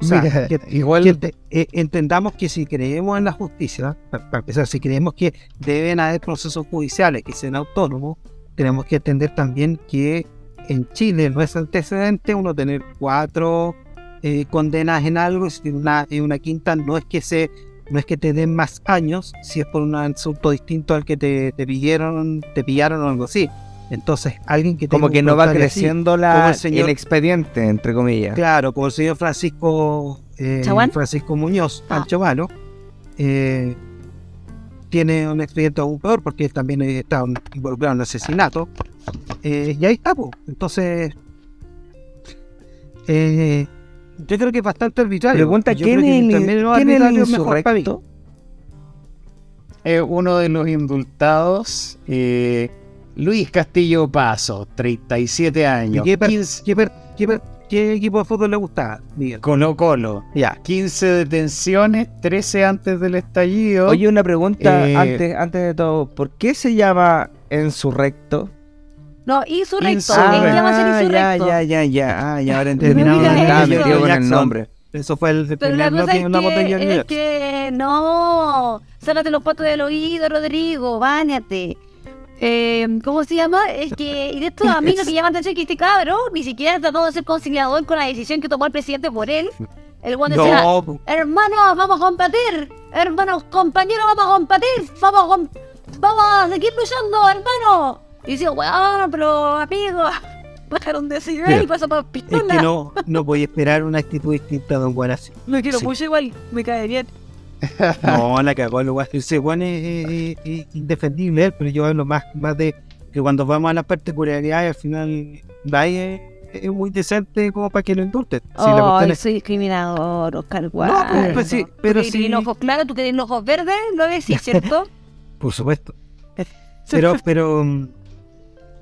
o sea, Mira, que- igual que eh, entendamos que si creemos en la justicia, pa- para, empezar, si creemos que deben haber procesos judiciales que sean autónomos, tenemos que entender también que en Chile no es antecedente uno tener cuatro eh, condenas en algo y si una, una quinta no es que se no es que te den más años si es por un asunto distinto al que te, te pillaron te pillaron o algo así entonces alguien que Como tenga que no va así, creciendo como la, el señor- el expediente, entre comillas. Claro, como el señor Francisco eh. Francisco Muñoz, Ah. Malo, eh, tiene un expediente aún peor porque él también está involucrado en asesinato. Eh, y ahí está, po. entonces eh, yo creo que es bastante arbitrario. Pregunta, Yo ¿quién es el, menos quién es el arbitrario, mejor para mí. insurrecto? es uno de los indultados, eh, Luis Castillo Paso, 37 ¿Y años, qué, per- 15 qué per- qué per- qué equipo de fútbol le gustaba, Miguel? Colo Colo, Ya. 15 detenciones, 13 antes del estallido. Oye, una pregunta Eh, antes, antes de todo. ¿Por qué se llama insurrecto? No, insurrecto. Insurrecto. ¿En qué llama ser Ah, ya, insurrecto? ya, ya, ya. Ah, ya ahora entendí. Terminado de Estaba metido con el nombre. Eso fue el Pero la primer cosa bloque es en una botella de que, es que no, sálate los patos del oído, Rodrigo, báñate. Eh, ¿Cómo se llama? Es que, y de esto a mí lo que llama la atención es que este cabro ni siquiera trató de ser conciliador con la decisión que tomó el presidente por él, El buen decía, No, po. hermanos, vamos a combatir, hermanos, compañeros, vamos a combatir, vamos a, vamos a seguir luchando, hermano. Y decía, weón, pero amigos, bajaron de ciudad y pasó por es pistola. que no, no podía esperar una actitud distinta de Juan así. Lo quiero Sí. mucho igual, me cae bien. No, la cagó el guay. Ese Juan es, indefendible, él, pero yo hablo más, más de que cuando vamos a las particularidades, al final, Dai es, es muy decente como para que lo indulten. Si Ay, es- soy discriminador, Oscar No, Wilde. pues, pues sí, pero Tú los ojos claros, tú los ojos verdes, lo decís, ¿cierto? Por supuesto. Pero, pero,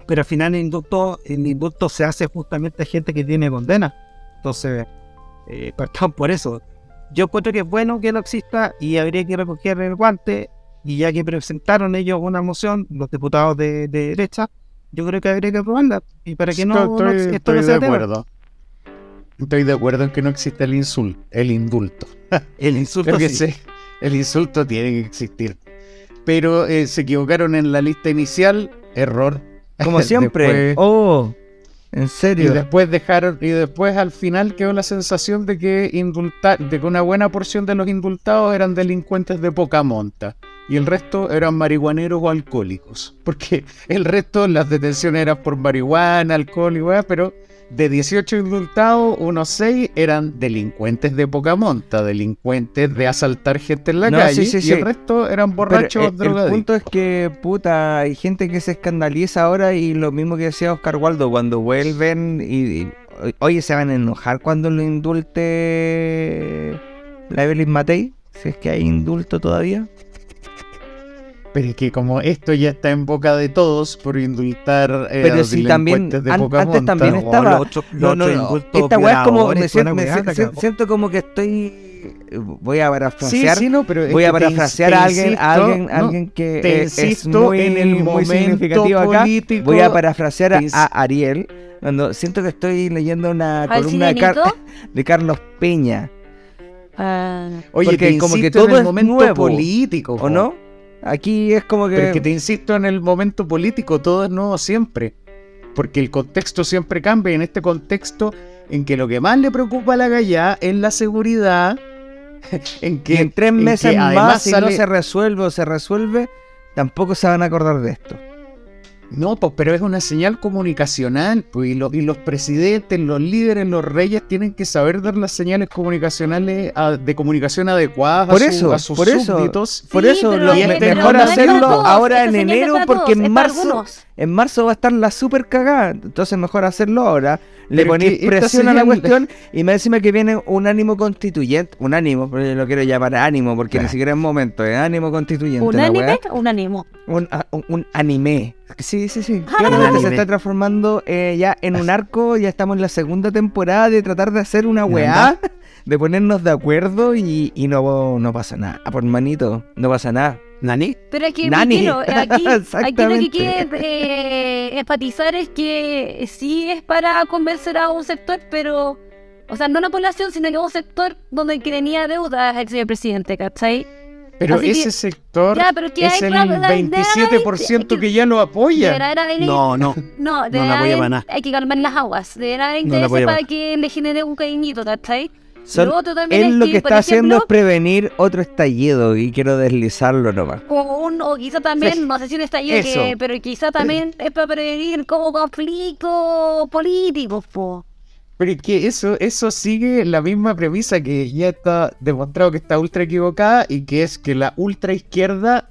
pero al final el indulto, el indulto se hace justamente a gente que tiene condena. Entonces, eh, partamos por eso. Yo encuentro que es bueno que no exista y habría que recoger el guante. Y ya que presentaron ellos una moción, los diputados de, de derecha, yo creo que habría que aprobarla. Y para que no, estoy, no- estoy esto no de sea acuerdo. Estoy de acuerdo en que no existe el insulto, el indulto. El insulto Creo que sí. el insulto tiene que existir. Pero eh, se equivocaron en la lista inicial, error. Como siempre. Después- Oh, en y serio. después dejaron, y después al final quedó la sensación de que de que una buena porción de los indultados eran delincuentes de poca monta. Y el resto eran marihuaneros o alcohólicos. Porque el resto, las detenciones eran por marihuana, alcohol y weá, pero de 18 indultados, unos 6 eran delincuentes de poca monta, delincuentes de asaltar gente en la No, calle, sí, sí, y sí. el resto eran Pero, borrachos eh, el punto es que, puta, hay gente que se escandaliza ahora y lo mismo que decía Oscar Waldo, cuando vuelven y, y- oye, se van a enojar cuando lo indulte la Evelyn Matei, si es que hay indulto todavía. Pero es que como esto ya está en boca de todos por indultar eh, a Pero los si también- de an- poca antes monta, también no, estaba- los otros- los No, no, Esta weá es como, me, siento, me siento como que estoy, voy a Sí, parafrasear, sí, no, pero es voy a parafrasear a alguien, a insisto, alguien, no, alguien que te es insisto muy, en el muy momento significativo acá. político. Voy a parafrasear a, a Ariel cuando siento que estoy leyendo una ¿Al columna de, Car- de Carlos Peña, Ah, Oye, porque te como que insisto en todo el es momento nuevo, político, ¿o po. no? Aquí es como que... Pero es que te insisto en el momento político, todo es nuevo siempre. Porque el contexto siempre cambia. Y en este contexto, en que lo que más le preocupa a la galla es la seguridad, en que y en tres meses más, si no se resuelve o se resuelve, tampoco se van a acordar de esto. No, pues, pero es una señal comunicacional, pues, y, lo- y los presidentes, los líderes, los reyes tienen que saber dar las señales comunicacionales a- de comunicación adecuadas Por a, su- eso, a sus por eso. súbditos. Por Sí, eso lo- me- mejor hacerlo todos, ahora en enero porque en marzo algunos. En marzo va a estar la super cagada. Entonces mejor hacerlo ahora. Le ponéis presión a la cuestión y me decime que viene un ánimo constituyente. Un ánimo, pero yo lo quiero llamar ánimo porque ni siquiera es momento. Es ánimo constituyente. ¿Un anime weá. un ánimo? Un, a- un- un anime. Sí, sí, sí. Ah. Claramente se está transformando eh, ya en un arco. Ya estamos en la segunda temporada de tratar de hacer una weá. De ponernos de acuerdo y, y no, no pasa nada. Por manito, no pasa nada. ¿Nani? Pero es que Nani. Piquero, aquí, aquí lo que quiere eh, enfatizar es que sí es para convencer a un sector, pero, o sea, no una población, sino que un sector donde que tenía deudas el señor presidente, ¿cachai? Pero Así ese que- sector Ya, pero es el claro, la- la- 27% que ya lo apoya. Haber- No, no. no, la deberá apoya para nada. hay que calmar las aguas, deberá haber No la apoya para para que le genere un cariñito, ¿cachai? Son- Lo otro también él es lo que, está haciendo es prevenir otro estallido y quiero deslizarlo nomás. como un, o quizá también, Sí. no sé si un estallido, que, pero quizá también es para prevenir como conflictos políticos, po. Pero es que eso, eso sigue la misma premisa que ya está demostrado que está ultra equivocada y que es que la ultra izquierda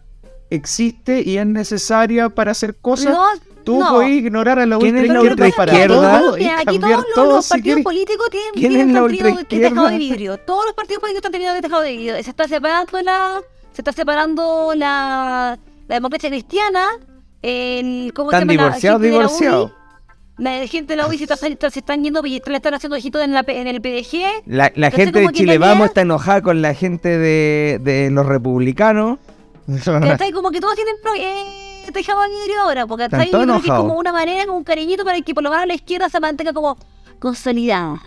existe y es necesaria para hacer cosas. No, Tú no. puedes ignorar a la ¿Quién ultra es la izquierda para ultraizquierda? y aquí todos los, todo los si partidos políticos tienen, ¿Quién tienen es la de tejado de vidrio. Todos los partidos políticos están teniendo de tejado de vidrio. Se está separando la, se está separando la, la democracia cristiana. El, ¿cómo se Están llama? La divorciados, gente de la divorciados. La gente de la UDI se, está, se están yendo, le están haciendo ojitos en, la, P- en el PDG. La, la gente de Chile Vamos está enojada con la gente de, de los republicanos. ¿Cachai? Como que todos tienen pro- eh, tejado de vidrio ahora, porque ¿cachai? Yo creo que es como una manera, como un cariñito para que por lo menos la izquierda se mantenga como consolidada.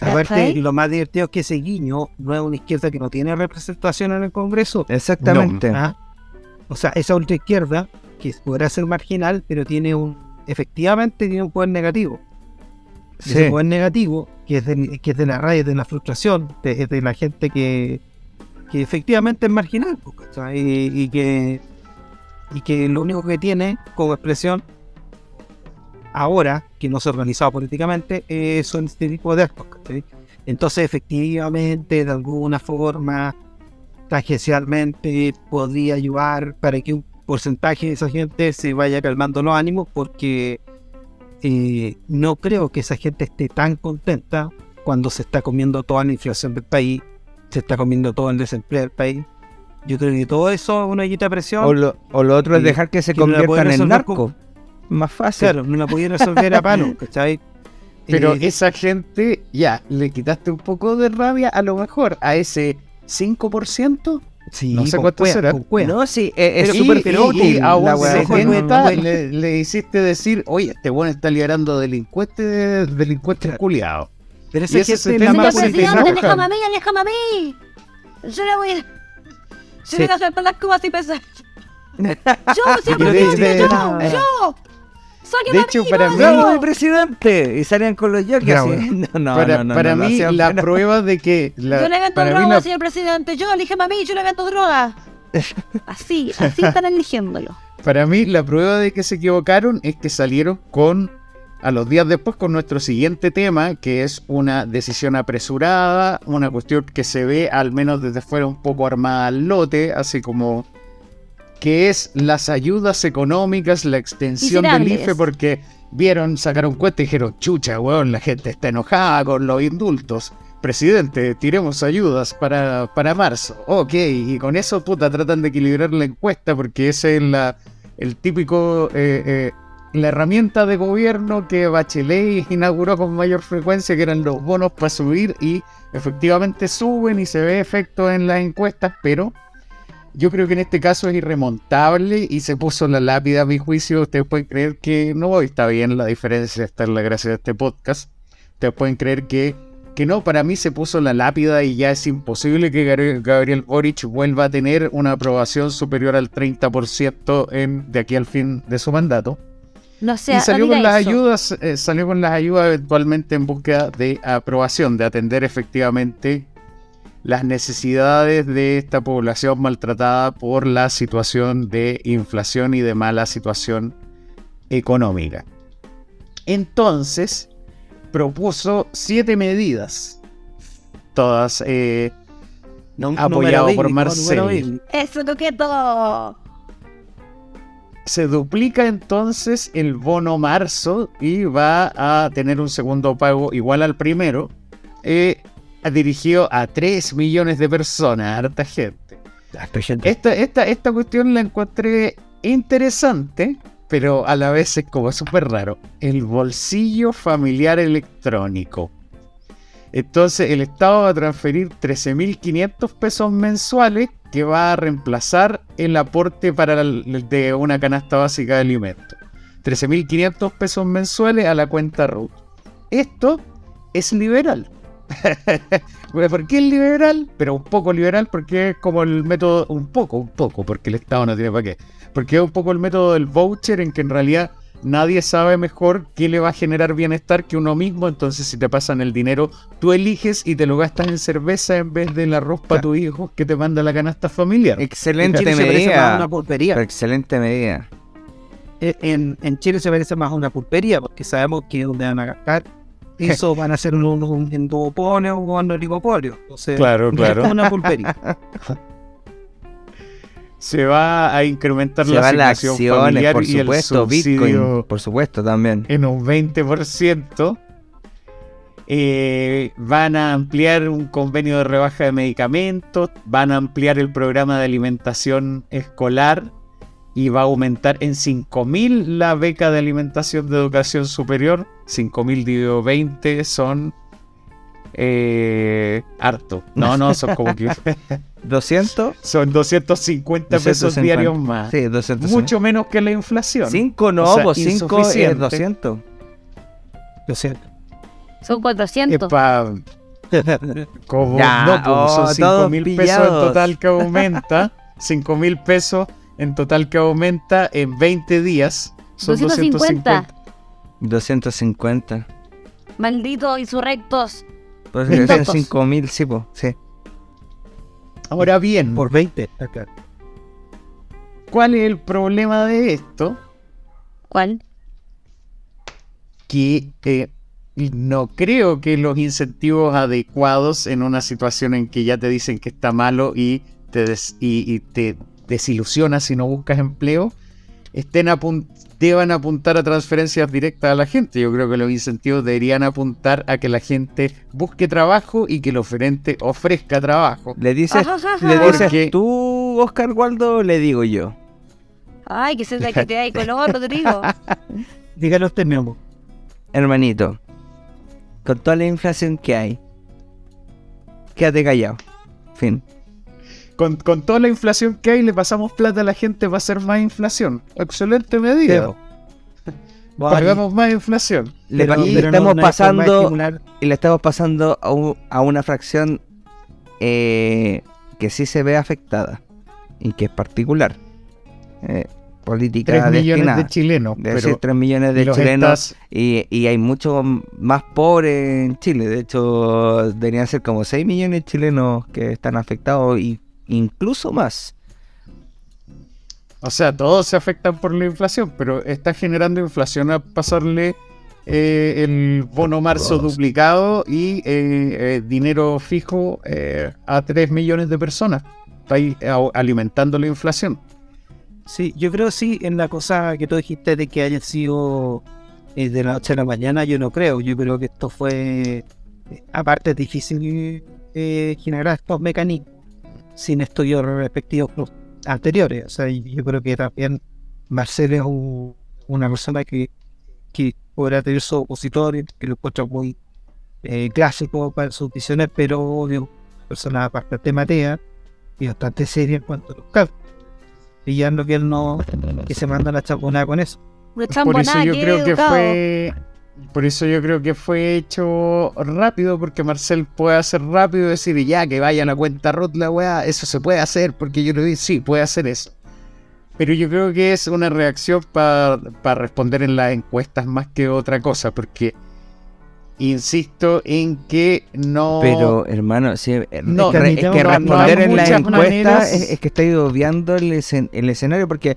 Aparte, lo más divertido es que ese guiño no es una izquierda que no tiene representación en el Congreso. Exactamente. Ah, O sea, esa ultraizquierda, que podrá ser marginal, pero tiene un. Efectivamente, tiene un poder negativo. Sí. Ese poder negativo, que es de, que es de la rabia, de la frustración, de, de la gente que, que efectivamente es marginal, y, y que y que lo único que tiene como expresión ahora, que no se ha organizado políticamente, eh, son este tipo de actos. Entonces, efectivamente, de alguna forma, tangencialmente, podría ayudar para que un porcentaje de esa gente se vaya calmando los ánimos, porque eh, no creo que esa gente esté tan contenta cuando se está comiendo toda la inflación del país, se está comiendo todo el desempleo del país. Yo creo que todo eso es una guita de presión. O lo, o lo otro es dejar que se que no conviertan en narcos. Más fácil. Claro, no la podían resolver a palo, ¿cachai? Pero Eh, esa gente, ya, le quitaste un poco de rabia a lo mejor a ese 5%. sí, no sé cuánto cuea, será. No, sí, es Y- súper y- y útil a un la weá. 70 no, le, le hiciste decir, oye, este bueno está liberando delincuentes, delincuentes culiados. Pero esa ese gente es la más 70% presidente, política. déjame a mí, déjame a mí. Yo le voy a... Yo le voy a hacer para las cubas y pesar. Yo, presidente, de- yo, yo. De hecho, para no, mí- ¡Bravo, el presidente! Y salían con los jockeys. No, no, para no, no, para no, mí, la prueba de que... la- Yo le vendo droga, la- señor presidente. Yo, elígeme a mí, yo le vendo droga. Así, así están eligiéndolo. Para mí, la prueba de que se equivocaron es que salieron con, a los días después, con nuestro siguiente tema, que es una decisión apresurada, una cuestión que se ve, al menos desde fuera, un poco armada al lote, así como que es las ayudas económicas, la extensión del. IFE, porque vieron, sacaron cuenta y dijeron, chucha, weón, la gente está enojada con los indultos. Presidente, tiremos ayudas para, para marzo. Ok, y con eso, puta, tratan de equilibrar la encuesta porque ese es la, el típico, eh, eh, la herramienta de gobierno que Bachelet inauguró con mayor frecuencia, que eran los bonos para subir y efectivamente suben y se ve efecto en las encuestas, pero yo creo que en este caso es irremontable y se puso la lápida a mi juicio. Ustedes pueden creer que no está bien la diferencia, está en la gracia de este podcast. Ustedes pueden creer que, que no, para mí se puso la lápida y ya es imposible que Gabriel, Boric vuelva a tener una aprobación superior al 30% en, de aquí al fin de su mandato. No sea, y salió no con las eso. ayudas, eh, salió con las ayudas eventualmente en búsqueda de aprobación, de atender efectivamente las necesidades de esta población maltratada por la situación de inflación y de mala situación económica. Entonces, propuso siete medidas, todas eh, No- apoyado por bíblico, Marcel. número bíblico. Se duplica entonces el bono marzo y va a tener un segundo pago igual al primero, eh, dirigido a 3 millones de personas, harta gente. Esta, esta, esta cuestión la encontré interesante, pero a la vez es como súper raro. El bolsillo familiar electrónico. Entonces el Estado va a transferir 13.500 pesos mensuales que va a reemplazar el aporte para el- de una canasta básica de alimentos. 13.500 pesos mensuales a la cuenta RUT. Esto es liberal. ¿Por qué es liberal? Pero un poco liberal porque es como el método, un poco, un poco, porque el Estado no tiene para qué. Porque es un poco el método del voucher en que en realidad nadie sabe mejor qué le va a generar bienestar que uno mismo. Entonces, si te pasan el dinero, tú eliges y te lo gastas en cerveza en vez del arroz para tu hijo que te manda la canasta familiar. Excelente En Chile se parece más a medida. una pulpería. Excelente medida. Eh, En, en Chile se parece más a una pulpería porque sabemos que donde van a gastar eso van a ser un, un, un o un oligopolio. Claro, es claro. como una pulpería. Se va a incrementar Se la van las asignación acciones, familiar por y el supuesto, subsidio Bitcoin, por supuesto también. en un 20%. Eh, van a ampliar un convenio de rebaja de medicamentos, van a ampliar el programa de alimentación escolar y va a aumentar en 5.000 la beca de alimentación de educación superior. 5.000 dividido 20 son eh, harto. No, no, son como que 200, son 250 pesos 250. diarios más. sí, 200. Mucho menos que la inflación. 5 no, O sea, pues 5 es insuficiente. 200. Lo siento. Son 400. Epa, como Ya, no, pues, oh, son 5 todos mil pesos en total que aumenta. 5 mil pesos en total que aumenta en 20 días. Son 250. 250. 250. Malditos insurrectos. Pues Mil son tontos. 5.000, sí, po, sí. Ahora bien, Por 20, está claro. ¿cuál es el problema de esto? ¿Cuál? que eh, no creo que los incentivos adecuados en una situación en que ya te dicen que está malo y te, des- y, y te desilusionas si no buscas empleo, estén apun- deban apuntar a transferencias directas a la gente. Yo creo que los incentivos deberían apuntar a que la gente busque trabajo y que el oferente ofrezca trabajo. ¿Le dices. ¿le dices Porque- tú, Oscar Waldo, o le digo yo? Ay, que la que te da color, Rodrigo. Dígalo usted mismo. Hermanito, con toda la inflación que hay, quédate callado. Fin. Con, con toda la inflación que hay, le pasamos plata a la gente para hacer más inflación. Excelente medida. Pero- Pagamos más inflación. Le pero- y pero estamos no pasando y le estamos pasando a, un- a una fracción eh, que sí se ve afectada y que es particular. Eh, política 3 millones de chilenos. De decir 3 millones de chilenos y, y hay mucho más pobres en Chile. De hecho, deberían ser como 6 millones de chilenos que están afectados y incluso más. O sea, todos se afectan por la inflación, pero está generando inflación a pasarle eh, el bono marzo duplicado y eh, eh, dinero fijo eh, a 3 millones de personas. Está ahí alimentando la inflación. Sí, yo creo sí en la cosa que tú dijiste de que haya sido eh, de la noche a la mañana, yo no creo. Yo creo que esto fue, eh, aparte es difícil eh, generar estos mecanismos sin estudios respectivos anteriores. O sea, yo creo que también Marcelo es un- una persona que, que podrá tener sus opositores, que lo encuentro muy eh, clásico para sus visiones, pero es una persona bastante matea y bastante seria en cuanto a los cálculos pillando que él no que se manda la chaponada con eso. Por eso chambonada, yo creo que fue. Por eso yo creo que fue hecho rápido, porque Marcel puede hacer rápido y decir ya que vaya a cuenta ROT la weá, eso se puede hacer, porque yo lo vi, sí, puede hacer eso. Pero yo creo que es una reacción para responder en las encuestas más que otra cosa, porque insisto en que no. Pero, hermano, sí, No, es que, es no responder en la muchas encuesta maneras. es, es que estáis obviando el, escen- el escenario porque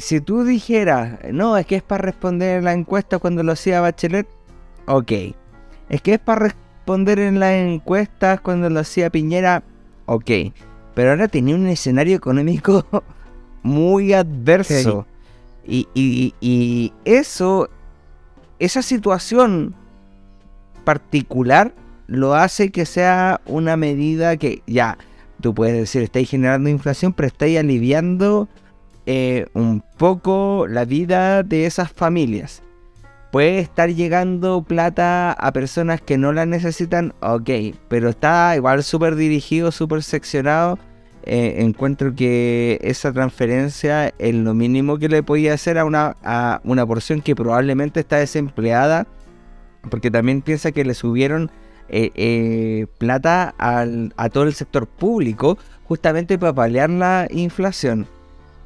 si tú dijeras, no, es que es para responder en la encuesta cuando lo hacía Bachelet, ok. Es que es para responder en las encuestas cuando lo hacía Piñera, ok. Pero ahora tenía un escenario económico muy adverso. Y, y- y eso, esa situación particular lo hace que sea una medida que ya, tú puedes decir, estáis generando inflación, pero estáis aliviando eh, un poco la vida de esas familias. Puede estar llegando plata a personas que no la necesitan, ok, pero está igual súper dirigido, súper seccionado. Eh, encuentro que esa transferencia es lo mínimo que le podía hacer a una, a una porción que probablemente está desempleada, porque también piensa que le subieron eh, plata al- a todo el sector público justamente para paliar la inflación.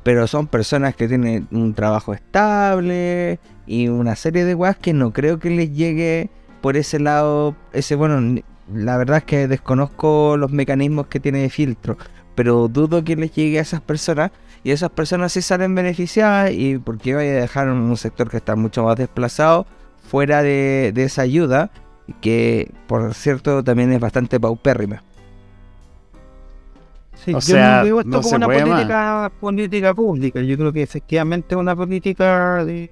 Pero son personas que tienen un trabajo estable y una serie de weas que no creo que les llegue por ese lado. Ese, bueno, la verdad es que desconozco los mecanismos que tiene de filtro, pero dudo que les llegue a esas personas y esas personas sí salen beneficiadas y porque vaya a dejar un sector que está mucho más desplazado fuera de, de esa ayuda, que por cierto también es bastante paupérrima. Sí, O yo sea, no veo esto no como una más. política, política pública. Yo creo que efectivamente es una política de,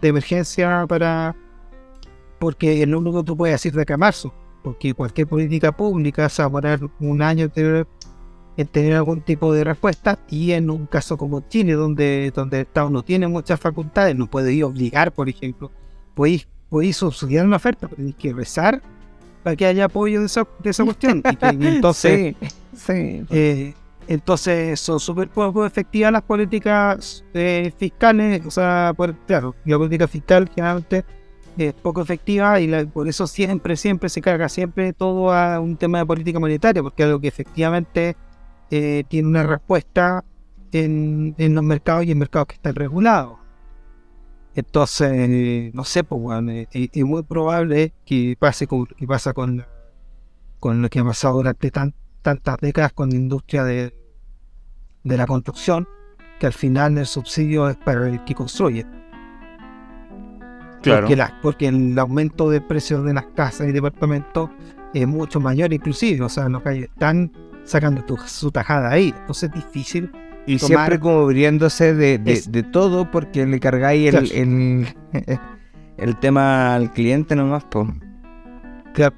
de emergencia para. Porque es lo único que tú puedes decir de acá a marzo. Porque cualquier política pública se va a demorar un año en tener, en tener algún tipo de respuesta. Y en un caso como Chile, donde, donde el Estado no tiene muchas facultades, no puede ir obligar, por ejemplo. Podéis, podéis subsidiar una oferta, pero tenéis que rezar para que haya apoyo de esa, de esa cuestión. Y que- y entonces. sí. Eh, entonces son súper poco efectivas las políticas eh, fiscales, o sea, por- claro, la política fiscal generalmente es poco efectiva y la- por eso siempre, siempre se carga siempre todo a un tema de política monetaria, porque es algo que efectivamente eh, tiene una respuesta en, en los mercados y en mercados que están regulados. Entonces, no sé, pues, weón, es, es- es muy probable que pase con, que pasa con, lo que ha pasado durante tan- tantas décadas con la industria de, de la construcción, que al final el subsidio es para el que construye. Claro. Porque, la- porque el aumento de precios de las casas y departamentos es mucho mayor inclusive. O sea, los calles están sacando tu- su tajada ahí. Entonces es difícil. Y tomar- siempre cubriéndose de, de, Es- de todo porque le cargáis el, Claro. el, el tema al cliente nomás, pues. Claro,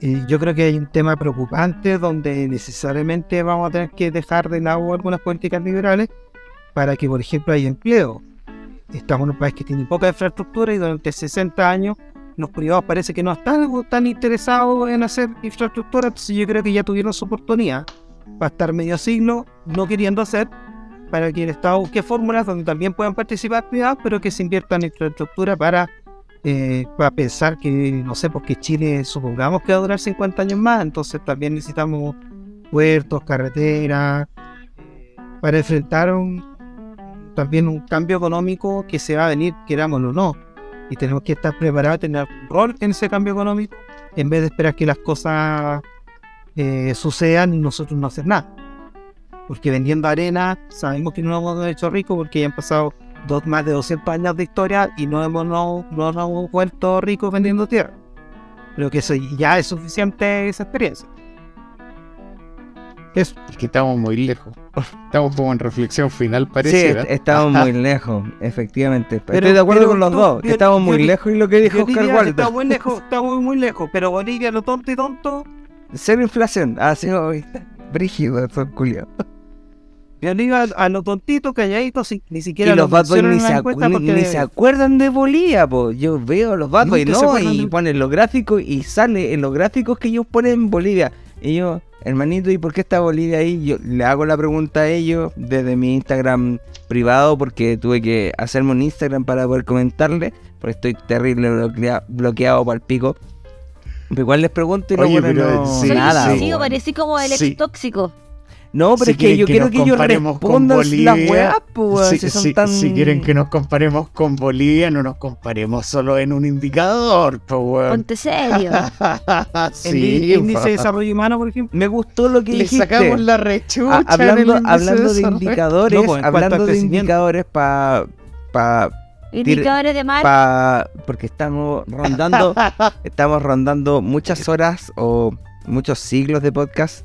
y yo creo que hay un tema preocupante donde necesariamente vamos a tener que dejar de lado algunas políticas liberales para que, por ejemplo, haya empleo. Estamos en un país que tiene poca infraestructura y durante 60 años los privados parece que no están tan interesados en hacer infraestructura, entonces yo creo que ya tuvieron su oportunidad para estar medio siglo no queriendo hacer, para que el Estado busque fórmulas donde también puedan participar privados, pero que se inviertan en infraestructura para eh, para pensar que, no sé, porque Chile supongamos que va a durar 50 años más, entonces también necesitamos puertos, carreteras, eh, para enfrentar un, también un cambio económico que se va a venir, querámoslo o no. Y tenemos que estar preparados, tener un rol en ese cambio económico, en vez de esperar que las cosas eh, sucedan y nosotros no hacer nada. Porque vendiendo arena, sabemos que no nos hemos hecho ricos porque ya han pasado dos, más de 200 años de historia y no hemos, no, no nos hemos vuelto ricos vendiendo tierra. Creo que eso ya es suficiente esa experiencia. Eso. Es que estamos muy lejos. Estamos como en reflexión final, Sí, pareciera. est- estamos muy lejos, efectivamente. Pero- Estoy de acuerdo pero con los tú- dos, que yo- estamos muy yo- lejos y lo que dijo Oscar Wilde. Está muy lejos, está muy, muy lejos, pero Bolivia lo tonto y tonto. Cero inflación, así hoy. Brígido, son culiados. Bolivia a lo tontito, calladito, sin- ni siquiera Y los lo Bad Boys ni, ni- porque ni se acuerdan de Bolivia, po. Yo veo los Bad Boys, ¿no? Y de- ponen los gráficos y sale en los gráficos que ellos ponen en Bolivia. Y yo, hermanito, ¿y por qué está Bolivia ahí? Yo le hago la pregunta a ellos desde mi Instagram privado porque tuve que hacerme un Instagram para poder comentarle, porque estoy terrible bloquea- bloqueado para el pico. Pero igual les pregunto y Oye, luego pero no, sí, nada. sí. parecí como el ex Sí. tóxico. No, pero Si es que yo que quiero que ellos comparemos con respondan las Bolivia, weas, pues, Si, si son si- tan... si quieren que nos comparemos con Bolivia, no nos comparemos solo en un indicador, weón. Ponte serio. sí, el índice de desarrollo humano, por ejemplo. Me gustó lo que Le dijiste. sacamos la rechucha. Ah, hablando en el índice hablando de indicadores, No, pues, hablando de indicadores para pa, Indicadores de mar. pa- porque estamos rondando estamos rondando muchas horas o muchos siglos de podcast.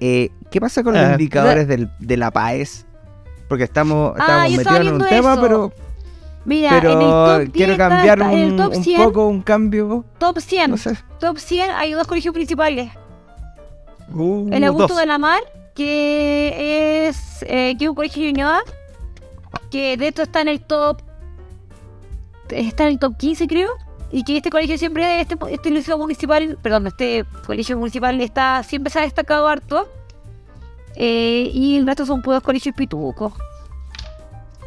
Eh, ¿Qué pasa con los Ah. indicadores del- de la PAES? Porque estamos, Ah, estamos estaba metidos en un tema, eso. pero, Mira, en el pero top 10 quiero cambiar está- un, top un 100, poco, un cambio. top 100, No sé. top 100 hay dos colegios principales. Uh, El Augusto dos. de la Mar, que es, eh, que es un colegio de Ñuñoa, que de hecho está en el top, está en el top 15 creo, y que este colegio siempre, este, este liceo municipal, perdón, este colegio municipal está, siempre se ha destacado harto, eh, y el resto son puros colegios pitucos.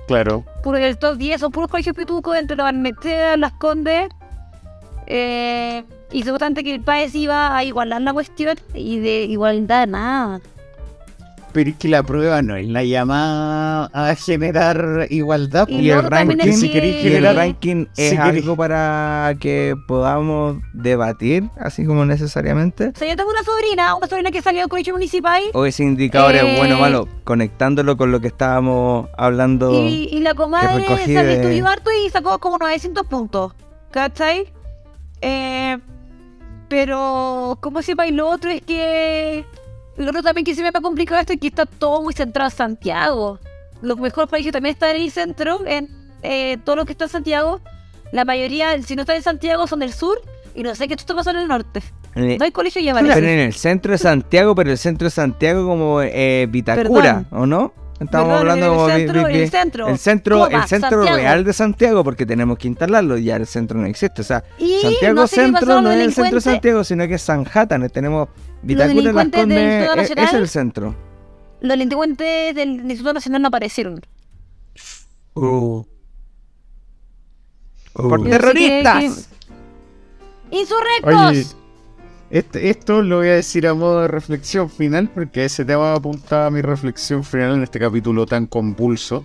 Claro. Puro, el top 10 son puros colegios pitucos entre la Barnechea, Las Condes. Eh, y seguramente que el país iba a igualar la cuestión y de igualdad nada. Pero es que la prueba no es la llamada a generar igualdad. Y. Y el ranking, es si que- queréis generar- ranking es si algo para que podamos debatir, así como necesariamente. O sea, yo tengo una sobrina, una sobrina que salió del colegio municipal O ese indicador Eh, es bueno o malo, conectándolo con lo que estábamos hablando. y, y la comadre salió, de- estudió harto y sacó como 900 puntos. ¿Cachai? Eh, pero, como se y lo otro es que. Lo otro también que se me ha complicado esto es que está todo muy centrado en Santiago. Los mejores países también están en el centro, en eh, todo lo que está en Santiago. La mayoría, si no están en Santiago, son del sur. Y no sé qué esto pasó en el norte. No hay colegio ya pero en el centro de Santiago, pero el centro de Santiago como eh, Vitacura, ¿o no? Estamos Perdón, hablando el centro, el centro. el centro, el centro Santiago. real de Santiago, porque tenemos que instalarlo, ya el centro no existe. O sea, Y Santiago no sé qué pasó Centro no es el centro de. Santiago, sino que es Sanhattan. Tenemos Vitacura, Las Condes, Estado es- es el centro. Los delincuentes del Instituto Nacional no aparecieron. Uh. Por Uh. Terroristas. ¡Insurrectos! Oye, este- esto lo voy a decir a modo de reflexión final, porque ese tema apunta a mi reflexión final en este capítulo tan convulso.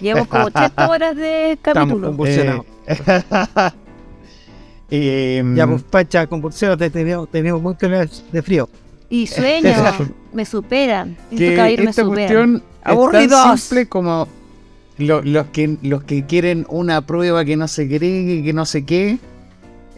Llevamos como 80 horas de Estamos capítulo. convulsionados. Eh, Ya, pues, Pacha, convulsionados, te, te veo, te veo muy de, frío. Y sueños me superan. Que caballeros me esta superan. cuestión es tan simple como lo- los, que, los que quieren una prueba que no se cree, que no sé qué,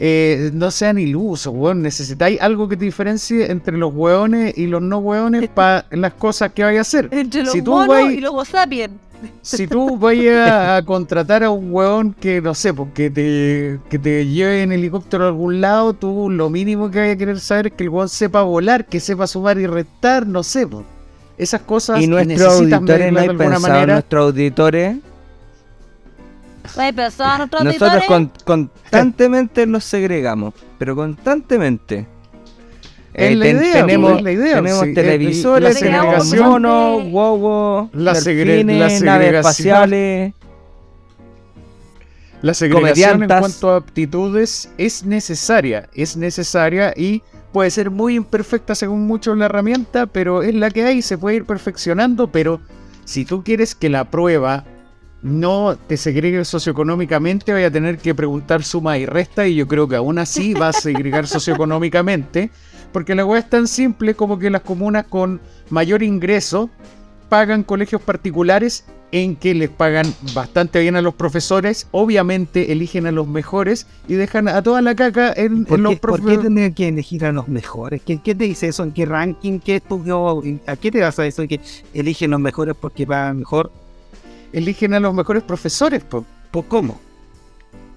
eh, no sean ilusos, weón. Necesitáis algo que te diferencie entre los weones y los no weones para las cosas que vais a hacer. Entre los Si tú monos vais- y los sapiens. Si tú vayas a contratar a un weón que, no sé, pues, que te, que te lleve en helicóptero a algún lado, tú lo mínimo que vayas a querer saber es que el weón sepa volar, que sepa sumar y restar, no sé, pues. Esas cosas Y nuestros auditores, ¿no de hay alguna pensado en manera. nuestros auditores? ¿No hay pensado en nuestros Nosotros con- constantemente los segregamos, pero constantemente. Es Eh, la ten- idea, tenemos es la idea, tenemos sí, televisores, la tenemos segregación- monos, guaguos, La segre- la naves segregación- espaciales. La segregación en cuanto a aptitudes es necesaria, es necesaria y puede ser muy imperfecta según mucho la herramienta, pero es la que hay, se puede ir perfeccionando, pero si tú quieres que la prueba no te segregue socioeconómicamente, vaya a tener que preguntar suma y resta y yo creo que aún así va a segregar socioeconómicamente, porque la weá es tan simple como que las comunas con mayor ingreso pagan colegios particulares en que les pagan bastante bien a los profesores, obviamente eligen a los mejores y dejan a toda la caca en, ¿Por en los qué, por qué profesores. tener que elegir a los mejores? ¿Qué, qué te dice eso? ¿En qué ranking? ¿Qué estudio? ¿A qué te vas a eso? ¿Que eligen los mejores porque pagan mejor? Eligen a los mejores profesores, po, ¿Por cómo?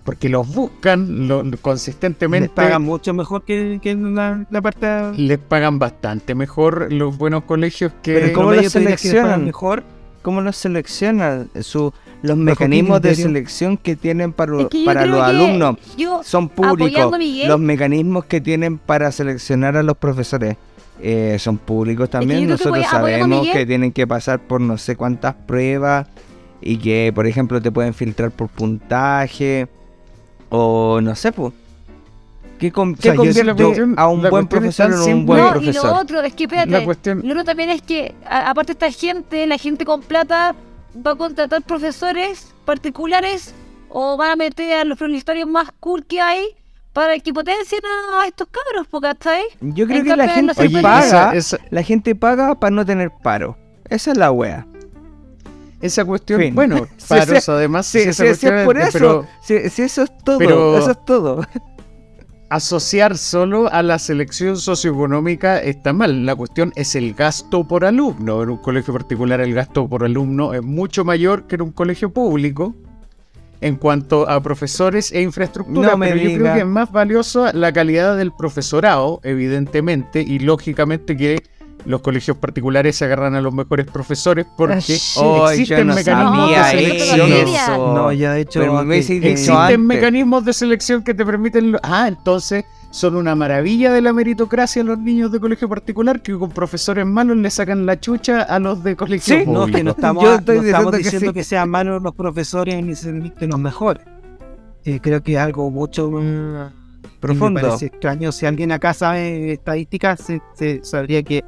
porque los buscan lo- Les consistentemente. pagan mucho mejor que, que la, la parte... les pagan bastante mejor los buenos colegios que Pero ¿cómo los que les seleccionan? mejor? ¿Cómo los seleccionan? Su, los mecanismos de selección que tienen para, Es que para los alumnos Yo, son públicos. Los mecanismos que tienen para seleccionar a los profesores eh, son públicos también. que Nosotros voy sabemos que tienen que pasar por no sé cuántas pruebas y que, por ejemplo, te pueden filtrar por puntaje o no sé, pues. ¿Qué, con- O sea, qué yo- convierte cuestión- a un buen profesor en un buen no, y lo profesor? otro, es que espérate. la cuestión Lo otro también es que, a- aparte esta gente, la gente con plata, va a contratar profesores particulares o van a meter a los universitarios más cool que hay para que potencien a estos cabros, porque hasta ahí. Yo creo En que la gente no paga, esa, esa- la gente paga para no tener paro. Esa es la wea. Esa cuestión, Fin. bueno, paros sí, además, esa es es- por eso. pero sí, eso es todo. pero- Eso es todo. asociar solo a la selección socioeconómica está mal. La cuestión es el gasto por alumno. En un colegio particular el gasto por alumno es mucho mayor que en un colegio público en cuanto a profesores e infraestructura. No me pero yo creo que es más valioso la calidad del profesorado, evidentemente, y lógicamente que los colegios particulares se agarran a los mejores profesores porque Oh, existen no mecanismos de eso. selección. No, ya de hecho... Pero me Existen antes. mecanismos de selección que te permiten. Ah, entonces son una maravilla de la meritocracia los niños de colegio particular que con profesores malos le sacan la chucha a los de colegio Sí, No, que no estamos, Yo estoy no estamos diciendo que diciendo sí. que, sean malos los profesores ni necesariamente los mejores. Eh, creo que es algo mucho más Profundo. Me parece extraño. Si alguien acá sabe estadísticas, se, se sabría que eh,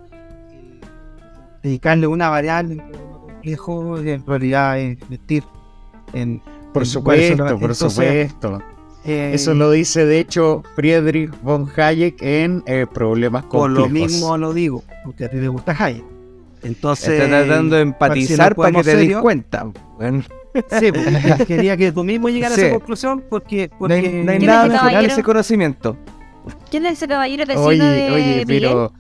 dedicarle una variable complejo en realidad es mentir. En, Por en supuesto, por entonces, supuesto. eh, Eso lo dice de hecho Friedrich von Hayek en eh, Problemas Por complejos. lo mismo lo digo, porque a ti te gusta Hayek. Entonces, Está tratando de empatizar para que te des cuenta. Bueno, Sí, pues, quería que tú mismo llegaras a esa conclusión porque, no hay, porque no hay ¿Quién nada es ese conocimiento. ¿Quién es ese caballero vecino Oye, de oye, Miguel? pero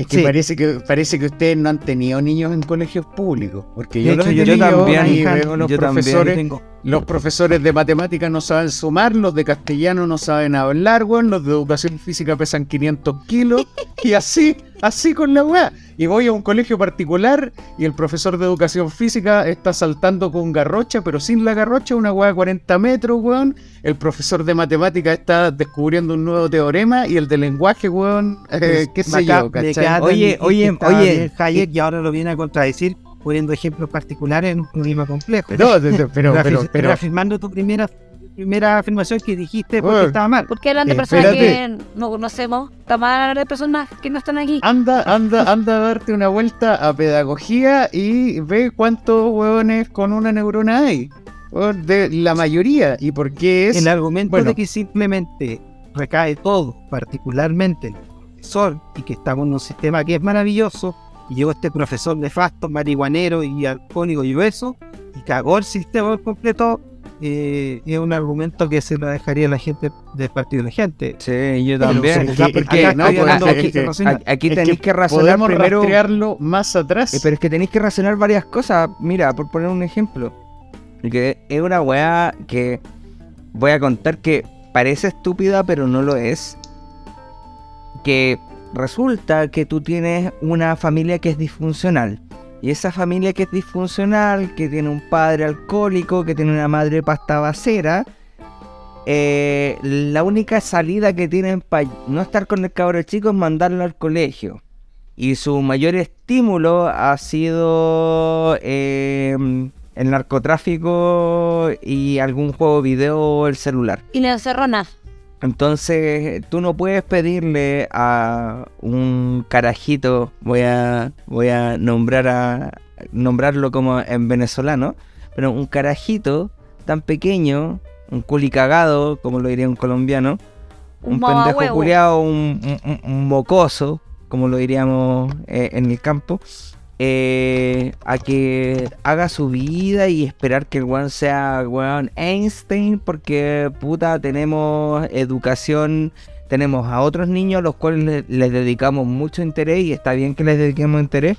es que Sí. parece que parece que ustedes no han tenido niños en colegios públicos, porque yo los hecho, he yo tenido también, y hija, veo los yo también profesores tengo Los profesores de matemáticas no saben sumar, los de castellano no saben hablar, weón, los de educación física pesan 500 kilos, y así, así con la weá. Y voy a un colegio particular y el profesor de educación física está saltando con garrocha, pero sin la garrocha, una weá de 40 metros, weón. El profesor de matemáticas está descubriendo un nuevo teorema y el de lenguaje, weón, eh, qué sé yo, ¿cachai? Oye, oye, oye, Hayek y ahora lo viene a contradecir poniendo ejemplos particulares en un problema complejo. No, pero, pero, Reafir- pero, reafirmando tu primera primera afirmación que dijiste porque Bueno. estaba mal. ¿Por qué hablan de personas espérate. que no conocemos? Está mal hablar de personas que no están aquí. Anda, anda, anda a darte una vuelta a pedagogía y ve cuántos hueones con una neurona hay. De la mayoría. ¿Y por qué es? El argumento bueno. de que simplemente recae todo, particularmente en el profesor, y que estamos en un sistema que es maravilloso, y llegó este profesor nefasto, marihuanero y alcohólico y eso, y cagó el sistema por completo, eh, es un argumento que se lo dejaría a la gente del partido de la gente. Sí, yo también. Aquí tenéis que que razonar podemos primero. rastrearlo más atrás. Eh, Pero es que tenéis que razonar varias cosas. Mira, por poner un ejemplo. Que es una weá que voy a contar que parece estúpida, pero no lo es. Que resulta que tú tienes una familia que es disfuncional. Y esa familia que es disfuncional, que tiene un padre alcohólico, que tiene una madre pasta basera, eh, la única salida que tienen para no estar con el cabro chico es mandarlo al colegio. Y su mayor estímulo ha sido eh, el narcotráfico y algún juego video o el celular. Y la encerrona. Entonces, tú no puedes pedirle a un carajito, voy a, voy a nombrar a nombrarlo como en venezolano, pero un carajito tan pequeño, un culicagado, como lo diría un colombiano, Un un pendejo culiado, un, un- un- un mocoso, como lo diríamos eh, en el campo, eh, a que haga su vida y esperar que el weón sea weón Einstein, porque puta, tenemos educación, tenemos a otros niños a los cuales le- les dedicamos mucho interés y está bien que les dediquemos interés,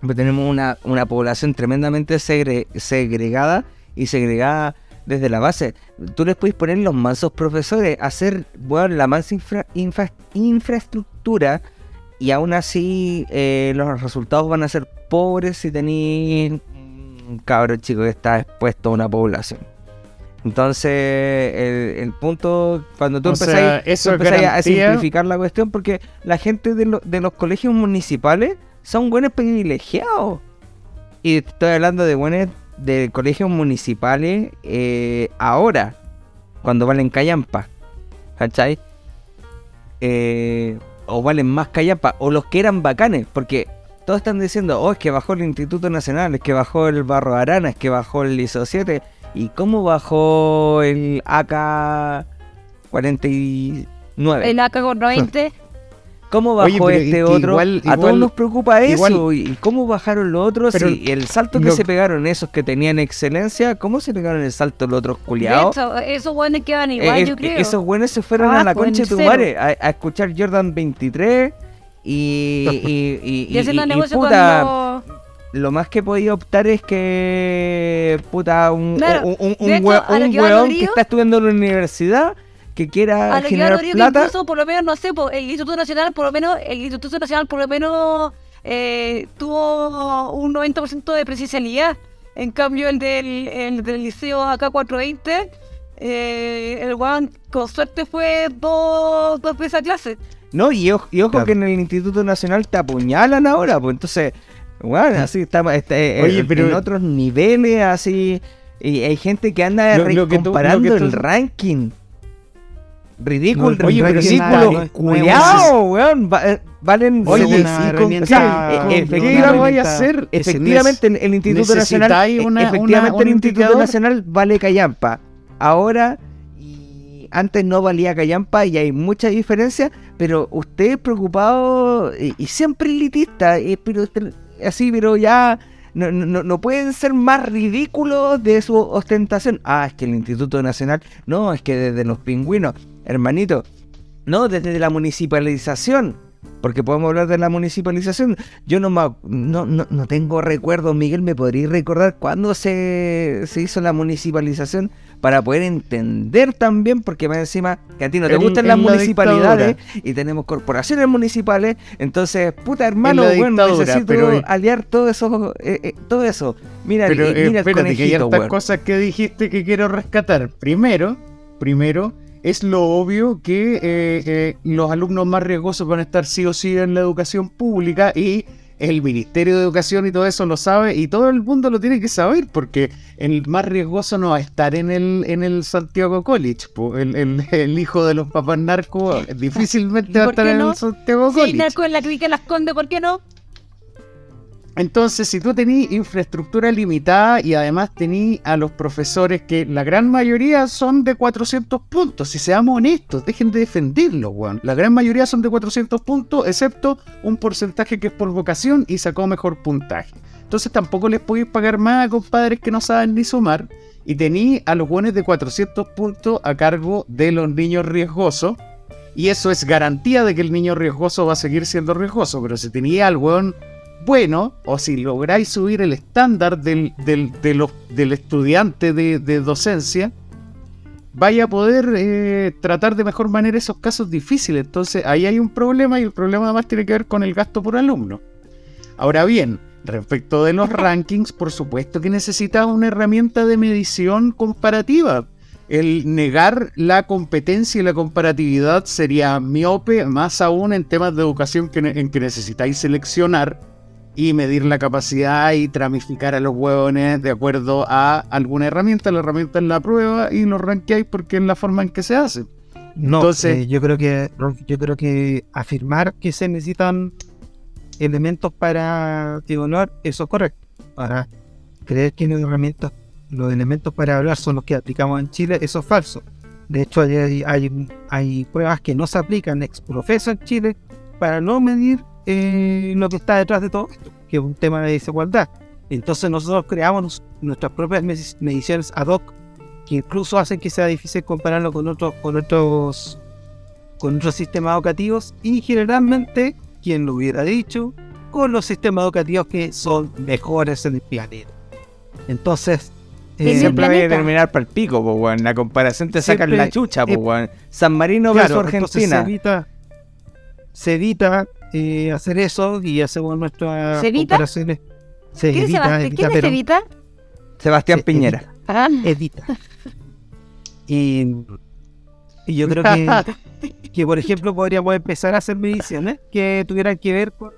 pero tenemos una, una población tremendamente segre- segregada y segregada desde la base. Tú les puedes poner los mansos profesores, hacer bueno, la mansa infra- infra- infraestructura y aún así eh, los resultados van a ser pobres si tenéis un cabro chico que está expuesto a una población. Entonces, el, el punto, cuando tú empezáis, tú a simplificar la cuestión, porque la gente de, lo- de los colegios municipales son buenos privilegiados. Y estoy hablando de buenos de colegios municipales eh, ahora, cuando valen callampa. ¿Cachai? Eh, o valen más callampa, o los que eran bacanes, porque todos están diciendo, oh, es que bajó el Instituto Nacional, es que bajó el Barro Arana, es que bajó el ISO 7, ¿y cómo bajó el AK 49? El AK con 90. ¿Cómo Oye, bajó pero este otro? igual- a todos igual- nos preocupa eso. igual- ¿Y cómo bajaron los otros? Pero y el salto que se pegaron esos que tenían excelencia, ¿cómo se pegaron el salto los otros culiados? esos buenos quedan igual, Eh, yo eh, creo. Esos buenos se fueron Ah, a la pues, concha de tu madre a, a escuchar Jordan 23 y, y, y, Y y- y negocio puta, cuando... lo más que podía optar es que puta un, Claro, un, un, hecho, que weón está estudiando en la universidad que quiera A lo que generar que plata incluso, por lo menos, no sé, el Instituto Nacional, por lo menos, el Instituto Nacional, por lo menos, eh, tuvo un 90% de presencialidad. En cambio, el del, el del Liceo AK420, eh, el weón, con suerte, fue dos, dos veces a clase. No, y ojo, y ojo Claro. que en el Instituto Nacional te apuñalan ahora, pues entonces, bueno, así estamos este, Oye, en, pero- en otros niveles, así, y hay gente que anda Lo- lo que tú- comparando lo que tú- el ranking. Ridículo, No, oye, ridículo, culiao, weón, va- eh, valen Oye, sí, o sea, eh, con- ¿Qué efectivamente, vaya a hacer? efectivamente el, el Instituto Nacional, eh, una- efectivamente una- el Instituto. Nacional vale callampa. Ahora y antes no valía callampa y hay mucha diferencia, pero usted es preocupado y, y siempre elitista, eh, pero usted- así, pero ya no, no, no pueden ser más ridículos de su ostentación. Ah, es que el Instituto Nacional, no, es que desde los pingüinos, hermanito, no, desde la municipalización. Porque podemos hablar de la municipalización. Yo no, me ac- no, no, no tengo recuerdos, Miguel, ¿me podrías recordar cuándo se, se hizo la municipalización? Para poder entender también, porque más encima que a ti no te En- gustan las la municipalidades y tenemos corporaciones municipales. Entonces, puta hermano, bueno, dictadura, necesito pero- aliar todo eso. eh, eh, todo eso. Mira, Pero y- eh, mira el que hay weón. cosas que dijiste que quiero rescatar. Primero, primero, es lo obvio que eh, eh, los alumnos más riesgosos van a estar sí o sí en la educación pública y el Ministerio de Educación y todo eso lo sabe y todo el mundo lo tiene que saber porque el más riesgoso no va a estar en el, en el Santiago College. El, el- el hijo de los papás narcos difícilmente va a ¿Por estar en el Santiago Si College. narco en la clínica Las Condes, ¿por qué no? Entonces, si tú tenés infraestructura limitada y además tenés a los profesores que la gran mayoría son de 400 puntos, si seamos honestos, dejen de defenderlo, weón. La gran mayoría son de 400 puntos, excepto un porcentaje que es por vocación y sacó mejor puntaje. Entonces tampoco les podéis pagar más a compadres que no saben ni sumar. Y tení a los buenos de 400 puntos a cargo de los niños riesgosos. Y eso es garantía de que el niño riesgoso va a seguir siendo riesgoso. Pero si tenía al weón bueno, o si lográis subir el estándar del, del, del estudiante de, de docencia, vaya a poder eh, tratar de mejor manera esos casos difíciles. Entonces ahí hay un problema y el problema además tiene que ver con el gasto por alumno. Ahora bien, respecto de los rankings, por supuesto que necesitas una herramienta de medición comparativa. El negar la competencia y la comparatividad sería miope, más aún en temas de educación que en que necesitáis seleccionar y medir la capacidad y tramificar a los huevones de acuerdo a alguna herramienta. La herramienta es la prueba y los rankeáis porque es la forma en que se hace. No, Entonces- eh, yo creo que yo creo que afirmar que se necesitan elementos para evaluar, eso es correcto. Ahora, creer que los herramientas, los elementos para evaluar son los que aplicamos en Chile, eso es falso. De hecho, hay, hay, hay pruebas que no se aplican ex profeso en Chile para no medir eh, lo que está detrás de todo esto, que es un tema de desigualdad. Entonces nosotros creamos nuestras propias medici- mediciones ad hoc que incluso hacen que sea difícil compararlo con otros con otros con otros sistemas educativos y generalmente quien lo hubiera dicho con los sistemas educativos que son mejores en el planeta entonces eh, siempre vaya a terminar para el pico, po, weón. La comparación te sacan la chucha, po, eh, weón. San Marino claro, versus entonces se Argentina. evita se evita eh, hacer eso y hacemos nuestras ¿Se evita? comparaciones se ¿Quién, es evita, Sebastián? evita, ¿Quién es Evita? Sebastián se Piñera. Ah, edita. Y, y yo creo que, que, por ejemplo, podríamos empezar a hacer mediciones que tuvieran que ver con,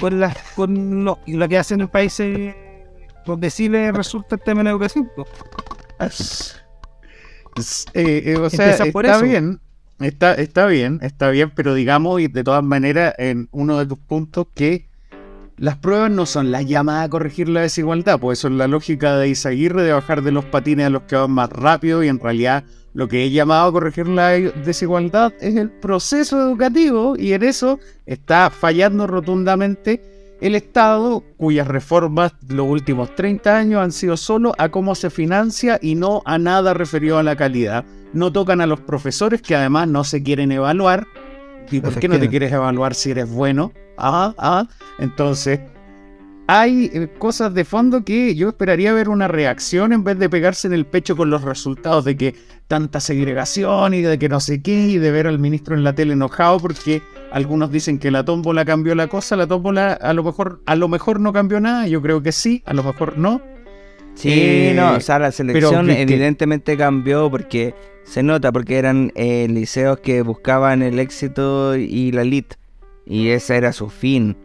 con, las- con lo, lo que hacen en países donde sí les resulta el tema de la educación. eh, eh, o sea, por está eso. bien, está, está bien, está bien, pero digamos, y de todas maneras, en uno de tus puntos, que las pruebas no son las llamadas a corregir la desigualdad, pues eso es la lógica de Isaguirre de bajar de los patines a los que van más rápido, y en realidad lo que he llamado a corregir la desigualdad es el proceso educativo, y en eso está fallando rotundamente el Estado, cuyas reformas los últimos 30 años han sido solo a cómo se financia y no a nada referido a la calidad. No tocan a los profesores que además no se quieren evaluar. ¿Y por qué no te quieres evaluar si eres bueno? Ajá, ajá. Entonces, hay eh, cosas de fondo que yo esperaría ver una reacción en vez de pegarse en el pecho con los resultados de que tanta segregación y de que no sé qué y de ver al ministro en la tele enojado porque algunos dicen que la tómbola cambió la cosa, la tómbola a lo mejor a lo mejor no cambió nada, yo creo que sí, a lo mejor no. Sí, Eh, no, o sea, la selección evidentemente cambió porque se nota, porque eran eh, liceos que buscaban el éxito y la elite, y ese era su fin.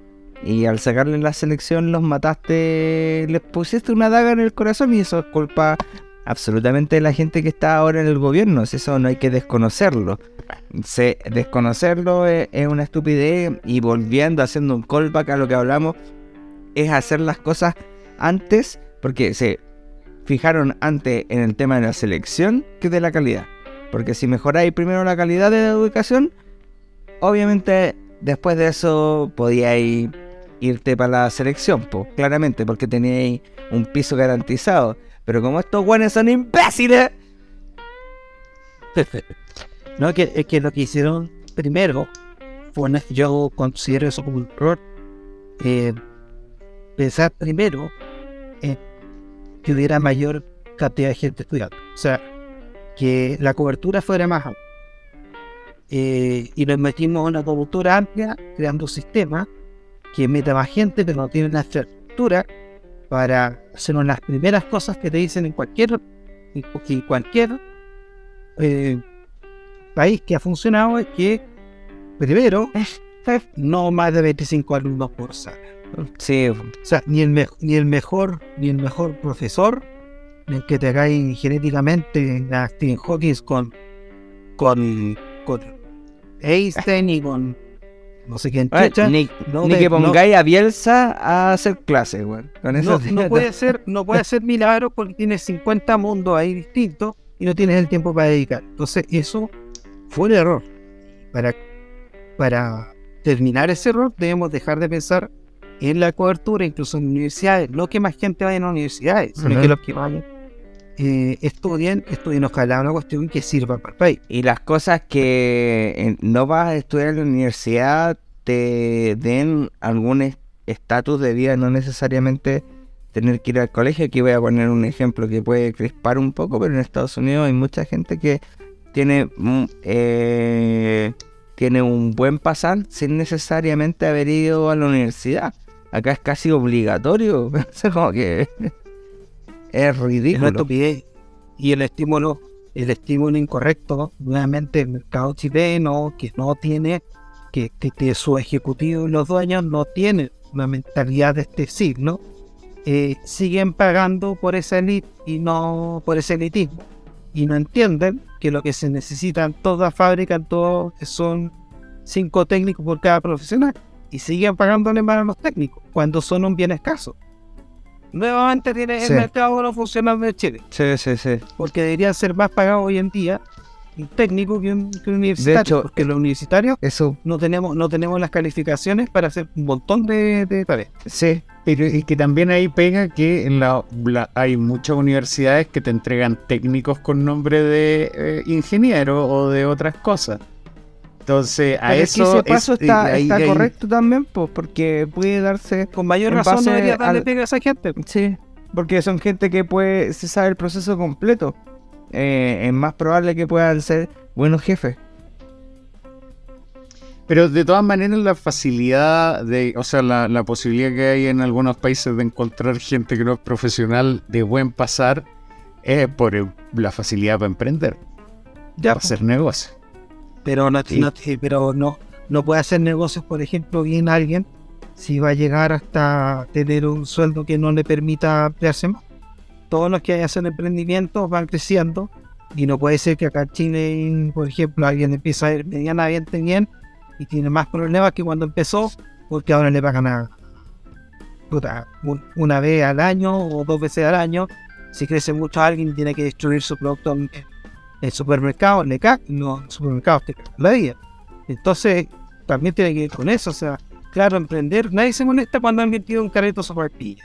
Y al sacarle la selección los mataste, les pusiste una daga en el corazón y eso es culpa absolutamente de la gente que está ahora en el gobierno, eso no hay que desconocerlo. Se, desconocerlo es, es una estupidez y volviendo, haciendo un callback a lo que hablamos, es hacer las cosas antes, porque se fijaron antes en el tema de la selección que de la calidad. Porque si mejoráis primero la calidad de la educación, obviamente después de eso podíais irte para la selección, pues, claramente, porque teníais un piso garantizado. Pero como estos guanes son imbéciles, No, que, es que lo que hicieron primero fue una- yo considero eso como un error. eh, pensar primero que hubiera mayor cantidad de gente estudiando. O sea, que la cobertura fuera más amplia. Eh, y nos metimos en una cobertura amplia, creando un sistema que meta más gente, pero no tiene la infraestructura para hacer una de las primeras cosas que te dicen en cualquier, en cu- en cualquier eh, país que ha funcionado es que, primero, no más de 25 alumnos por sala. Sí, O sea, ni el, me- ni el mejor, ni el mejor profesor, ni el que te hagáis genéticamente a Stephen Hawking con, con, con Einstein y con no sé quién chucha, ni, no ni te- que no- pongáis a Bielsa a hacer clases. Con eso no, puede ser, no puede ser milagro porque tienes 50 mundos ahí distintos y no tienes el tiempo para dedicar. Entonces, eso fue un error. Para, para terminar ese error, debemos dejar de pensar en la cobertura, incluso en universidades. No que más gente vaya a las universidades, sino Ujú. que los que vayan eh, estudien, estudien ojalá una cuestión que sirva para el país. Y las cosas que no vas a estudiar en la universidad te den algún es- estatus de vida, no necesariamente tener que ir al colegio. Aquí voy a poner un ejemplo que puede crispar un poco, pero en Estados Unidos hay mucha gente que tiene, mm, eh, tiene un buen pasar sin necesariamente haber ido a la universidad. Acá es casi obligatorio, como que es ridículo. estupidez. Y el estímulo, el estímulo incorrecto, nuevamente el mercado chileno, que no tiene, que, que, que su ejecutivo y los dueños no tienen una mentalidad de este siglo, eh, siguen pagando por esa elite y no por ese elitismo. Y no entienden que lo que se necesita en toda fábrica, en todo, son cinco técnicos por cada profesional. Y siguen pagándole más a los técnicos, cuando son un bien escaso. Nuevamente tiene Sí. el mercado no funcionando en Chile, Sí, sí, sí. porque deberían ser más pagados hoy en día un técnico que un, que un universitario, hecho- porque los universitarios Eso, no tenemos, no tenemos las calificaciones para hacer un montón de, de tareas. sí, Pero es que también ahí pega que en la, la- hay muchas universidades que te entregan técnicos con nombre de eh, ingeniero o de otras cosas. Entonces, a Pero es que eso. ese paso es- está, ahí- está ahí- correcto también, pues, porque puede darse. Con mayor razón no debería darle al- pega a esa gente. Sí, porque son gente que puede, se sabe el proceso completo. Eh, es más probable que puedan ser buenos jefes. Pero de todas maneras, la facilidad de. O sea, la, la posibilidad que hay en algunos países de encontrar gente que no es profesional de buen pasar es por la facilidad para emprender, Ya, para hacer negocio. Pero no, Sí. no- pero no, no puede hacer negocios, por ejemplo, bien alguien si va a llegar hasta tener un sueldo que no le permita ampliarse más. Todos los que hacen emprendimientos van creciendo y no puede ser que acá en Chile, por ejemplo, alguien empieza a ir medianamente bien y tiene más problemas que cuando empezó porque ahora le pagan a, una vez al año o dos veces al año. Si crece mucho alguien tiene que destruir su producto en el supermercado, le cagan los supermercados te cagan la vida. Entonces, también tiene que ir con eso. O sea, claro, emprender, nadie se molesta cuando alguien tiene un carrito sopaipilla.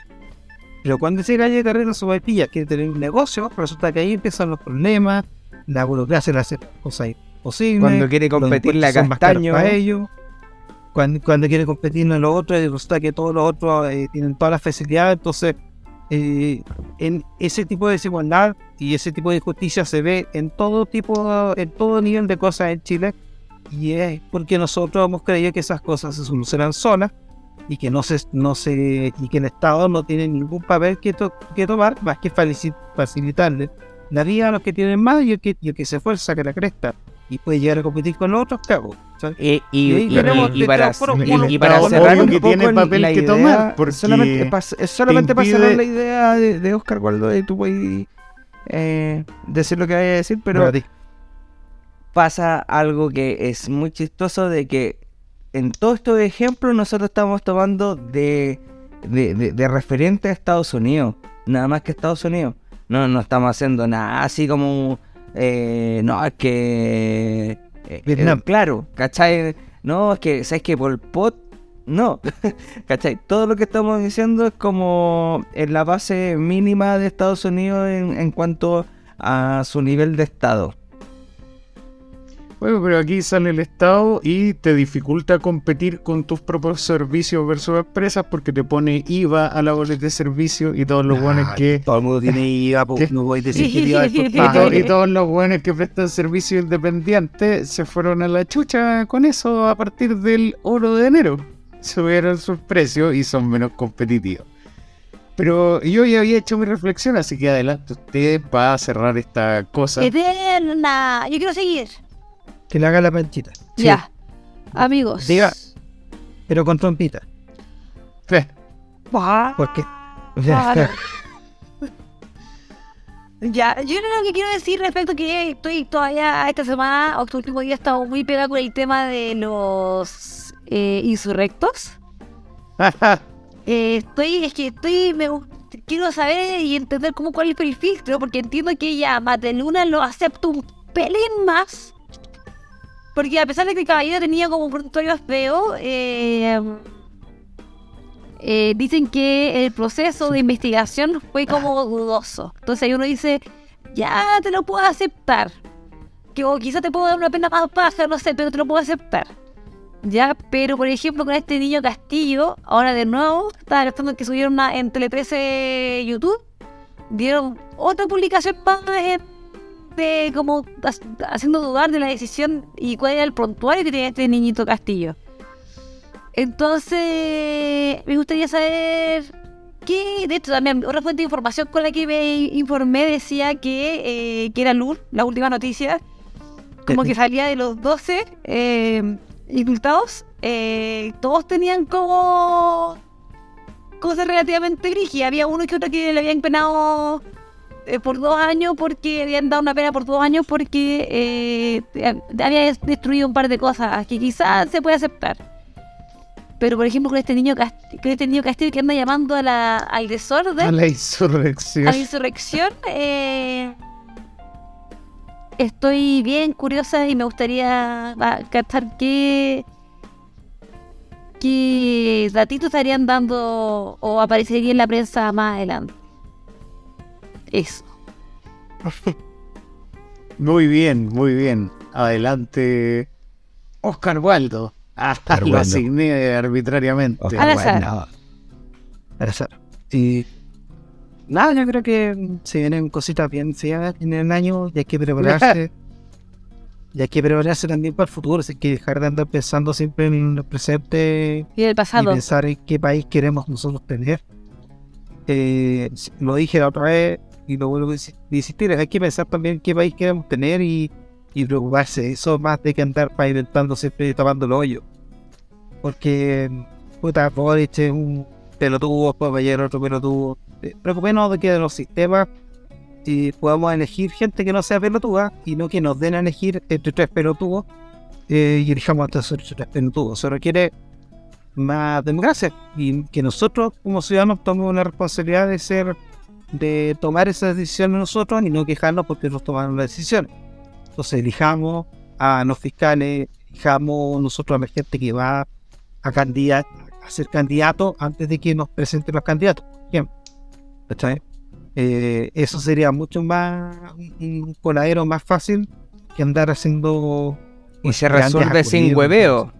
Pero cuando ese gallo de carrito sopaipilla quiere tener un negocio, resulta que ahí empiezan los problemas, la burocracia le hace cosas imposibles. Cuando quiere competir la castaño. para ellos. Cuando, cuando quiere competir en los otros, resulta que todos los otros eh, tienen todas las facilidades. Entonces, eh, en ese tipo de desigualdad y ese tipo de injusticia se ve en todo tipo, en todo nivel de cosas en Chile. Y es porque nosotros hemos creído que esas cosas se solucionan solas y que no se, no se, y que el Estado no tiene ningún papel que, to- que tomar más que facilitarle la vida a los que tienen más y el que, y el que se esfuerza que la cresta y puede llegar a competir con los otros, cago. ¿sabes? Y, y- Y para, cerrar un que tiene el- papel que tomar, solamente, es solamente para cerrar la idea de, de Oscar Waldo, y tú puedes eh, decir lo que vaya a decir, pero pasa algo que es muy chistoso de que en todos estos ejemplos nosotros estamos tomando de, de, de- de referente a Estados Unidos, nada más que Estados Unidos. No, no estamos haciendo nada así como, eh, no, es que... eh, Vietnam. eh, claro, ¿cachai? No, es que, ¿sabes que Por Pot, no, ¿cachai? Todo lo que estamos diciendo es como en la base mínima de Estados Unidos en, en cuanto a su nivel de Estado. Bueno, pero aquí sale el Estado y te dificulta competir con tus propios servicios versus empresas porque te pone IVA a la boleta de servicio y todos los buenos Ah, que Todo el mundo tiene IVA, pues no voy a decir que IVA y todos los buenos que prestan servicio independiente se fueron a la chucha con eso a partir del oro de enero. Subieron sus precios y son menos competitivos. Pero yo ya había hecho mi reflexión, así que adelante ustedes para cerrar esta cosa. Eterna. Yo quiero seguir. Que le haga la panchita. Ya. Amigos. Diga. Pero con trompita. Fe, Porque, Claro. Ya, yo lo que quiero decir respecto a que estoy todavía esta semana, o este último día, he estado muy pegado con el tema de los eh, insurrectos. Eh, estoy, es que estoy, me quiero saber y entender cómo cuál es el filtro, porque entiendo que ya Mateluna lo acepto un pelín más. Porque a pesar de que el caballero tenía como un prontuario feo, eh, eh, dicen que el proceso de investigación fue como dudoso. Entonces ahí uno dice, ya te lo puedo aceptar. Que o quizás te puedo dar una pena más baja, no sé, pero te lo puedo aceptar. Ya, pero por ejemplo con este niño Castillo, ahora de nuevo, estaba gastando que subieron una, en Tele 13 YouTube, dieron otra publicación más eh, de como ha- haciendo dudar de la decisión y cuál era el prontuario que tenía este niñito Castillo. Entonces, me gustaría saber qué, de hecho también otra fuente de información con la que me informé decía que, eh, que era Lur, la última noticia, como que salía de los 12 eh, indultados, eh, todos tenían como cosas relativamente rígidas. Había uno que otro que le habían penado eh, por dos años porque habían dado una pena por dos años porque eh, había des- destruido un par de cosas que quizás se puede aceptar. Pero por ejemplo con este niño Cast- con este niño Castillo que anda llamando a la, al desorden, A la insurrección. a la insurrección, eh, estoy bien curiosa y me gustaría ah, captar qué, qué datitos estarían dando o aparecería en la prensa más adelante. Eso. Muy bien, muy bien. Adelante, Oscar Waldo. Hasta Oscar lo Waldo. asigné arbitrariamente. Ojalá, Al azar. bueno, Al azar. Y nada, yo creo que se vienen cositas bien feas en el año y hay que prepararse. y hay que prepararse también para el futuro. Hay que dejar de andar pensando siempre en los presentes Y del y pasado. pensar en qué país queremos nosotros tener. Eh, lo dije la otra vez y lo vuelvo a insi- insistir, hay que pensar también qué país queremos tener y, y preocuparse. Eso más de que andar pavimentando siempre tapando el hoyo. Porque, puta, Boric es un pelotudo, después va a llegar otro pelotudo. Eh, Preocupémonos de que los sistemas y podamos elegir gente que no sea pelotuda y no que nos den a elegir entre tres pelotudos eh, y elijamos esos tres pelotudos. Se requiere más democracia y que nosotros como ciudadanos tomemos la responsabilidad de ser de tomar esas decisiones nosotros y no quejarnos porque nos tomaron las decisiones entonces elijamos a los fiscales elijamos nosotros a la gente que va a candidat a ser candidato antes de que nos presenten los candidatos por ejemplo ¿Cachai? Eh, eso sería mucho más un coladero más fácil que andar haciendo Y se resuelve sin hueveo.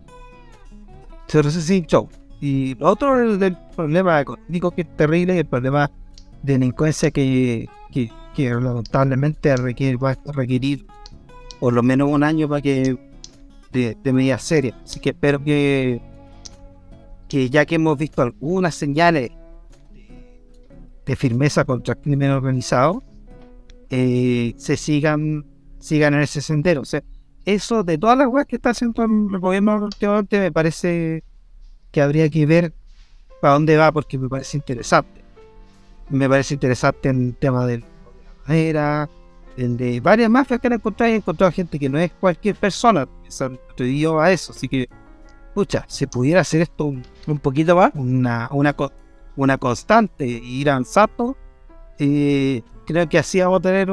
se resuelve sin show. Y lo otro es el problema económico que es terrible y el problema de delincuencia que, que, que lamentablemente requiere, va a requerir por lo menos un año para que de, de medidas serias. Así que espero que, que ya que hemos visto algunas señales de firmeza contra el crimen organizado, eh, se sigan, sigan en ese sendero. O sea, eso de todas las cosas que está haciendo el gobierno me parece que habría que ver para dónde va porque me parece interesante. Me parece interesante en el tema de la madera, el de varias mafias que han encontrado y he encontrado gente que no es cualquier persona. Eso te digo a eso. Así que, pucha, si pudiera hacer esto un, un poquito más, una, una, una constante, e ir avanzando, eh, creo que así vamos a tener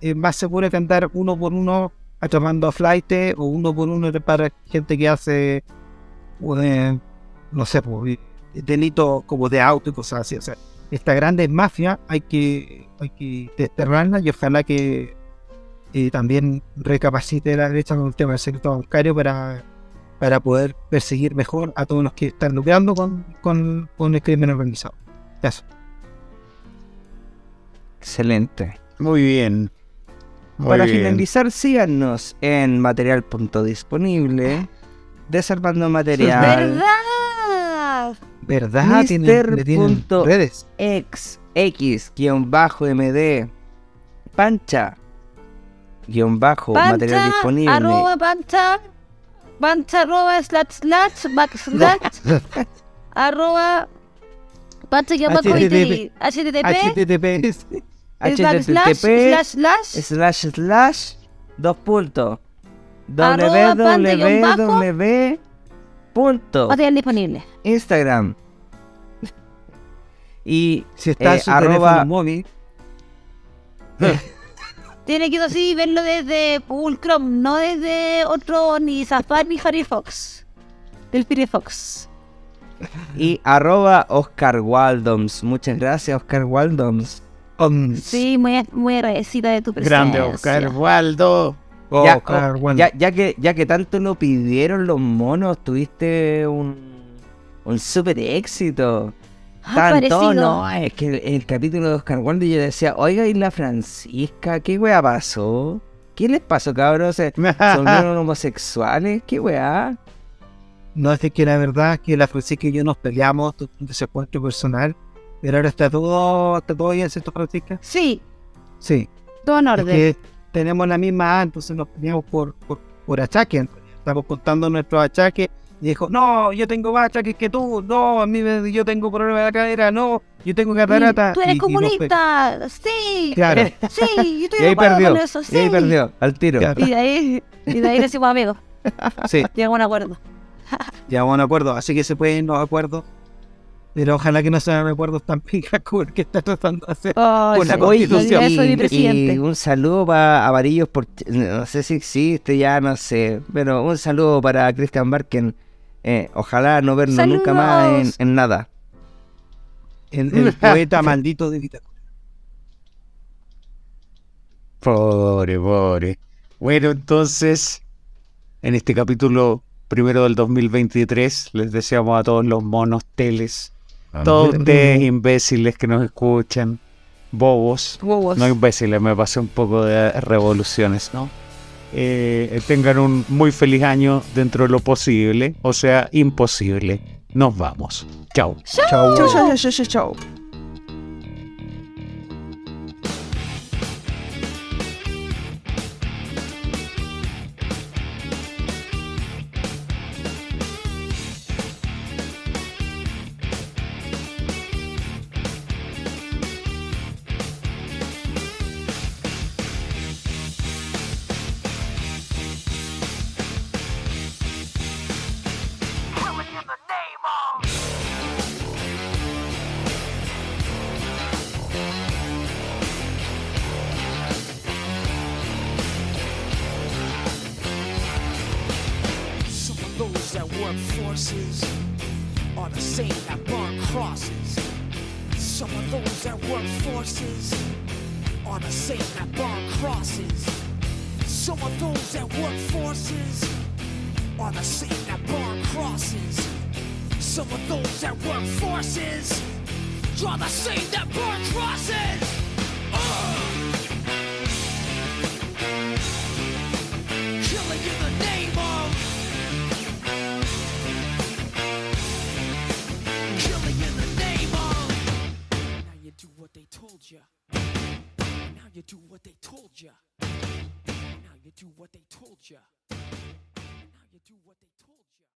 eh, más seguro que andar uno por uno atrapando a flight o uno por uno para gente que hace eh, no sé pues, delitos como de auto y cosas así. O sea esta grande mafia hay que hay que desterrarla y ojalá que eh, también recapacite la derecha con el tema del secreto bancario para para poder perseguir mejor a todos los que están lucrando con, con, con el crimen organizado eso Excelente. Muy bien. Muy Para bien. finalizar, síganos en material.disponible, desarmando material, ¿Verdad? verdad tienen, le tienen redes ex, x, guion bajo, md, pancha, guion bajo, material Pancha, disponible. arroba pancha, pancha arroba slash slash back slash arroba guion bajo HTTP. HTTP slash slash slash slash. slash slash dos puntos. Www punto material disponible. Instagram. Y Si está eh, su arroba móvil, Tiene que ir así verlo desde Google Chrome, no desde otro ni Safari ni Firefox. Del Firefox. y arroba Oscar Waldoms muchas gracias Oscar Waldoms Sí, muy, muy agradecida de tu presencia. Grande Oscar Waldo. ya, Oscar oh, Waldo. ya, ya que ya que tanto lo pidieron los monos tuviste un un super éxito Tanto, parecido. no, es que el, el capítulo de Oscar Wilde yo decía, oiga, ¿y la Francisca? ¿Qué wea pasó? ¿Qué les pasó, cabrón? ¿Se, volvieron homosexuales? ¿Qué wea? No es de que la verdad que la Francisca y yo nos peleamos de ese encuentro personal, pero ahora está todo, está todo bien, ¿cierto, Francisca? Sí, Sí. todo en Es orden. que tenemos la misma A, entonces nos peleamos por, por, por achaques. Estamos contando nuestros achaques dijo, no, yo tengo más achaques que tú, no, a mí me- yo tengo problema de la cadera, no, yo tengo catarata. Tú eres y- y comunista, sí. Claro, Sí, yo estoy Y de ahí acuerdo perdió, con eso, sí. y ahí perdió, al tiro. Claro. Y de ahí, y de ahí nos hicimos amigos. sí, Llegamos a un acuerdo. llegamos a un acuerdo, así que se pueden los acuerdos, pero ojalá que no sean acuerdos tan picas como el que está tratando de hacer. Ay, Con la sí, Constitución. yo soy mi y presidente. un saludo para Avarillos, por, no sé si existe, ya no sé, pero un saludo para Christian Barken. Eh, ojalá no verlo nunca más en, nada. El, el poeta maldito de Vitacura. Pobre, pobre. Bueno, entonces, en este capítulo primero del 2023, les deseamos a todos los monos teles, todos ustedes imbéciles que nos escuchan, bobos, Huevos. no imbéciles, me pasé un poco de revoluciones, ¿no? Eh, tengan un muy feliz año dentro de lo posible, o sea, imposible. Nos vamos. Chao. Chau, chau, chau, chau, chau, chau.